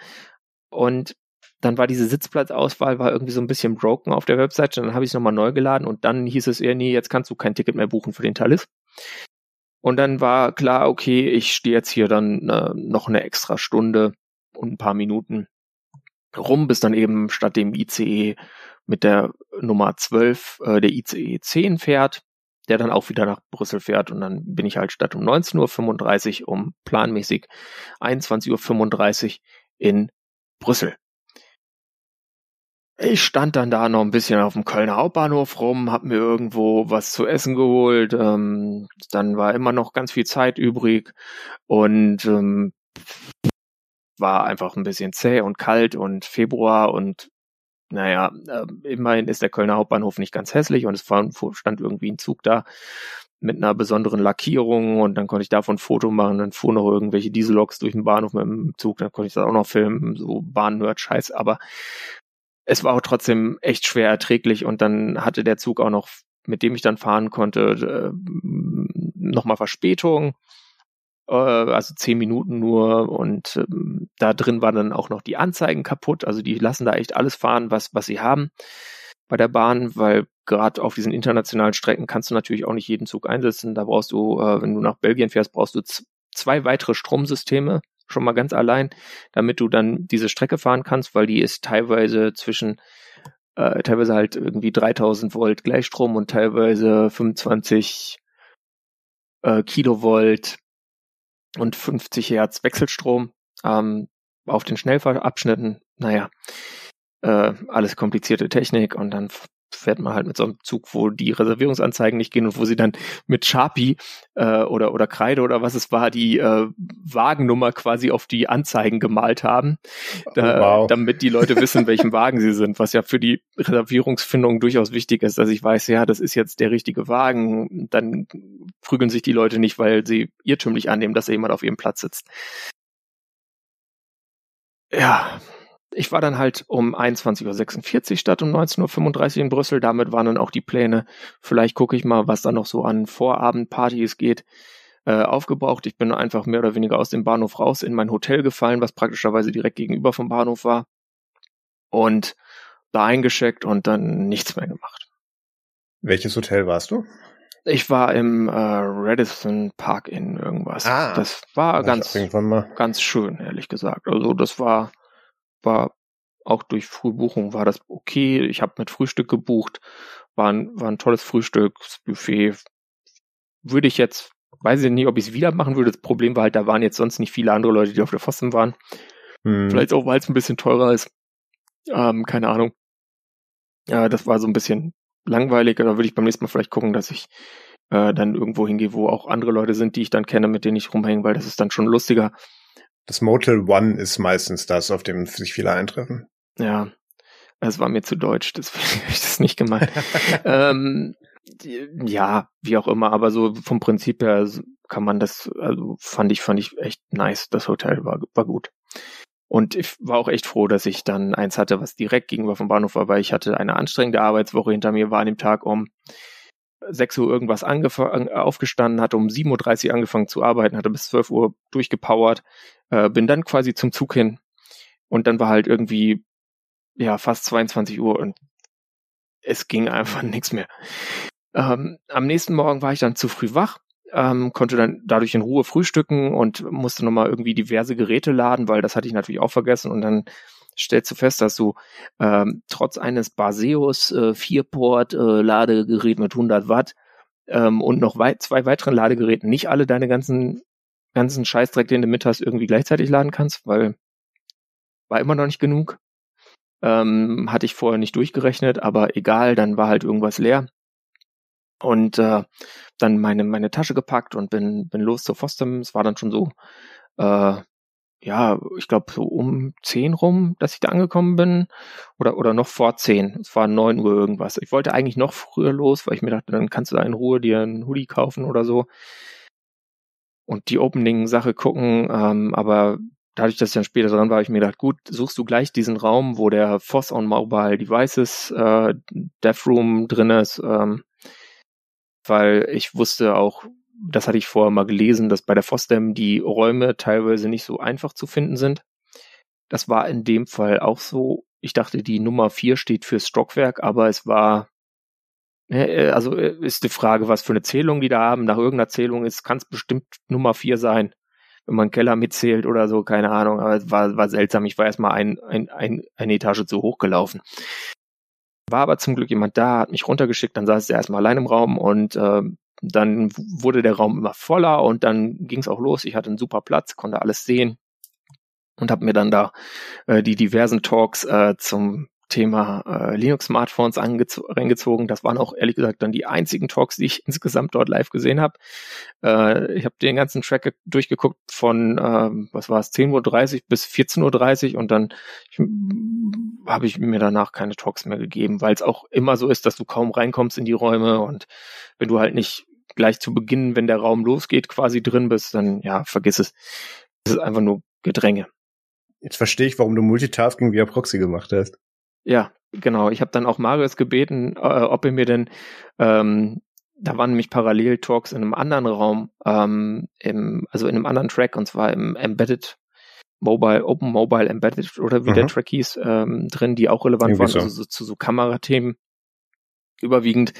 und dann war diese Sitzplatzauswahl war irgendwie so ein bisschen broken auf der Webseite. Dann habe ich es nochmal neu geladen und dann hieß es eher, nee, jetzt kannst du kein Ticket mehr buchen für den Talis. Und dann war klar, okay, ich stehe jetzt hier dann äh, noch eine extra Stunde und ein paar Minuten rum, bis dann eben statt dem ICE mit der Nummer 12 äh, der ICE 10 fährt, der dann auch wieder nach Brüssel fährt und dann bin ich halt statt um 19.35 Uhr um planmäßig 21.35 Uhr in Brüssel. Ich stand dann da noch ein bisschen auf dem Kölner Hauptbahnhof rum, hab mir irgendwo was zu essen geholt. Ähm, dann war immer noch ganz viel Zeit übrig und ähm, war einfach ein bisschen zäh und kalt und Februar und naja, äh, immerhin ist der Kölner Hauptbahnhof nicht ganz hässlich und es stand irgendwie ein Zug da mit einer besonderen Lackierung und dann konnte ich davon ein Foto machen, dann fuhren noch irgendwelche Dieselloks durch den Bahnhof mit dem Zug, dann konnte ich das auch noch filmen, so Bahn-Nerd-Scheiß, aber es war auch trotzdem echt schwer erträglich und dann hatte der Zug auch noch, mit dem ich dann fahren konnte, äh, nochmal Verspätung, also zehn Minuten nur und ähm, da drin war dann auch noch die Anzeigen kaputt, also die lassen da echt alles fahren, was, was sie haben bei der Bahn, weil gerade auf diesen internationalen Strecken kannst du natürlich auch nicht jeden Zug einsetzen. Da brauchst du, äh, wenn du nach Belgien fährst, brauchst du zwei weitere Stromsysteme schon mal ganz allein, damit du dann diese Strecke fahren kannst, weil die ist teilweise zwischen äh, teilweise halt irgendwie 3000 Volt Gleichstrom und teilweise 25 äh, Kilovolt und 50 Hertz Wechselstrom ähm, auf den Schnellfahrabschnitten. Naja, äh, alles komplizierte Technik und dann fährt man halt mit so einem Zug, wo die Reservierungsanzeigen nicht gehen und wo sie dann mit Sharpie äh, oder oder Kreide oder was es war, die äh, Wagennummer quasi auf die Anzeigen gemalt haben, da, oh, wow. damit die Leute wissen, welchen Wagen sie sind, was ja für die Reservierungsfindung durchaus wichtig ist, dass ich weiß, ja, das ist jetzt der richtige Wagen, dann prügeln sich die Leute nicht, weil sie irrtümlich annehmen, dass da jemand auf ihrem Platz sitzt. Ja, ich war dann halt um 21.46 Uhr statt um 19.35 Uhr in Brüssel. Damit waren dann auch die Pläne, vielleicht gucke ich mal, was da noch so an Vorabendpartys geht, äh, aufgebraucht. Ich bin einfach mehr oder weniger aus dem Bahnhof raus in mein Hotel gefallen, was praktischerweise direkt gegenüber vom Bahnhof war. Und da eingeschickt und dann nichts mehr gemacht. Welches Hotel warst du? Ich war im äh, Radisson Park in irgendwas. Ah, das war ganz, ganz schön, ehrlich gesagt. Also das war war auch durch Frühbuchung war das okay. Ich habe mit Frühstück gebucht, war ein, war ein tolles Frühstücksbuffet. Würde ich jetzt, weiß ich nicht, ob ich es wieder machen würde. Das Problem war halt, da waren jetzt sonst nicht viele andere Leute, die auf der Pfosten waren. Hm. Vielleicht auch, weil es ein bisschen teurer ist. Ähm, keine Ahnung. Ja, das war so ein bisschen langweilig. Da würde ich beim nächsten Mal vielleicht gucken, dass ich äh, dann irgendwo hingehe, wo auch andere Leute sind, die ich dann kenne, mit denen ich rumhänge, weil das ist dann schon lustiger. Das Motel One ist meistens das, auf dem sich viele eintreffen. Ja, es war mir zu deutsch, deswegen habe ich das nicht gemeint. ähm, ja, wie auch immer, aber so vom Prinzip her kann man das, also fand ich, fand ich echt nice. Das Hotel war, war gut. Und ich war auch echt froh, dass ich dann eins hatte, was direkt gegenüber vom Bahnhof war, weil ich hatte eine anstrengende Arbeitswoche hinter mir, war an dem Tag um 6 Uhr irgendwas aufgestanden, hatte um 7.30 Uhr angefangen zu arbeiten, hatte bis 12 Uhr durchgepowert, äh, bin dann quasi zum Zug hin und dann war halt irgendwie ja fast 22 Uhr und es ging einfach nichts mehr. Ähm, am nächsten Morgen war ich dann zu früh wach, ähm, konnte dann dadurch in Ruhe frühstücken und musste nochmal irgendwie diverse Geräte laden, weil das hatte ich natürlich auch vergessen und dann stellst du fest, dass du ähm, trotz eines Baseus äh, 4-Port äh, mit 100 Watt ähm, und noch wei zwei weiteren Ladegeräten nicht alle deine ganzen ganzen Scheißdreck, den du mit hast, irgendwie gleichzeitig laden kannst, weil war immer noch nicht genug. Ähm, hatte ich vorher nicht durchgerechnet, aber egal, dann war halt irgendwas leer. Und äh, dann meine, meine Tasche gepackt und bin, bin los zur Fostem. Es war dann schon so, äh, ja, ich glaube so um zehn rum, dass ich da angekommen bin. Oder, oder noch vor zehn. Es war neun Uhr irgendwas. Ich wollte eigentlich noch früher los, weil ich mir dachte, dann kannst du da in Ruhe dir einen Hoodie kaufen oder so und die Opening-Sache gucken, ähm, aber dadurch, dass ich dann später dran war, habe ich mir gedacht, gut, suchst du gleich diesen Raum, wo der FOSS on Mobile Devices äh, Dev Room drin ist, ähm, weil ich wusste auch, das hatte ich vorher mal gelesen, dass bei der FOSDEM die Räume teilweise nicht so einfach zu finden sind. Das war in dem Fall auch so. Ich dachte, die Nummer vier steht fürs Stockwerk, aber es war, äh, also äh, ist die Frage, was für eine Zählung die da haben. Nach irgendeiner Zählung ist, kann es bestimmt Nummer vier sein, wenn man Keller mitzählt oder so, keine Ahnung. Aber es war, war seltsam. Ich war erstmal ein, ein, ein, eine Etage zu hoch gelaufen. War aber zum Glück jemand da, hat mich runtergeschickt, dann saß er erstmal allein im Raum und äh, dann wurde der Raum immer voller und dann ging es auch los. Ich hatte einen super Platz, konnte alles sehen und habe mir dann da äh, die diversen Talks äh, zum Thema äh, Linux-Smartphones reingezogen. Das waren auch ehrlich gesagt dann die einzigen Talks, die ich insgesamt dort live gesehen habe. Äh, ich habe den ganzen Track durchgeguckt von, äh, was war es, 10.30 Uhr bis 14.30 Uhr und dann habe ich mir danach keine Talks mehr gegeben, weil es auch immer so ist, dass du kaum reinkommst in die Räume und wenn du halt nicht gleich zu Beginn, wenn der Raum losgeht, quasi drin bist, dann ja, vergiss es. Es ist einfach nur Gedränge. Jetzt verstehe ich, warum du Multitasking via Proxy gemacht hast. Ja, genau. Ich habe dann auch Marius gebeten, äh, ob er mir denn, ähm, da waren nämlich Parallel-Talks in einem anderen Raum, ähm, im, also in einem anderen Track, und zwar im Embedded Mobile, Open Mobile Embedded oder wie mhm. der Track hieß, ähm, drin, die auch relevant Irgendwie waren, so. also so, zu so Kamerathemen überwiegend.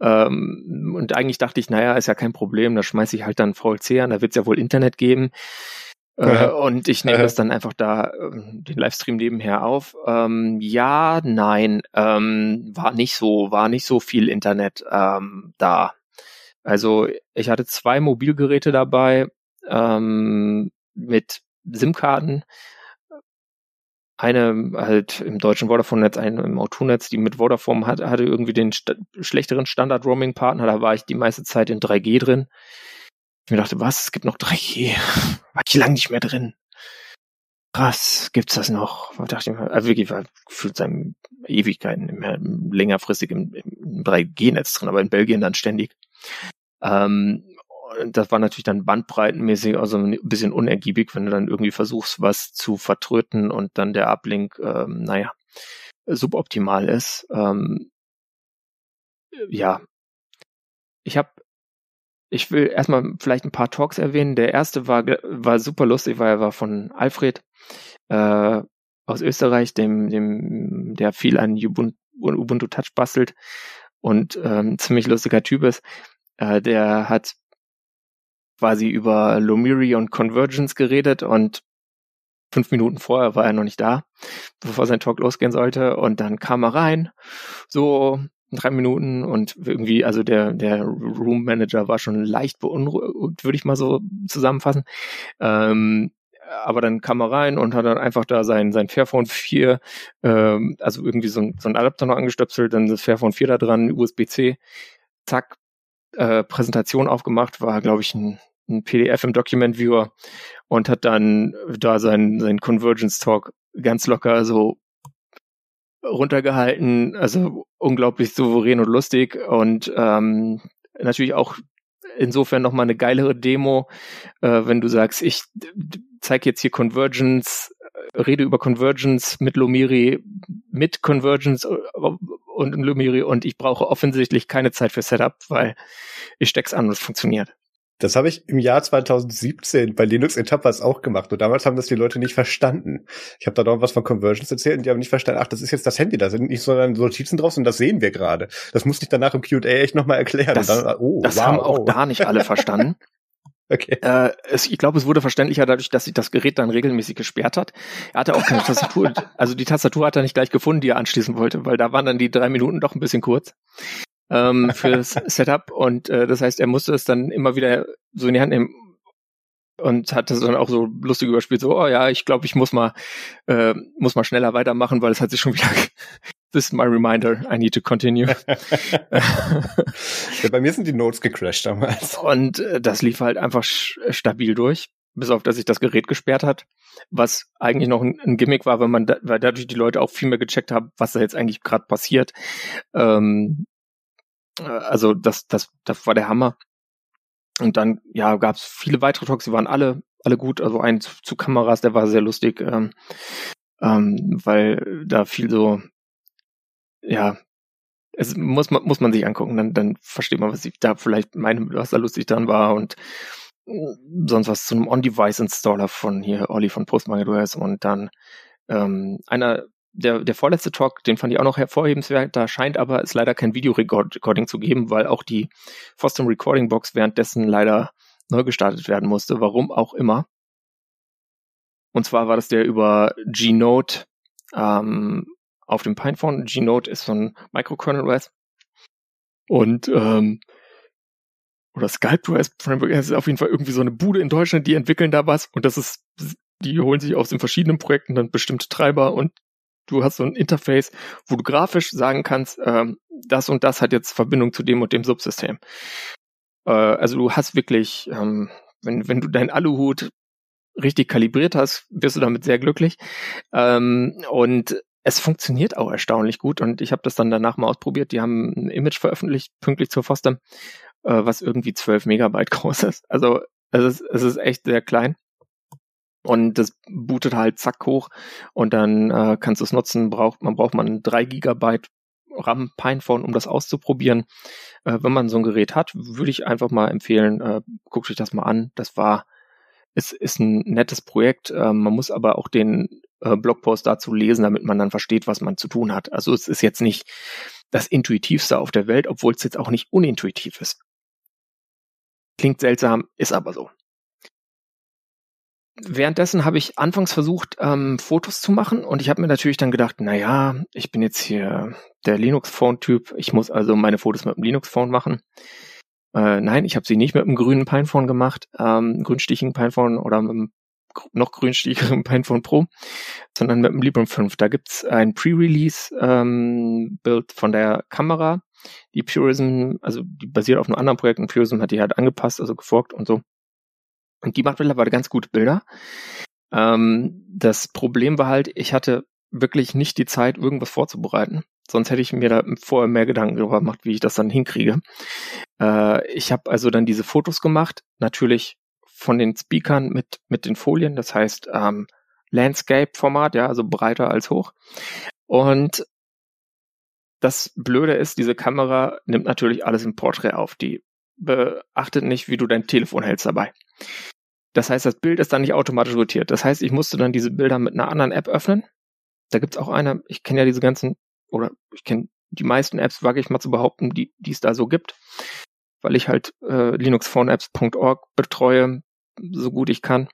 Ähm, und eigentlich dachte ich, naja, ist ja kein Problem, da schmeiße ich halt dann VLC an, da wird es ja wohl Internet geben. Äh, und ich nehme das dann einfach da, ähm, den Livestream nebenher auf. Ähm, ja, nein, ähm, war nicht so, war nicht so viel Internet ähm, da. Also ich hatte zwei Mobilgeräte dabei ähm, mit SIM-Karten. Eine halt im deutschen Vodafone-Netz, eine im O2-Netz, die mit Vodafone hat, hatte irgendwie den st schlechteren Standard-Roaming-Partner. Da war ich die meiste Zeit in 3G drin. Ich mir dachte, was? Es gibt noch 3G. War ich lang nicht mehr drin. Krass, gibt's das noch? Da dachte ich mir, also wirklich war gefühlt seinem Ewigkeiten immer längerfristig im, im 3G-Netz drin, aber in Belgien dann ständig. Ähm, das war natürlich dann bandbreitenmäßig, also ein bisschen unergiebig, wenn du dann irgendwie versuchst, was zu vertröten und dann der Uplink, ähm, naja, suboptimal ist. Ähm, ja, ich habe ich will erstmal vielleicht ein paar Talks erwähnen. Der erste war, war super lustig, weil er war von Alfred äh, aus Österreich, dem, dem, der viel an Ubuntu, Ubuntu Touch bastelt und ähm, ziemlich lustiger Typ ist. Äh, der hat quasi über Lomiri und Convergence geredet und fünf Minuten vorher war er noch nicht da, bevor sein Talk losgehen sollte. Und dann kam er rein, so drei Minuten und irgendwie, also der, der Room Manager war schon leicht beunruhigt, würde ich mal so zusammenfassen. Ähm, aber dann kam er rein und hat dann einfach da sein, sein Fairphone 4, ähm, also irgendwie so ein, so ein Adapter noch angestöpselt, dann das Fairphone 4 da dran, USB-C, zack, äh, Präsentation aufgemacht, war, glaube ich, ein, ein PDF im Document Viewer und hat dann da sein, sein Convergence Talk ganz locker so runtergehalten, also unglaublich souverän und lustig und ähm, natürlich auch insofern nochmal eine geilere Demo, äh, wenn du sagst, ich zeige jetzt hier Convergence, äh, rede über Convergence mit Lumiri, mit Convergence äh, und Lumiri und ich brauche offensichtlich keine Zeit für Setup, weil ich steck's an und es funktioniert. Das habe ich im Jahr 2017 bei Linux in Tapas auch gemacht. Und damals haben das die Leute nicht verstanden. Ich habe da noch was von Conversions erzählt und die haben nicht verstanden, ach, das ist jetzt das Handy, da sind nicht so Notizen drauf und das sehen wir gerade. Das musste ich danach im Q&A echt nochmal erklären. Das, dann, oh, das wow. haben auch da nicht alle verstanden. Okay. Äh, es, ich glaube, es wurde verständlicher dadurch, dass sich das Gerät dann regelmäßig gesperrt hat. Er hatte auch keine Tastatur, also die Tastatur hat er nicht gleich gefunden, die er anschließen wollte, weil da waren dann die drei Minuten doch ein bisschen kurz ähm, fürs Setup und äh, das heißt, er musste es dann immer wieder so in die Hand nehmen und hat das dann auch so lustig überspielt, so, oh ja, ich glaube, ich muss mal, äh, muss mal schneller weitermachen, weil es hat sich schon wieder, this is my reminder, I need to continue. ja, bei mir sind die Notes gecrashed damals. Und äh, das lief halt einfach stabil durch, bis auf, dass sich das Gerät gesperrt hat, was eigentlich noch ein, ein Gimmick war, weil man, da, weil dadurch die Leute auch viel mehr gecheckt haben, was da jetzt eigentlich gerade passiert. Ähm, äh, also das, das, das war der Hammer. Und dann, ja, gab es viele weitere Talks, die waren alle, alle gut. Also ein zu, zu Kameras, der war sehr lustig, ähm, ähm, weil da viel so, ja, es muss man, muss man sich angucken, dann, dann versteht man, was ich da vielleicht meine, was da lustig dran war und sonst was zu einem On-Device-Installer von hier, Olli von PostMyOS und dann ähm, einer der, der vorletzte Talk, den fand ich auch noch hervorhebenswert, da scheint aber es leider kein Video-Recording zu geben, weil auch die Fostum Recording Box währenddessen leider neu gestartet werden musste, warum auch immer. Und zwar war das der über G-Note ähm, auf dem Pinephone. G-Note ist so ein Microkernel OS. Und ähm, oder Sculptor OS Framework ist auf jeden Fall irgendwie so eine Bude in Deutschland, die entwickeln da was und das ist, die holen sich aus den verschiedenen Projekten dann bestimmte Treiber und du hast so ein Interface, wo du grafisch sagen kannst, ähm, das und das hat jetzt Verbindung zu dem und dem Subsystem. Äh, also du hast wirklich, ähm, wenn, wenn du deinen Aluhut richtig kalibriert hast, wirst du damit sehr glücklich. Ähm, und es funktioniert auch erstaunlich gut und ich habe das dann danach mal ausprobiert. Die haben ein Image veröffentlicht, pünktlich zur Foster, äh, was irgendwie 12 Megabyte groß ist. Also es ist, es ist echt sehr klein. Und das bootet halt zack hoch und dann äh, kannst du es nutzen. Braucht, man braucht man 3 Gigabyte RAM Pinephone, um das auszuprobieren. Äh, wenn man so ein Gerät hat, würde ich einfach mal empfehlen, äh, guckt euch das mal an. Das war, es ist ein nettes Projekt. Äh, man muss aber auch den äh, Blogpost dazu lesen, damit man dann versteht, was man zu tun hat. Also es ist jetzt nicht das intuitivste auf der Welt, obwohl es jetzt auch nicht unintuitiv ist. Klingt seltsam, ist aber so währenddessen habe ich anfangs versucht, ähm, Fotos zu machen und ich habe mir natürlich dann gedacht, na ja, ich bin jetzt hier der Linux-Phone-Typ, ich muss also meine Fotos mit dem Linux-Phone machen. Äh, nein, ich habe sie nicht mit einem grünen Pinephone gemacht, ähm, grünstichigen Pinephone oder mit einem noch grünsticheren Pinephone Pro, sondern mit dem Librem 5. Da gibt's ein Pre-Release-Bild ähm, von der Kamera. Die Purism, also die basiert auf einem anderen Projekt und Purism hat die halt angepasst, also geforkt und so. Und die macht mittlerweile ganz gute Bilder. Ähm, das Problem war halt, ich hatte wirklich nicht die Zeit, irgendwas vorzubereiten. Sonst hätte ich mir da vorher mehr Gedanken darüber gemacht, wie ich das dann hinkriege. Äh, ich habe also dann diese Fotos gemacht, natürlich von den Speakern mit, mit den Folien, das heißt ähm, Landscape-Format, ja, also breiter als hoch. Und das Blöde ist, diese Kamera nimmt natürlich alles im Portrait auf. Die beachtet nicht, wie du dein Telefon hältst dabei. Das heißt, das Bild ist dann nicht automatisch rotiert. Das heißt, ich musste dann diese Bilder mit einer anderen App öffnen. Da gibt's auch eine, ich kenne ja diese ganzen, oder ich kenne die meisten Apps, wage ich mal zu behaupten, die, die es da so gibt, weil ich halt äh, linuxphoneapps.org betreue, so gut ich kann.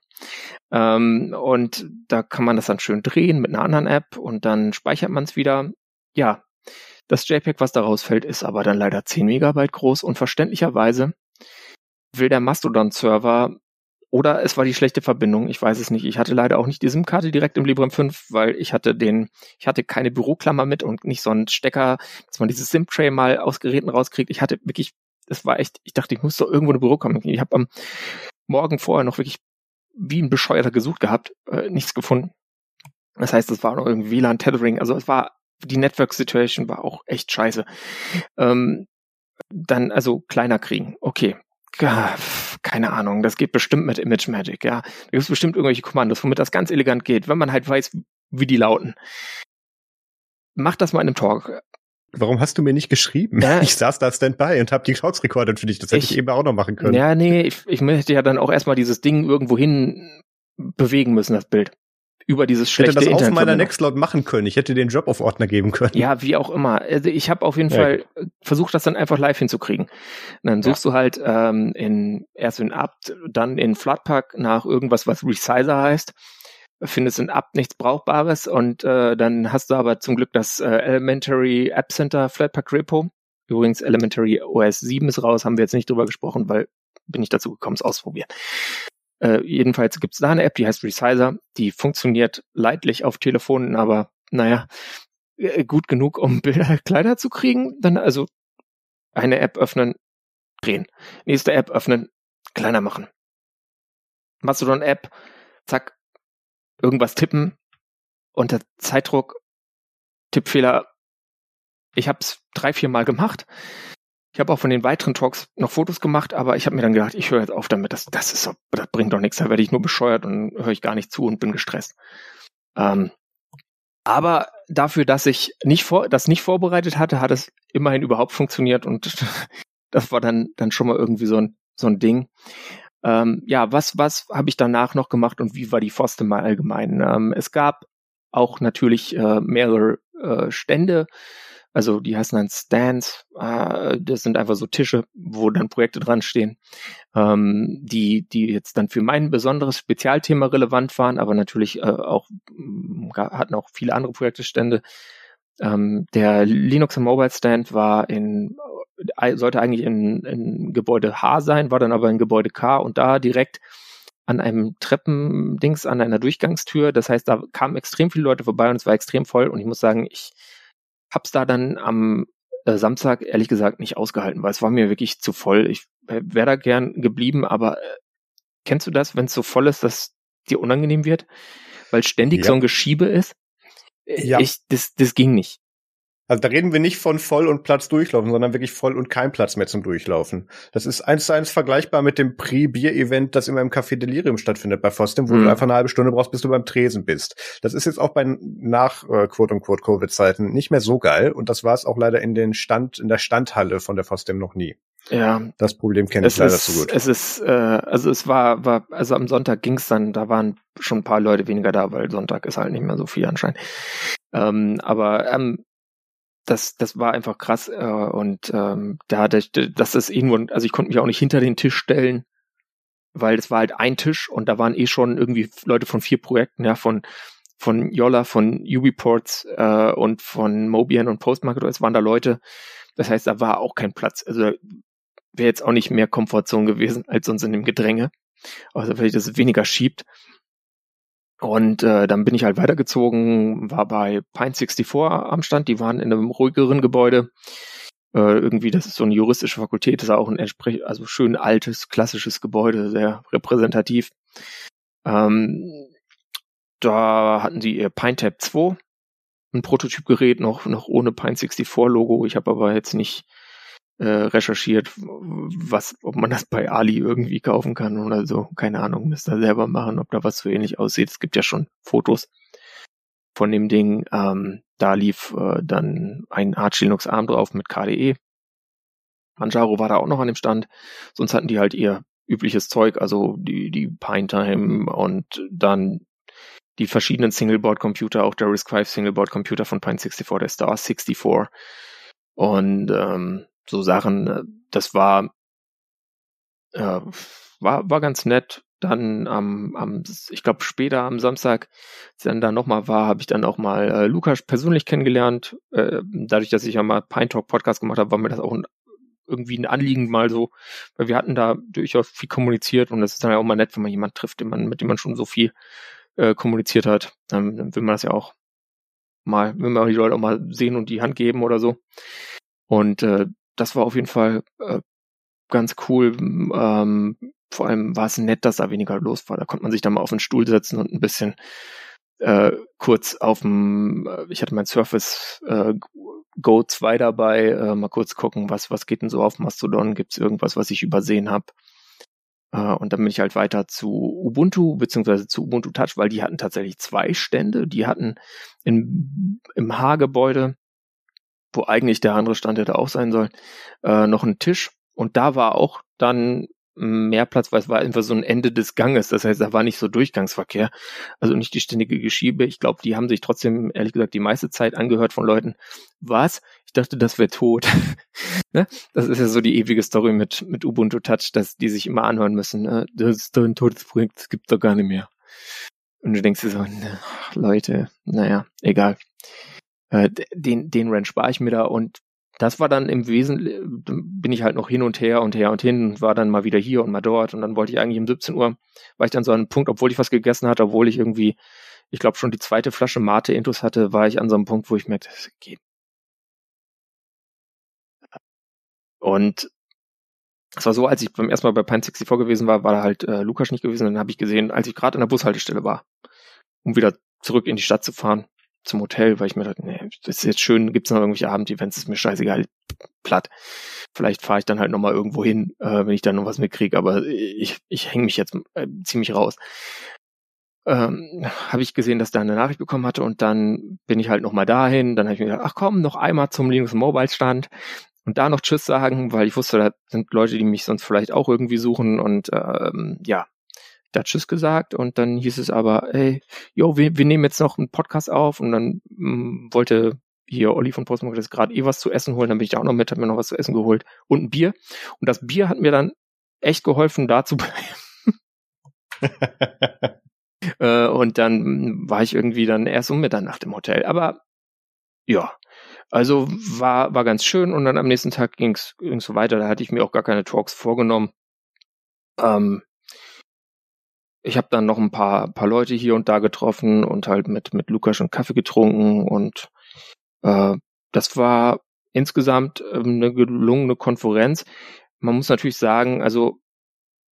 Ähm, und da kann man das dann schön drehen mit einer anderen App und dann speichert man es wieder. Ja, das JPEG, was da rausfällt, ist aber dann leider 10 Megabyte groß und verständlicherweise will der Mastodon-Server oder es war die schlechte Verbindung, ich weiß es nicht. Ich hatte leider auch nicht die SIM-Karte direkt im Librem 5, weil ich hatte den, ich hatte keine Büroklammer mit und nicht so einen Stecker, dass man dieses SIM-Tray mal aus Geräten rauskriegt. Ich hatte wirklich, das war echt, ich dachte, ich muss doch irgendwo eine Büroklammer. Ich habe am Morgen vorher noch wirklich wie ein Bescheuerter gesucht gehabt, äh, nichts gefunden. Das heißt, es war noch irgendwie WLAN-Tethering, also es war, die Network-Situation war auch echt scheiße. Ähm, dann also kleiner kriegen. Okay, keine Ahnung, das geht bestimmt mit Image Magic, ja. Da gibt es bestimmt irgendwelche Kommandos, womit das ganz elegant geht, wenn man halt weiß, wie die lauten. Mach das mal in einem Talk. Warum hast du mir nicht geschrieben? Ja, ich saß da Standby und habe die Talks recorded für dich. Das hätte ich, ich, eben auch noch machen können. Ja, nee, ich, ich möchte ja dann auch erstmal dieses Ding irgendwo hin bewegen müssen, das Bild über dieses schlechte Ich hätte das auf meiner Nextcloud machen können. Ich hätte den Job auf Ordner geben können. Ja, wie auch immer. Also ich habe auf jeden ja. Fall versucht, das dann einfach live hinzukriegen. Und dann suchst ja. du halt ähm, in erst in apt, dann in Flatpak nach irgendwas, was Resizer heißt findest in apt nichts Brauchbares und äh, dann hast du aber zum Glück das äh, Elementary App Center Flatpak Repo. Übrigens Elementary OS 7 ist raus, haben wir jetzt nicht drüber gesprochen, weil bin ich dazu gekommen, es ausprobieren. Äh, jedenfalls gibt es da eine App, die heißt Resizer. Die funktioniert leidlich auf Telefonen, aber naja, äh, gut genug, um Bilder kleiner zu kriegen. Dann also eine App öffnen, drehen. Nächste App öffnen, kleiner machen. Mastodon-App, zack, irgendwas tippen, unter Zeitdruck, Tippfehler. Ich habe es drei, vier Mal gemacht. Ich habe auch von den weiteren Talks noch Fotos gemacht, aber ich habe mir dann gedacht, ich höre jetzt auf damit. Das, das, ist, das bringt doch nichts. Da werde ich nur bescheuert und höre ich gar nicht zu und bin gestresst. Ähm, aber dafür, dass ich nicht vor, das nicht vorbereitet hatte, hat es immerhin überhaupt funktioniert und das war dann, dann schon mal irgendwie so ein, so ein Ding. Ähm, ja, was, was habe ich danach noch gemacht und wie war die Forste mal allgemein? Ähm, es gab auch natürlich äh, mehrere äh, Stände, also die heißen dann Stands, äh, das sind einfach so Tische, wo dann Projekte dran stehen, ähm, die, die jetzt dann für mein besonderes Spezialthema relevant waren, aber natürlich äh, auch mm, hatten auch viele andere Projekte Stände. Ähm, der Linux Mobile Stand war in sollte eigentlich in, in Gebäude H sein, war dann aber in Gebäude K und da direkt an einem Treppendings, an einer Durchgangstür. Das heißt, da kamen extrem viele Leute vorbei und es war extrem voll. Und ich muss sagen, ich hab's da dann am äh, Samstag ehrlich gesagt nicht ausgehalten, weil es war mir wirklich zu voll. Ich äh, wäre da gern geblieben, aber äh, kennst du das, wenn es so voll ist, dass dir unangenehm wird? Weil ständig ja. so ein Geschiebe ist? Äh, ja. Ich, das, das ging nicht. Also da reden wir nicht von voll und Platz durchlaufen, sondern wirklich voll und kein Platz mehr zum Durchlaufen. Das ist eins zu eins vergleichbar mit dem Pre-Bier-Event, das immer im Café Delirium stattfindet bei Fostem, wo mhm. du einfach eine halbe Stunde brauchst, bis du beim Tresen bist. Das ist jetzt auch bei nach äh, quote unquote Covid-Zeiten nicht mehr so geil und das war es auch leider in den Stand, in der Standhalle von der Fostem noch nie. Ja. Das Problem kenne ich leider ist, zu gut. Es ist, äh, also es war, war, also am Sonntag ging's dann, da waren schon ein paar Leute weniger da, weil Sonntag ist halt nicht mehr so viel anscheinend. Ähm, aber ähm, das, das war einfach krass. Äh, und ähm, da hatte ich, das ist irgendwo, also ich konnte mich auch nicht hinter den Tisch stellen, weil das war halt ein Tisch und da waren eh schon irgendwie Leute von vier Projekten, ja, von von Yola, von Ubiports äh, und von Mobian und Postmarket, es waren da Leute. Das heißt, da war auch kein Platz. Also wäre jetzt auch nicht mehr Komfortzone gewesen als sonst in dem Gedränge. Also vielleicht, dass es weniger schiebt. Und äh, dann bin ich halt weitergezogen, war bei Pine 64 am Stand, die waren in einem ruhigeren Gebäude. Äh, irgendwie, das ist so eine juristische Fakultät, das ist auch ein entsprechend, also schön altes, klassisches Gebäude, sehr repräsentativ. Ähm, da hatten sie ihr PineTap 2, ein Prototypgerät, noch, noch ohne Pine 64 Logo. Ich habe aber jetzt nicht äh, recherchiert, was, ob man das bei Ali irgendwie kaufen kann oder so. Keine Ahnung, müsst ihr selber machen, ob da was so ähnlich aussieht. Es gibt ja schon Fotos von dem Ding. Ähm, da lief äh, dann ein Arch Linux Arm drauf mit KDE. Manjaro war da auch noch an dem Stand. Sonst hatten die halt ihr übliches Zeug, also die, die Pinetime und dann die verschiedenen Singleboard-Computer, auch der RISC-V Singleboard-Computer von Pine64, der Star 64. Und ähm, so Sachen, äh, das war, äh, war, war ganz nett. Dann am, am ich glaube später am Samstag, als ich dann da nochmal war, habe ich dann auch mal äh, Lukas persönlich kennengelernt. Äh, dadurch, dass ich ja mal Pine Talk Podcast gemacht habe, war mir das auch ein, irgendwie ein Anliegen mal so, weil wir hatten da durchaus viel kommuniziert und das ist dann ja auch mal nett, wenn man jemanden trifft, den man, mit dem man schon so viel äh, kommuniziert hat. Ähm, dann will man das ja auch mal, will man die Leute auch mal sehen und die Hand geben oder so. Und äh, das war auf jeden Fall äh, ganz cool. Ähm, vor allem war es nett, dass da weniger los war. Da konnte man sich dann mal auf den Stuhl setzen und ein bisschen äh, kurz auf dem, äh, ich hatte mein Surface äh, Go 2 dabei, äh, mal kurz gucken, was, was geht denn so auf Mastodon? Gibt es irgendwas, was ich übersehen habe? Äh, und dann bin ich halt weiter zu Ubuntu, beziehungsweise zu Ubuntu Touch, weil die hatten tatsächlich zwei Stände. Die hatten in, im H-Gebäude wo eigentlich der andere Stand hätte auch sein sollen, äh, noch ein Tisch. Und da war auch dann mehr Platz, weil es war einfach so ein Ende des Ganges. Das heißt, da war nicht so Durchgangsverkehr. Also nicht die ständige Geschiebe. Ich glaube, die haben sich trotzdem, ehrlich gesagt, die meiste Zeit angehört von Leuten. Was? Ich dachte, das wäre tot. ne? Das ist ja so die ewige Story mit, mit Ubuntu Touch, dass die sich immer anhören müssen. Ne? Das ist doch ein totes Projekt, das gibt's doch gar nicht mehr. Und du denkst dir so, ne, Leute, naja, egal. Äh, den, den Rent spare ich mir da und das war dann im Wesentlichen, bin ich halt noch hin und her und her und hin und war dann mal wieder hier und mal dort und dann wollte ich eigentlich um 17 Uhr, war ich dann so an einem Punkt, obwohl ich was gegessen hatte, obwohl ich irgendwie, ich glaube schon die zweite Flasche Mate Intus hatte, war ich an so einem Punkt, wo ich merkte, das geht. Und es war so, als ich beim ersten Mal bei Pine 64 gewesen war, war da halt äh, Lukas nicht gewesen. Dann habe ich gesehen, als ich gerade an der Bushaltestelle war, um wieder zurück in die Stadt zu fahren, zum Hotel, weil ich mir dachte, nee, das ist jetzt schön, gibt's noch irgendwelche Abendevents, ist mir scheißegal, platt. Vielleicht fahre ich dann halt nochmal irgendwo hin, äh, wenn ich dann noch was mitkriege, aber ich, ich hänge mich jetzt äh, ziemlich raus. ähm, habe ich gesehen, dass da eine Nachricht bekommen hatte und dann bin ich halt nochmal dahin. Dann habe ich mir gedacht, ach komm, noch einmal zum Linux Mobile Stand und da noch Tschüss sagen, weil ich wusste, da sind Leute, die mich sonst vielleicht auch irgendwie suchen und ähm, ja, da Tschüss gesagt und dann hieß es aber, ey, yo, wir, wir nehmen jetzt noch einen Podcast auf und dann mh, mm, wollte hier Olli von Postmark das gerade eh was zu essen holen, dann bin ich da auch noch mit, hab mir noch was zu essen geholt und ein Bier und das Bier hat mir dann echt geholfen, da zu bleiben. Äh, und dann war ich irgendwie dann erst um Mitternacht im Hotel. Aber ja, also war, war ganz schön und dann am nächsten Tag ging's ging's so weiter. Da hatte ich mir auch gar keine Talks vorgenommen. Ähm, ich habe dann noch ein paar, paar Leute hier und da getroffen und halt mit, mit Lukas und Kaffee getrunken und äh, das war insgesamt ähm, eine gelungene Konferenz. Man muss natürlich sagen, also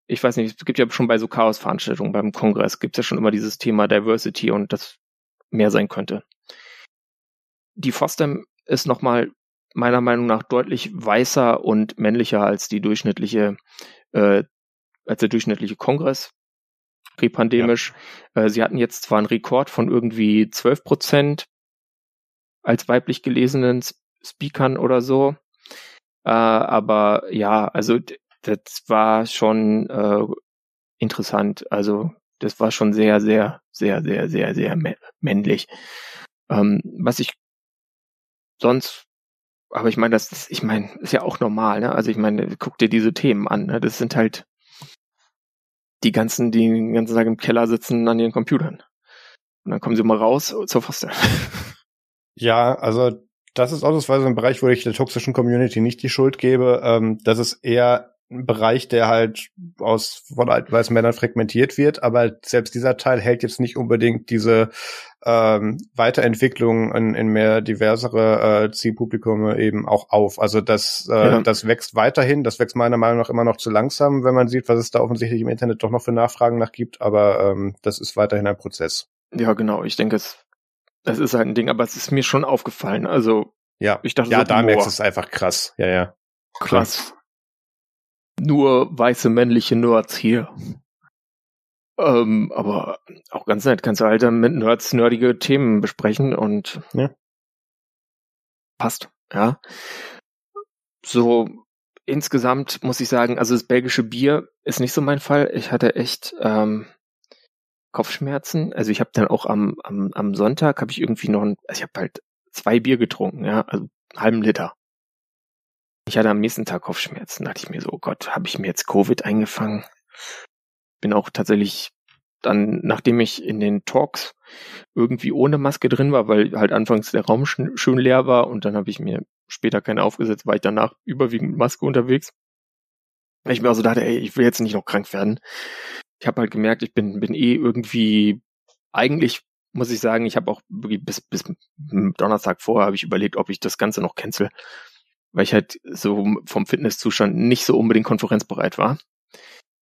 ich weiß nicht, es gibt ja schon bei so Chaos-Veranstaltungen beim Kongress, gibt es ja schon immer dieses Thema Diversity und das mehr sein könnte. Die FOSDEM ist nochmal meiner Meinung nach deutlich weißer und männlicher als die durchschnittliche, äh, als der durchschnittliche Kongress präpandemisch. Ja. Äh, sie hatten jetzt zwar einen Rekord von irgendwie 12 Prozent als weiblich gelesenen Speakern oder so, äh, aber ja, also das war schon äh, interessant. Also das war schon sehr, sehr, sehr, sehr, sehr, sehr männlich. Ähm, was ich sonst, aber ich meine, das ist, ich meine, ist ja auch normal, ne? Also ich meine, guck dir diese Themen an, ne? Das sind halt die ganzen, die den ganzen Tag im Keller sitzen an ihren Computern. Und dann kommen sie mal raus zur Foster. Ja, also das ist ausnahmsweise ein Bereich, wo ich der toxischen Community nicht die Schuld gebe. Ähm, das ist eher ein Bereich, der halt aus von alten weißen Männern fragmentiert wird, aber selbst dieser Teil hält jetzt nicht unbedingt diese ähm, Weiterentwicklung in, in mehr diversere äh, Zielpublikume eben auch auf. Also das, äh, ja. das wächst weiterhin, das wächst meiner Meinung nach immer noch zu langsam, wenn man sieht, was es da offensichtlich im Internet doch noch für Nachfragen nach gibt, aber ähm, das ist weiterhin ein Prozess. Ja, genau. Ich denke, es, es ist halt ein Ding, aber es ist mir schon aufgefallen. Also ja, ich dachte, ja, so, da merkst du es einfach krass. Ja, ja. Krass nur weiße männliche Nerds hier. Ähm, aber auch ganz nett, kannst du halt dann mit Nerds nerdige Themen besprechen und ja. passt, ja. So insgesamt muss ich sagen, also das belgische Bier ist nicht so mein Fall. Ich hatte echt ähm, Kopfschmerzen. Also ich habe dann auch am, am, am Sonntag habe ich irgendwie noch ein, also ich habe halt zwei Bier getrunken, ja, also einen halben Liter. Ich hatte am nächsten Tag Kopfschmerzen. Da dachte ich mir so, oh Gott, habe ich mir jetzt Covid eingefangen? Bin auch tatsächlich dann, nachdem ich in den Talks irgendwie ohne Maske drin war, weil halt anfangs der Raum sch schön leer war und dann habe ich mir später keine aufgesetzt, war ich danach überwiegend mit Maske unterwegs. Weil ich mir also dachte, ey, ich will jetzt nicht noch krank werden. Ich habe halt gemerkt, ich bin, bin eh irgendwie, eigentlich muss ich sagen, ich habe auch bis, bis Donnerstag vorher habe ich überlegt, ob ich das Ganze noch cancel weil ich halt so vom Fitnesszustand nicht so unbedingt konferenzbereit war.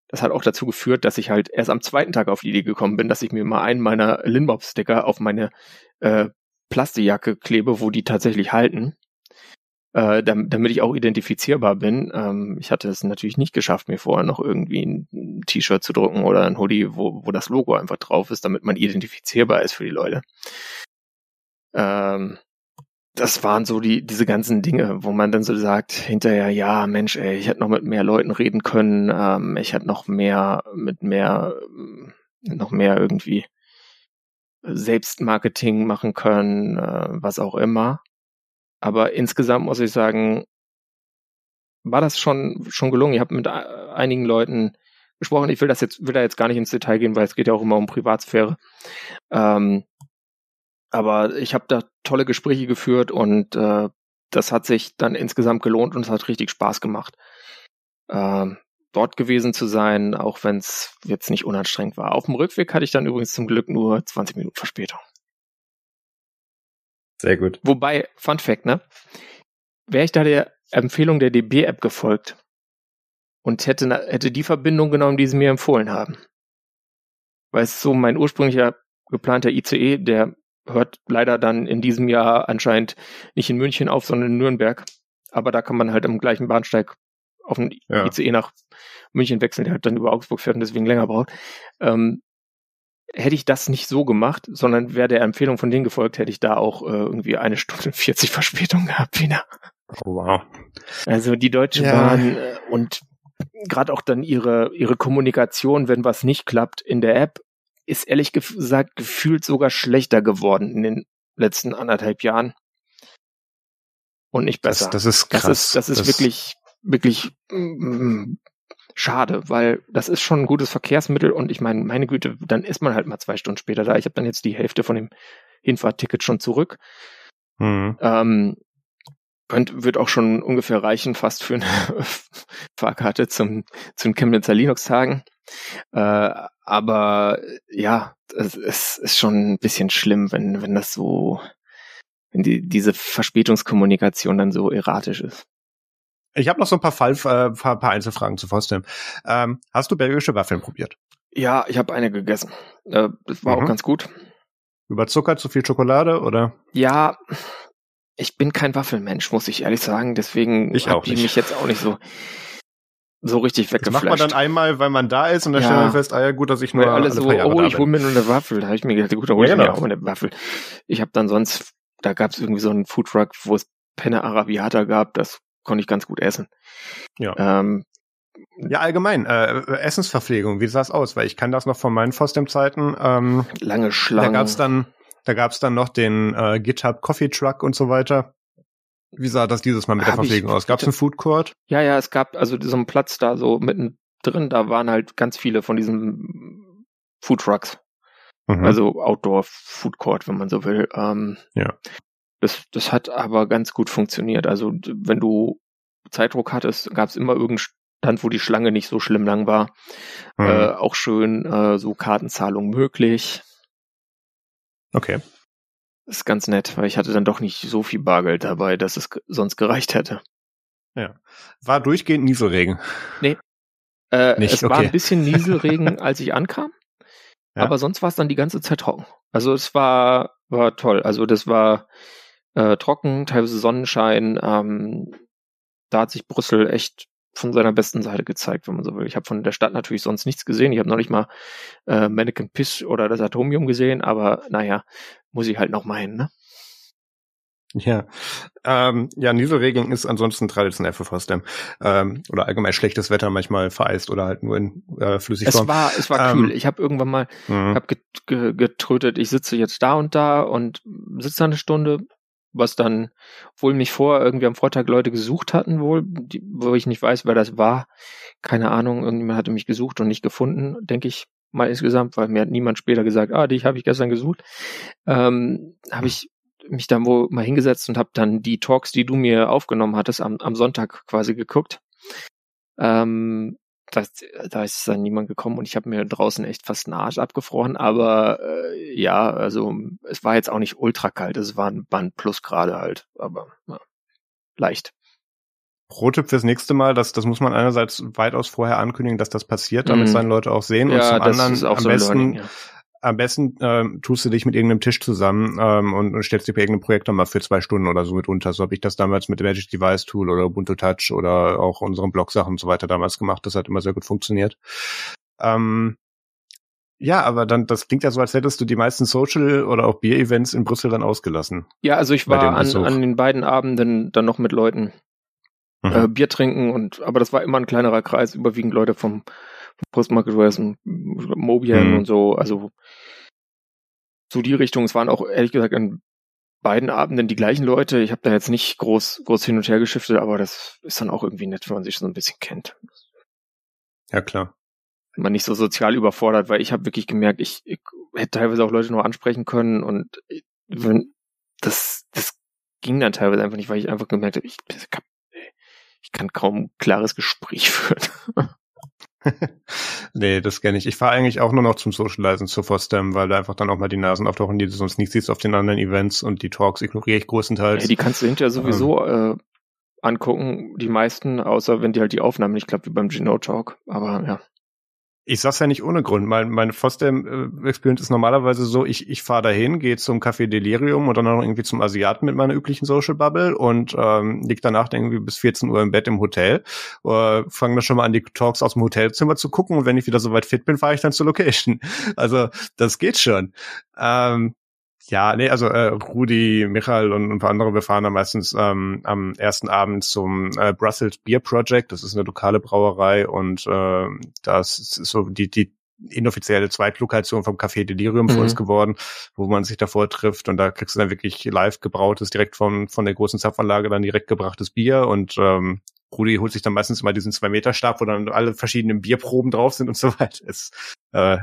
Das hat auch dazu geführt, dass ich halt erst am zweiten Tag auf die Idee gekommen bin, dass ich mir mal einen meiner Linbob-Sticker auf meine äh, Plastejacke klebe, wo die tatsächlich halten, äh, damit, damit ich auch identifizierbar bin. Ähm, ich hatte es natürlich nicht geschafft, mir vorher noch irgendwie ein T-Shirt zu drucken oder ein Hoodie, wo, wo das Logo einfach drauf ist, damit man identifizierbar ist für die Leute. Ähm, das waren so die, diese ganzen Dinge, wo man dann so sagt, hinterher, ja, Mensch, ey, ich hätte noch mit mehr Leuten reden können, ähm, ich hätte noch mehr, mit mehr, noch mehr irgendwie Selbstmarketing machen können, äh, was auch immer. Aber insgesamt muss ich sagen, war das schon, schon gelungen. Ich habe mit einigen Leuten gesprochen. Ich will das jetzt, will da jetzt gar nicht ins Detail gehen, weil es geht ja auch immer um Privatsphäre. Ähm, aber ich habe da tolle Gespräche geführt und äh, das hat sich dann insgesamt gelohnt und es hat richtig Spaß gemacht, äh, dort gewesen zu sein, auch wenn es jetzt nicht unanstrengend war. Auf dem Rückweg hatte ich dann übrigens zum Glück nur 20 Minuten Verspätung. Sehr gut. Wobei, Fun Fact, ne? Wäre ich da der Empfehlung der DB-App gefolgt und hätte, hätte die Verbindung genommen, die sie mir empfohlen haben. Weil es so mein ursprünglicher geplanter ICE, der hört leider dann in diesem Jahr anscheinend nicht in München auf, sondern in Nürnberg. Aber da kann man halt im gleichen Bahnsteig auf den ja. ICE nach München wechseln, der halt dann über Augsburg fährt und deswegen länger braucht. Ähm, hätte ich das nicht so gemacht, sondern wäre der Empfehlung von denen gefolgt, hätte ich da auch äh, irgendwie eine Stunde 40 Verspätung gehabt wieder. Oh, wow. Also die Deutsche Ja. Bahn äh, und gerade auch dann ihre, ihre Kommunikation, wenn was nicht klappt in der App, ist ehrlich gesagt gefühlt sogar schlechter geworden in den letzten anderthalb Jahren. Und nicht Das, besser. das ist krass. Das ist, das ist wirklich, wirklich mm, schade, weil das ist schon ein gutes Verkehrsmittel und ich meine, meine Güte, dann ist man halt mal zwei Stunden später da. Ich habe dann jetzt die Hälfte von dem Hinfahrtticket schon zurück. Mhm. Ähm, könnt, wird auch schon ungefähr reichen, fast für eine Fahrkarte zum, zum Chemnitzer Linux-Tagen. Äh, aber ja, es, es ist schon ein bisschen schlimm, wenn, wenn das so, wenn die, diese Verspätungskommunikation dann so erratisch ist. Ich habe noch so ein paar Fall, äh, paar, paar Einzelfragen zu Frostem. Ähm, hast du belgische Waffeln probiert? Ja, ich habe eine gegessen. Äh, das war Mhm. auch ganz gut. Überzuckert, zu viel Schokolade oder? Ja, ich bin kein Waffelmensch, muss ich ehrlich sagen. Deswegen Ich auch die mich jetzt auch nicht so, so richtig Das macht man weggeflasht. dann einmal, weil man da ist und dann Ja. stellt man fest, ah ja gut, dass ich nur Weil alle alle so, paar Jahre oh, da ich hole mir nur eine Waffel. Da habe ich mir gedacht, gut, dann hole ich Ja, mir genau. auch eine Waffel. Ich habe dann sonst, da gab es irgendwie so einen Foodtruck, wo es Penne Arabiata gab, das konnte ich ganz gut essen. Ja. Ähm, Ja, allgemein, äh, Essensverpflegung, wie sah es aus? Weil ich kann das noch von meinen Frostem-Zeiten. Ähm, lange da Schlangen. gab's dann, da gab's dann noch den äh, GitHub Coffee Truck und so weiter. Wie sah das dieses Mal mit der Hab ich- Verpflegung aus? Gab's einen Food Court? Ja, ja, es gab also so einen Platz da so mittendrin, da waren halt ganz viele von diesen Foodtrucks. Mhm. Also Outdoor Food Court, wenn man so will. Ähm, Ja. Das, das hat aber ganz gut funktioniert. Also wenn du Zeitdruck hattest, gab es immer irgendeinen Stand, wo die Schlange nicht so schlimm lang war. Mhm. Äh, auch schön äh, so Kartenzahlung möglich. Okay. Ist ganz nett, weil ich hatte dann doch nicht so viel Bargeld dabei, dass es sonst gereicht hätte. War durchgehend Nieselregen. Äh, Nicht, es war okay. ein bisschen Nieselregen, als ich ankam. Ja. Aber sonst war es dann die ganze Zeit trocken. Also es war, war toll. Also das war äh, trocken, teilweise Sonnenschein. Ähm, da hat sich Brüssel echt von seiner besten Seite gezeigt, wenn man so will. Ich habe von der Stadt natürlich sonst nichts gesehen. Ich habe noch nicht mal äh, Mannequin Piss oder das Atomium gesehen, aber naja, muss ich halt noch mal hin, ne? Ja, ähm, ja, Nieselregen ist ansonsten traditionell für Frostem. Ähm, oder allgemein schlechtes Wetter, manchmal vereist oder halt nur in äh, Es Flüssigform. war, es war Ähm, kühl. Ich habe irgendwann mal Mhm. habe get, ge, getrötet, ich sitze jetzt da und da und sitze eine Stunde, was dann wohl mich vor irgendwie am Vortag Leute gesucht hatten, wohl, die, wo ich nicht weiß, wer das war. Keine Ahnung, irgendjemand hatte mich gesucht und nicht gefunden, denke ich mal insgesamt, weil mir hat niemand später gesagt, ah, dich habe ich gestern gesucht. Ähm, habe ich mich dann wohl mal hingesetzt und habe dann die Talks, die du mir aufgenommen hattest, am, am Sonntag quasi geguckt. Ähm, das, da ist dann niemand gekommen und ich habe mir draußen echt fast einen Arsch abgefroren, aber äh, ja, also es war jetzt auch nicht ultra kalt, es waren, waren Plusgrade halt, aber ja, leicht. Pro-Tipp fürs nächste Mal, das, das muss man einerseits weitaus vorher ankündigen, dass das passiert, damit Mhm. es dann Leute auch sehen. und Ja, zum das anderen ist auch am so besten, Learning, ja. Am besten ähm, tust du dich mit irgendeinem Tisch zusammen ähm, und, und stellst dir bei irgendeinem Projekt dann mal für zwei Stunden oder so mit unter. So habe ich das damals mit dem Magic Device Tool oder Ubuntu Touch oder auch unseren Blog-Sachen und so weiter damals gemacht. Das hat immer sehr gut funktioniert. Ähm, ja, aber dann, das klingt ja so, als hättest du die meisten Social- oder auch Bier-Events in Brüssel dann ausgelassen. Ja, also ich war an, an den beiden Abenden dann noch mit Leuten Mhm. äh, Bier trinken und aber das war immer ein kleinerer Kreis, überwiegend Leute vom Postmarket Race und Mobian Mhm. und so, also so die Richtung. Es waren auch ehrlich gesagt an beiden Abenden die gleichen Leute. Ich habe da jetzt nicht groß groß hin und her geschiftet, aber das ist dann auch irgendwie nett, wenn man sich so ein bisschen kennt. Ja, klar. Wenn man nicht so sozial überfordert, weil ich habe wirklich gemerkt, ich, ich hätte teilweise auch Leute nur ansprechen können und wenn das das ging dann teilweise einfach nicht, weil ich einfach gemerkt habe, ich, ich kann kaum ein klares Gespräch führen. nee, das kenne ich. Ich fahre eigentlich auch nur noch zum Socializen zu Fostem, weil da einfach dann auch mal die Nasen auftauchen, die du sonst nicht siehst auf den anderen Events und die Talks ignoriere ich größtenteils. Ja, die kannst du hinterher sowieso äh, angucken, die meisten, außer wenn die halt die Aufnahmen nicht klappt, wie beim Geno Talk. Aber ja. Ich sag's ja nicht ohne Grund. Mein, meine Foster-Experience ist normalerweise so, ich, ich fahre dahin, gehe zum Café Delirium und dann noch irgendwie zum Asiaten mit meiner üblichen Social Bubble und ähm, lieg danach irgendwie bis 14 Uhr im Bett im Hotel. Äh, Fange dann schon mal an, die Talks aus dem Hotelzimmer zu gucken und wenn ich wieder soweit fit bin, fahre ich dann zur Location. Also das geht schon. Ähm, ja, nee, also äh, Rudi, Michael und ein paar andere, wir fahren dann meistens ähm, am ersten Abend zum äh, Brussels Beer Project. Das ist eine lokale Brauerei und äh, das ist so die, die inoffizielle Zweitlokation vom Café Delirium mhm. für uns geworden, wo man sich davor trifft und da kriegst du dann wirklich live gebrautes, direkt von, von der großen Zapfanlage dann direkt gebrachtes Bier und ähm, Rudi holt sich dann meistens immer diesen zwei Meter Stab, wo dann alle verschiedenen Bierproben drauf sind und so weiter. Ist, äh,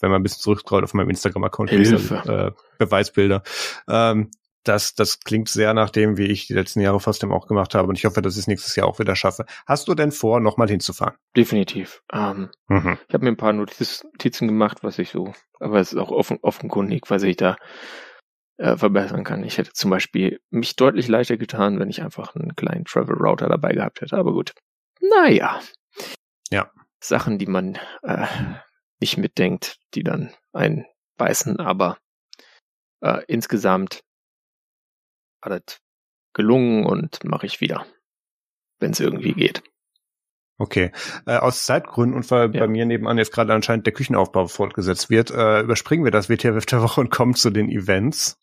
wenn man ein bisschen zurückscrollt auf meinem Instagram-Account, äh, Beweisbilder. Ähm, das, das klingt sehr nach dem, wie ich die letzten Jahre fast auch gemacht habe. Und ich hoffe, dass ich es nächstes Jahr auch wieder schaffe. Hast du denn vor, nochmal hinzufahren? Definitiv. Ähm, mhm. Ich habe mir ein paar Notizen gemacht, was ich so, aber es ist auch offen, offenkundig, was ich da äh, verbessern kann. Ich hätte zum Beispiel mich deutlich leichter getan, wenn ich einfach einen kleinen Travel Router dabei gehabt hätte. Aber gut. Naja. Ja. Sachen, die man äh, nicht mitdenkt, die dann einbeißen. Aber äh, insgesamt hat es gelungen und mache ich wieder, wenn es irgendwie geht. Okay. Äh, aus Zeitgründen und weil ja. bei mir nebenan jetzt gerade anscheinend der Küchenaufbau fortgesetzt wird, äh, überspringen wir das WTF der Woche und kommen zu den Events.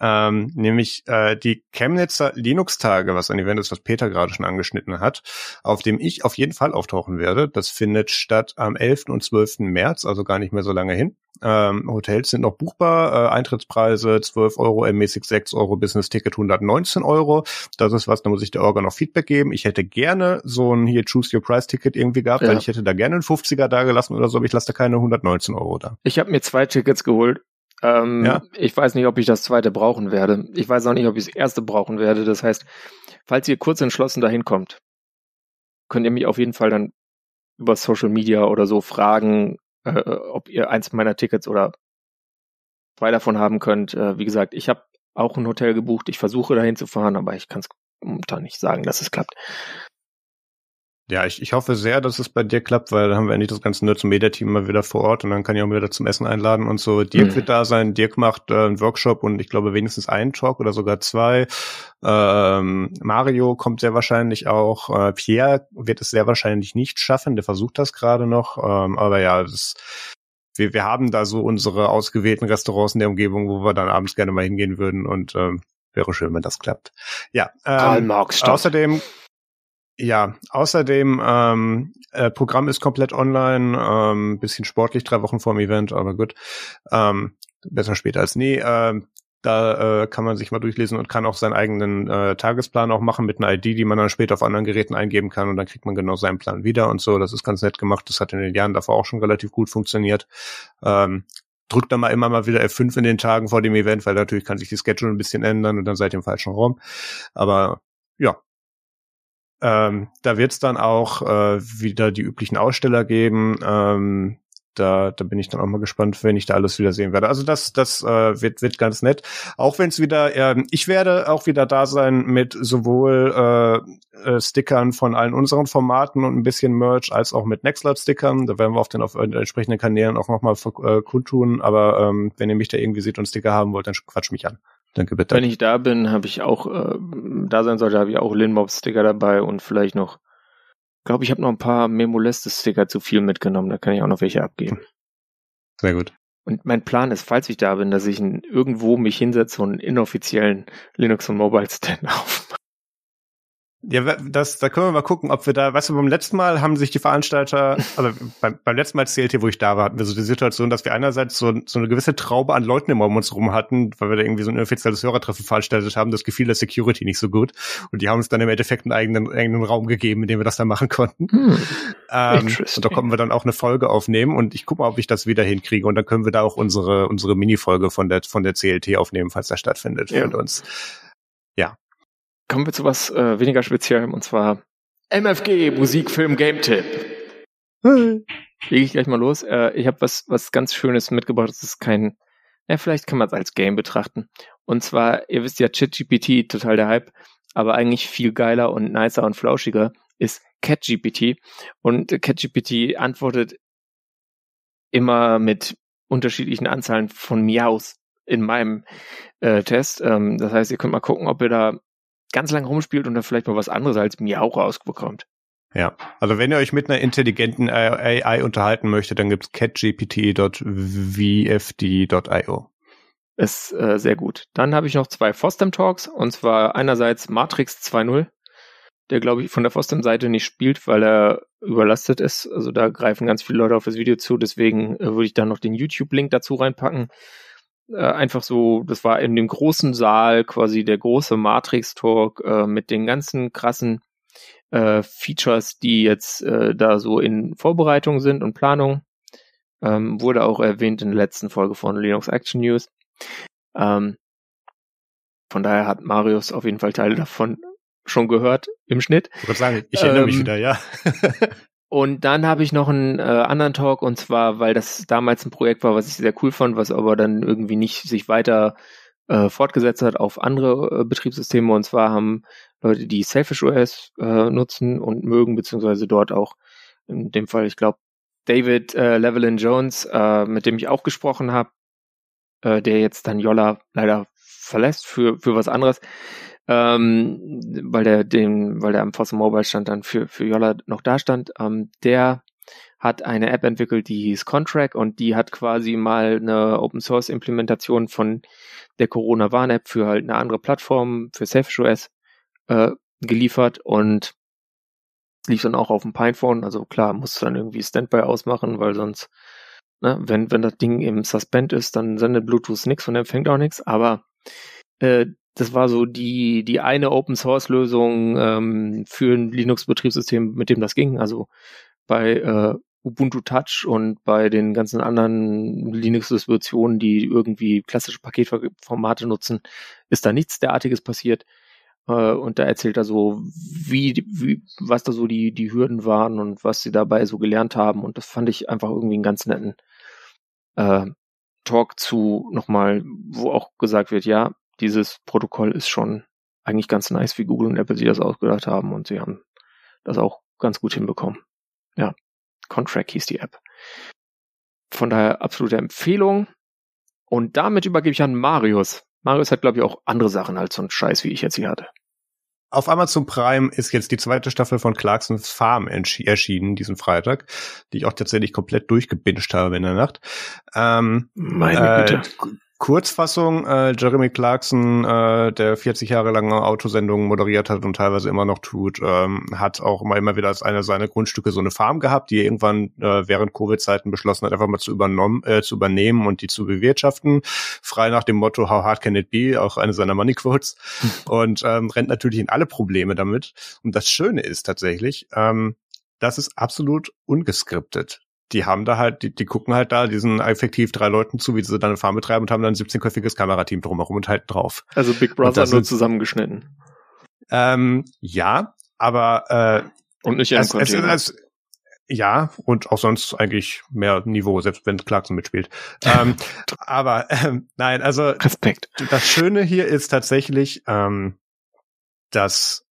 Ähm, nämlich äh, die Chemnitzer Linux-Tage, was ein Event ist, was Peter gerade schon angeschnitten hat, auf dem ich auf jeden Fall auftauchen werde. Das findet statt am 11. und 12. März, also gar nicht mehr so lange hin. Ähm, Hotels sind noch buchbar, äh, Eintrittspreise 12 Euro, ermäßig 6 Euro, Business-Ticket 119 Euro. Das ist was, da muss ich der Orga noch Feedback geben. Ich hätte gerne so ein hier Choose Your Price-Ticket irgendwie gehabt, ja. weil ich hätte da gerne einen 50er da gelassen oder so, aber ich lasse da keine 119 Euro da. Ich habe mir zwei Tickets geholt. Ähm, ja? Ich weiß nicht, ob ich das zweite brauchen werde. Ich weiß auch nicht, ob ich das erste brauchen werde. Das heißt, falls ihr kurz entschlossen dahin kommt, könnt ihr mich auf jeden Fall dann über Social Media oder so fragen, äh, ob ihr eins meiner Tickets oder zwei davon haben könnt. Äh, wie gesagt, ich habe auch ein Hotel gebucht. Ich versuche dahin zu fahren, aber ich kann es momentan nicht sagen, dass es klappt. Ja, ich, ich hoffe sehr, dass es bei dir klappt, weil dann haben wir endlich das ganze Nerds Media Team mal wieder vor Ort und dann kann ich auch wieder zum Essen einladen und so. Dirk mhm. wird da sein. Dirk macht äh, einen Workshop und ich glaube wenigstens einen Talk oder sogar zwei. Ähm, Mario kommt sehr wahrscheinlich auch. Äh, Pierre wird es sehr wahrscheinlich nicht schaffen. Der versucht das gerade noch. Ähm, aber ja, das, wir, wir haben da so unsere ausgewählten Restaurants in der Umgebung, wo wir dann abends gerne mal hingehen würden und ähm, wäre schön, wenn das klappt. Ja. Ähm, Karl Marx. Außerdem ja, außerdem ähm, äh, Programm ist komplett online, ähm, bisschen sportlich, drei Wochen vorm Event, aber gut. Ähm, besser später als nie. Ähm, da äh, kann man sich mal durchlesen und kann auch seinen eigenen äh, Tagesplan auch machen mit einer ID, die man dann später auf anderen Geräten eingeben kann und dann kriegt man genau seinen Plan wieder und so. Das ist ganz nett gemacht. Das hat in den Jahren davor auch schon relativ gut funktioniert. Ähm, drückt dann mal immer mal wieder F5 in den Tagen vor dem Event, weil natürlich kann sich die Schedule ein bisschen ändern und dann seid ihr im falschen Raum. Aber ja, ähm, da wird es dann auch äh, wieder die üblichen Aussteller geben. Ähm, da, da bin ich dann auch mal gespannt, wenn ich da alles wieder sehen werde. Also das, das äh, wird, wird ganz nett. Auch wenn es wieder, äh, ich werde auch wieder da sein mit sowohl äh, äh, Stickern von allen unseren Formaten und ein bisschen Merch, als auch mit Nextcloud-Stickern. Da werden wir auf den auf entsprechenden Kanälen auch nochmal äh, kundtun. Aber ähm, wenn ihr mich da irgendwie seht und Sticker haben wollt, dann quatsch mich an. Danke bitte. Wenn ich da bin, habe ich auch, äh, da sein sollte, habe ich auch Linmob-Sticker dabei und vielleicht noch, glaube ich, habe noch ein paar Memoleste-Sticker zu viel mitgenommen. Da kann ich auch noch welche abgeben. Sehr gut. Und mein Plan ist, falls ich da bin, dass ich irgendwo mich hinsetze und einen inoffiziellen Linux und Mobile Stand aufmache. Ja, das, da können wir mal gucken, ob wir da, weißt du, beim letzten Mal haben sich die Veranstalter, also beim, beim letzten Mal zählte, wo ich da war, hatten wir so die Situation, dass wir einerseits so, so eine gewisse Traube an Leuten immer um uns rum hatten, weil wir da irgendwie so ein offizielles Hörertreffen veranstaltet haben, das gefiel der Security nicht so gut. Und die haben uns dann im Endeffekt einen eigenen, eigenen Raum gegeben, in dem wir das dann machen konnten. Hm. Ähm, und da konnten wir dann auch eine Folge aufnehmen und ich gucke mal, ob ich das wieder hinkriege und dann können wir da auch unsere, unsere Mini-Folge von der, von der CLT aufnehmen, falls das stattfindet ja. für uns. Kommen wir zu was äh, weniger Speziellem und zwar MFG, Musik, Film, Game Tipp. Lege ich gleich mal los. Äh, ich habe was, was ganz Schönes mitgebracht. Das ist kein, ja, vielleicht kann man es als Game betrachten. Und zwar, ihr wisst ja, ChatGPT, total der Hype, aber eigentlich viel geiler und nicer und flauschiger ist CatGPT. Und CatGPT antwortet immer mit unterschiedlichen Anzahlen von Miaus in meinem äh, Test. Ähm, das heißt, ihr könnt mal gucken, ob ihr da ganz lang rumspielt und dann vielleicht mal was anderes als Miau rausbekommt. Ja, also wenn ihr euch mit einer intelligenten AI unterhalten möchtet, dann gibt's catgpt.vfd.io. Ist äh, sehr gut. Dann habe ich noch zwei Fostem Talks und zwar einerseits Matrix 2.0, der glaube ich von der Fostem Seite nicht spielt, weil er überlastet ist. Also da greifen ganz viele Leute auf das Video zu, deswegen äh, würde ich da noch den YouTube-Link dazu reinpacken. Äh, einfach so, das war in dem großen Saal quasi der große Matrix Talk äh, mit den ganzen krassen äh, Features, die jetzt äh, da so in Vorbereitung sind und Planung. Ähm, wurde auch erwähnt in der letzten Folge von Linux Action News. Ähm, von daher hat Marius auf jeden Fall Teile davon schon gehört im Schnitt. Ich würde sagen, ich erinnere ähm, mich wieder, ja. und dann habe ich noch einen äh, anderen Talk und zwar, weil das damals ein Projekt war, was ich sehr cool fand, was aber dann irgendwie nicht sich weiter äh, fortgesetzt hat auf andere äh, Betriebssysteme. Und zwar haben Leute, die Selfish OS äh, nutzen und mögen, beziehungsweise dort auch in dem Fall, ich glaube, David äh, Levelin Jones, äh, mit dem ich auch gesprochen habe, äh, der jetzt dann Yolla leider verlässt für, für was anderes, ähm, weil der den, weil der am Fossil Mobile stand dann für, für Yolla noch da stand, ähm, der hat eine App entwickelt, die hieß Contract und die hat quasi mal eine Open Source Implementation von der Corona Warn App für halt eine andere Plattform für SafeOS äh, geliefert und lief dann auch auf dem Pinephone. Also klar, muss dann irgendwie Standby ausmachen, weil sonst, ne, wenn, wenn das Ding im Suspend ist, dann sendet Bluetooth nichts und empfängt auch nichts. Aber äh, das war so die, die eine Open Source Lösung ähm, für ein Linux-Betriebssystem, mit dem das ging. Also bei äh, Ubuntu Touch und bei den ganzen anderen Linux-Distributionen, die irgendwie klassische Paketformate nutzen, ist da nichts derartiges passiert. Äh, und da erzählt er so, wie, wie, was da so die, die Hürden waren und was sie dabei so gelernt haben. Und das fand ich einfach irgendwie einen ganz netten äh, Talk zu nochmal, wo auch gesagt wird, ja, dieses Protokoll ist schon eigentlich ganz nice, wie Google und Apple sich das ausgedacht haben und sie haben das auch ganz gut hinbekommen. Ja, Contract hieß die App. Von daher absolute Empfehlung. Und damit übergebe ich an Marius. Marius hat, glaube ich, auch andere Sachen als so ein Scheiß, wie ich jetzt hier hatte. Auf Amazon Prime ist jetzt die zweite Staffel von Clarksons Farm erschienen, diesen Freitag, die ich auch tatsächlich komplett durchgebinged habe in der Nacht. Ähm, Meine Güte. Äh, Kurzfassung, äh, Jeremy Clarkson, äh, der 40 Jahre lange Autosendungen moderiert hat und teilweise immer noch tut, ähm, hat auch immer, immer wieder als eine seiner Grundstücke so eine Farm gehabt, die er irgendwann äh, während Covid-Zeiten beschlossen hat, einfach mal zu, übernommen, äh, zu übernehmen und die zu bewirtschaften. Frei nach dem Motto How hard can it be? Auch eine seiner Money Quotes. und ähm, rennt natürlich in alle Probleme damit. Und das Schöne ist tatsächlich, ähm, das ist absolut ungeskriptet die haben da halt, die, die gucken halt da diesen effektiv drei Leuten zu, wie sie dann eine Farm betreiben und haben dann ein 17-köpfiges Kamerateam drumherum und halt drauf. Also Big Brother nur zusammengeschnitten. Ähm, ja, aber äh, und nicht es, es, es, ja, und auch sonst eigentlich mehr Niveau, selbst wenn Clarkson mitspielt. ähm, aber ähm, nein, also Respekt. Das Schöne hier ist tatsächlich, ähm, dass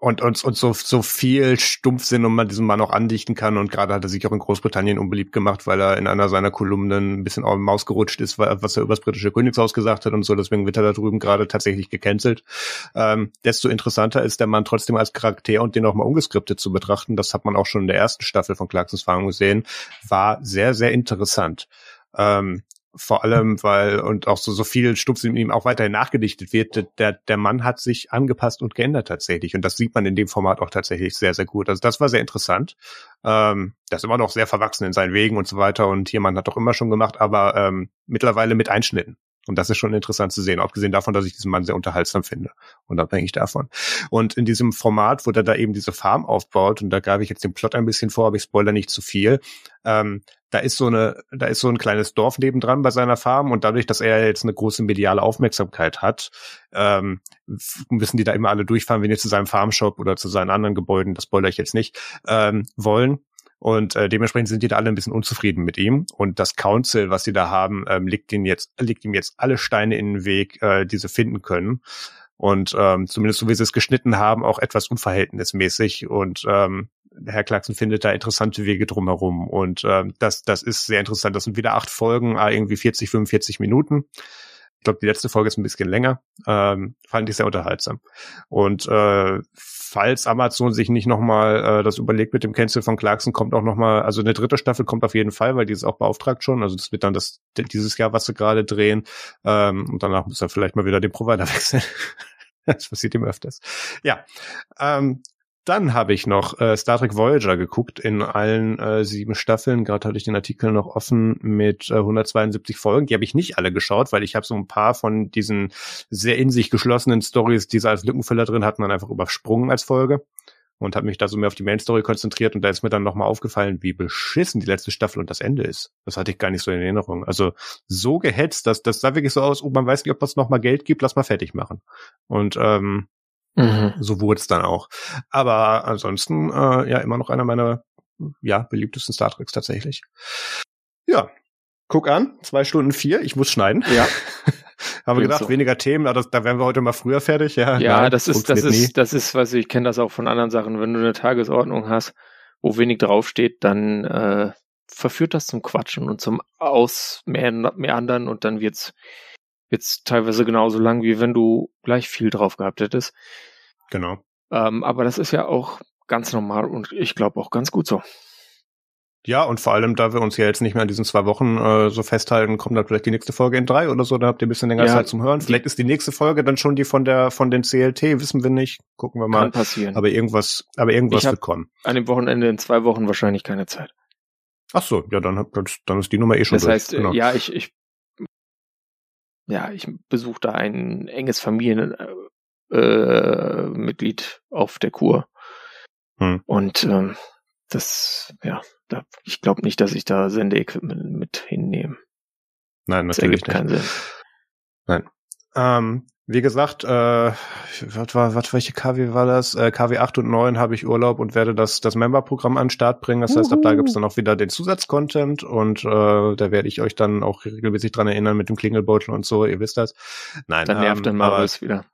und, und, und so, so viel Stumpfsinn und man diesen Mann auch andichten kann. Und gerade hat er sich auch in Großbritannien unbeliebt gemacht, weil er in einer seiner Kolumnen ein bisschen auf die Maus gerutscht ist, was er über das britische Königshaus gesagt hat und so. Deswegen wird er da drüben gerade tatsächlich gecancelt. Ähm, desto interessanter ist der Mann trotzdem als Charakter und den auch mal ungeskriptet zu betrachten. Das hat man auch schon in der ersten Staffel von Clarksons Farm gesehen. War sehr, sehr interessant. Ähm, vor allem, weil und auch so, so viel Stumpf in ihm auch weiterhin nachgedichtet wird, der, der Mann hat sich angepasst und geändert tatsächlich. Und das sieht man in dem Format auch tatsächlich sehr, sehr gut. Also das war sehr interessant. Ähm, das ist immer noch sehr verwachsen in seinen Wegen und so weiter. Und hier man hat doch immer schon gemacht, aber ähm, mittlerweile mit Einschnitten. Und das ist schon interessant zu sehen, abgesehen davon, dass ich diesen Mann sehr unterhaltsam finde, unabhängig davon. Und in diesem Format, wo der da eben diese Farm aufbaut, und da gab ich jetzt den Plot ein bisschen vor, aber ich spoiler nicht zu viel, ähm, da ist so eine, da ist so ein kleines Dorf nebendran bei seiner Farm und dadurch, dass er jetzt eine große mediale Aufmerksamkeit hat, ähm, müssen die da immer alle durchfahren, wenn die zu seinem Farmshop oder zu seinen anderen Gebäuden, das spoiler ich jetzt nicht, ähm, wollen. Und äh, dementsprechend sind die da alle ein bisschen unzufrieden mit ihm. Und das Council, was sie da haben, ähm, legt ihm jetzt, legt ihm jetzt alle Steine in den Weg, äh, die sie finden können. Und ähm, zumindest so wie sie es geschnitten haben, auch etwas unverhältnismäßig. Und ähm, Herr Clarkson findet da interessante Wege drumherum und äh, das, das ist sehr interessant. Das sind wieder acht Folgen, irgendwie 40, 45 Minuten. Ich glaube, die letzte Folge ist ein bisschen länger. Ähm, fand ich sehr unterhaltsam. Und äh, falls Amazon sich nicht nochmal äh, das überlegt mit dem Cancel von Clarkson, kommt auch nochmal, also eine dritte Staffel kommt auf jeden Fall, weil die ist auch beauftragt schon. Also das wird dann das dieses Jahr, was sie gerade drehen. Ähm, und danach muss er vielleicht mal wieder den Provider wechseln. das passiert ihm öfters. Ja. Ähm, dann habe ich noch äh, Star Trek Voyager geguckt in allen äh, sieben Staffeln. Gerade hatte ich den Artikel noch offen mit äh, 172 Folgen. Die habe ich nicht alle geschaut, weil ich habe so ein paar von diesen sehr in sich geschlossenen Stories, die sie als Lückenfüller drin hatten, dann einfach übersprungen als Folge und habe mich da so mehr auf die Main Story konzentriert und da ist mir dann nochmal aufgefallen, wie beschissen die letzte Staffel und das Ende ist. Das hatte ich gar nicht so in Erinnerung. Also so gehetzt, dass das sah wirklich so aus, oh, man weiß nicht, ob es noch mal Geld gibt, lass mal fertig machen. Und ähm, Mhm. So wurde es dann auch. Aber ansonsten äh, ja immer noch einer meiner ja beliebtesten Star Treks tatsächlich. Ja, guck an, zwei Stunden vier. Ich muss schneiden. Ja. Haben wir gedacht, so. weniger Themen, aber das, da wären wir heute mal früher fertig. Ja, ja nein, das ist das ist nie. das ist, was ich kenne das auch von anderen Sachen. Wenn du eine Tagesordnung hast, wo wenig draufsteht, dann äh, verführt das zum Quatschen und zum Ausmeandern und dann wird's wird's teilweise genauso lang, wie wenn du gleich viel drauf gehabt hättest. Genau. Ähm, aber das ist ja auch ganz normal und ich glaube auch ganz gut so. Ja, und vor allem, da wir uns ja jetzt nicht mehr an diesen zwei Wochen äh, so festhalten, kommt dann vielleicht die nächste Folge in drei oder so, dann habt ihr ein bisschen länger ja, Zeit zum Hören. Vielleicht ist die nächste Folge dann schon die von der von den CLT, wissen wir nicht. Gucken wir mal. Kann passieren. Aber irgendwas, aber irgendwas wird kommen. An dem Wochenende in zwei Wochen wahrscheinlich keine Zeit. Ach so, ja, dann, dann ist die Nummer eh schon Das durch. heißt, genau. ja, ich, ich ja, ich besuche da ein enges Familienmitglied äh, auf der Kur. Hm. Und ähm, das, ja, da, ich glaube nicht, dass ich da Sendeequipment mit hinnehme. Nein, natürlich das ergibt nicht. keinen Sinn. Nein. Ähm, wie gesagt, äh, was war, was, welche KW war das? Äh, KW 8 und 9 habe ich Urlaub und werde das, das Member-Programm an den Start bringen. Das heißt, ab da gibt's dann auch wieder den Zusatzcontent und äh, da werde ich euch dann auch regelmäßig dran erinnern mit dem Klingelbeutel und so, ihr wisst das. Nein, dann nervt ähm, der Marius wieder.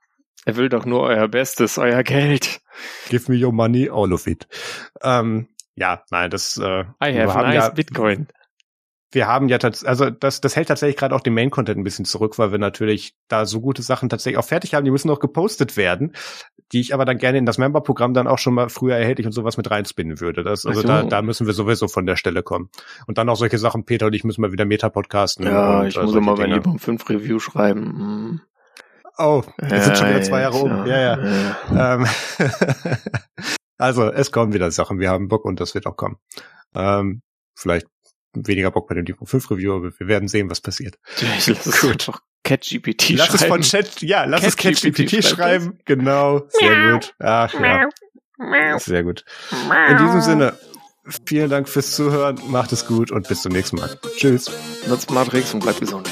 Er will doch nur euer Bestes, euer Geld. Give me your money, all of it. Ähm, ja, nein, das äh, I have nice ja, Bitcoin wir haben ja tatsächlich, also das, das hält tatsächlich gerade auch den Main-Content ein bisschen zurück, weil wir natürlich da so gute Sachen tatsächlich auch fertig haben, die müssen noch gepostet werden, die ich aber dann gerne in das Member-Programm dann auch schon mal früher erhältlich und sowas mit reinspinnen würde. Das, also so. da, da müssen wir sowieso von der Stelle kommen. Und dann auch solche Sachen, Peter und ich müssen mal wieder Meta-Podcasten. Ja, und, ich äh, muss mal mein Liebum 5 Review schreiben. Hm. Oh, das ja, sind schon wieder zwei Jahre um. Ja, ja. ja. Ähm, also, es kommen wieder Sachen. Wir haben Bock und das wird auch kommen. Ähm, vielleicht weniger Bock bei dem Depot 5 Review, aber wir werden sehen, was passiert. lass es Gut. CatGPT schreiben. Lass es von Chat, ja, lass Cat es CatGPT schreiben. Genau, sehr gut. Ach ja. Sehr gut. In diesem Sinne, vielen Dank fürs Zuhören, macht es gut und bis zum nächsten Mal. Tschüss. Nutzt Matrix und bleibt gesund.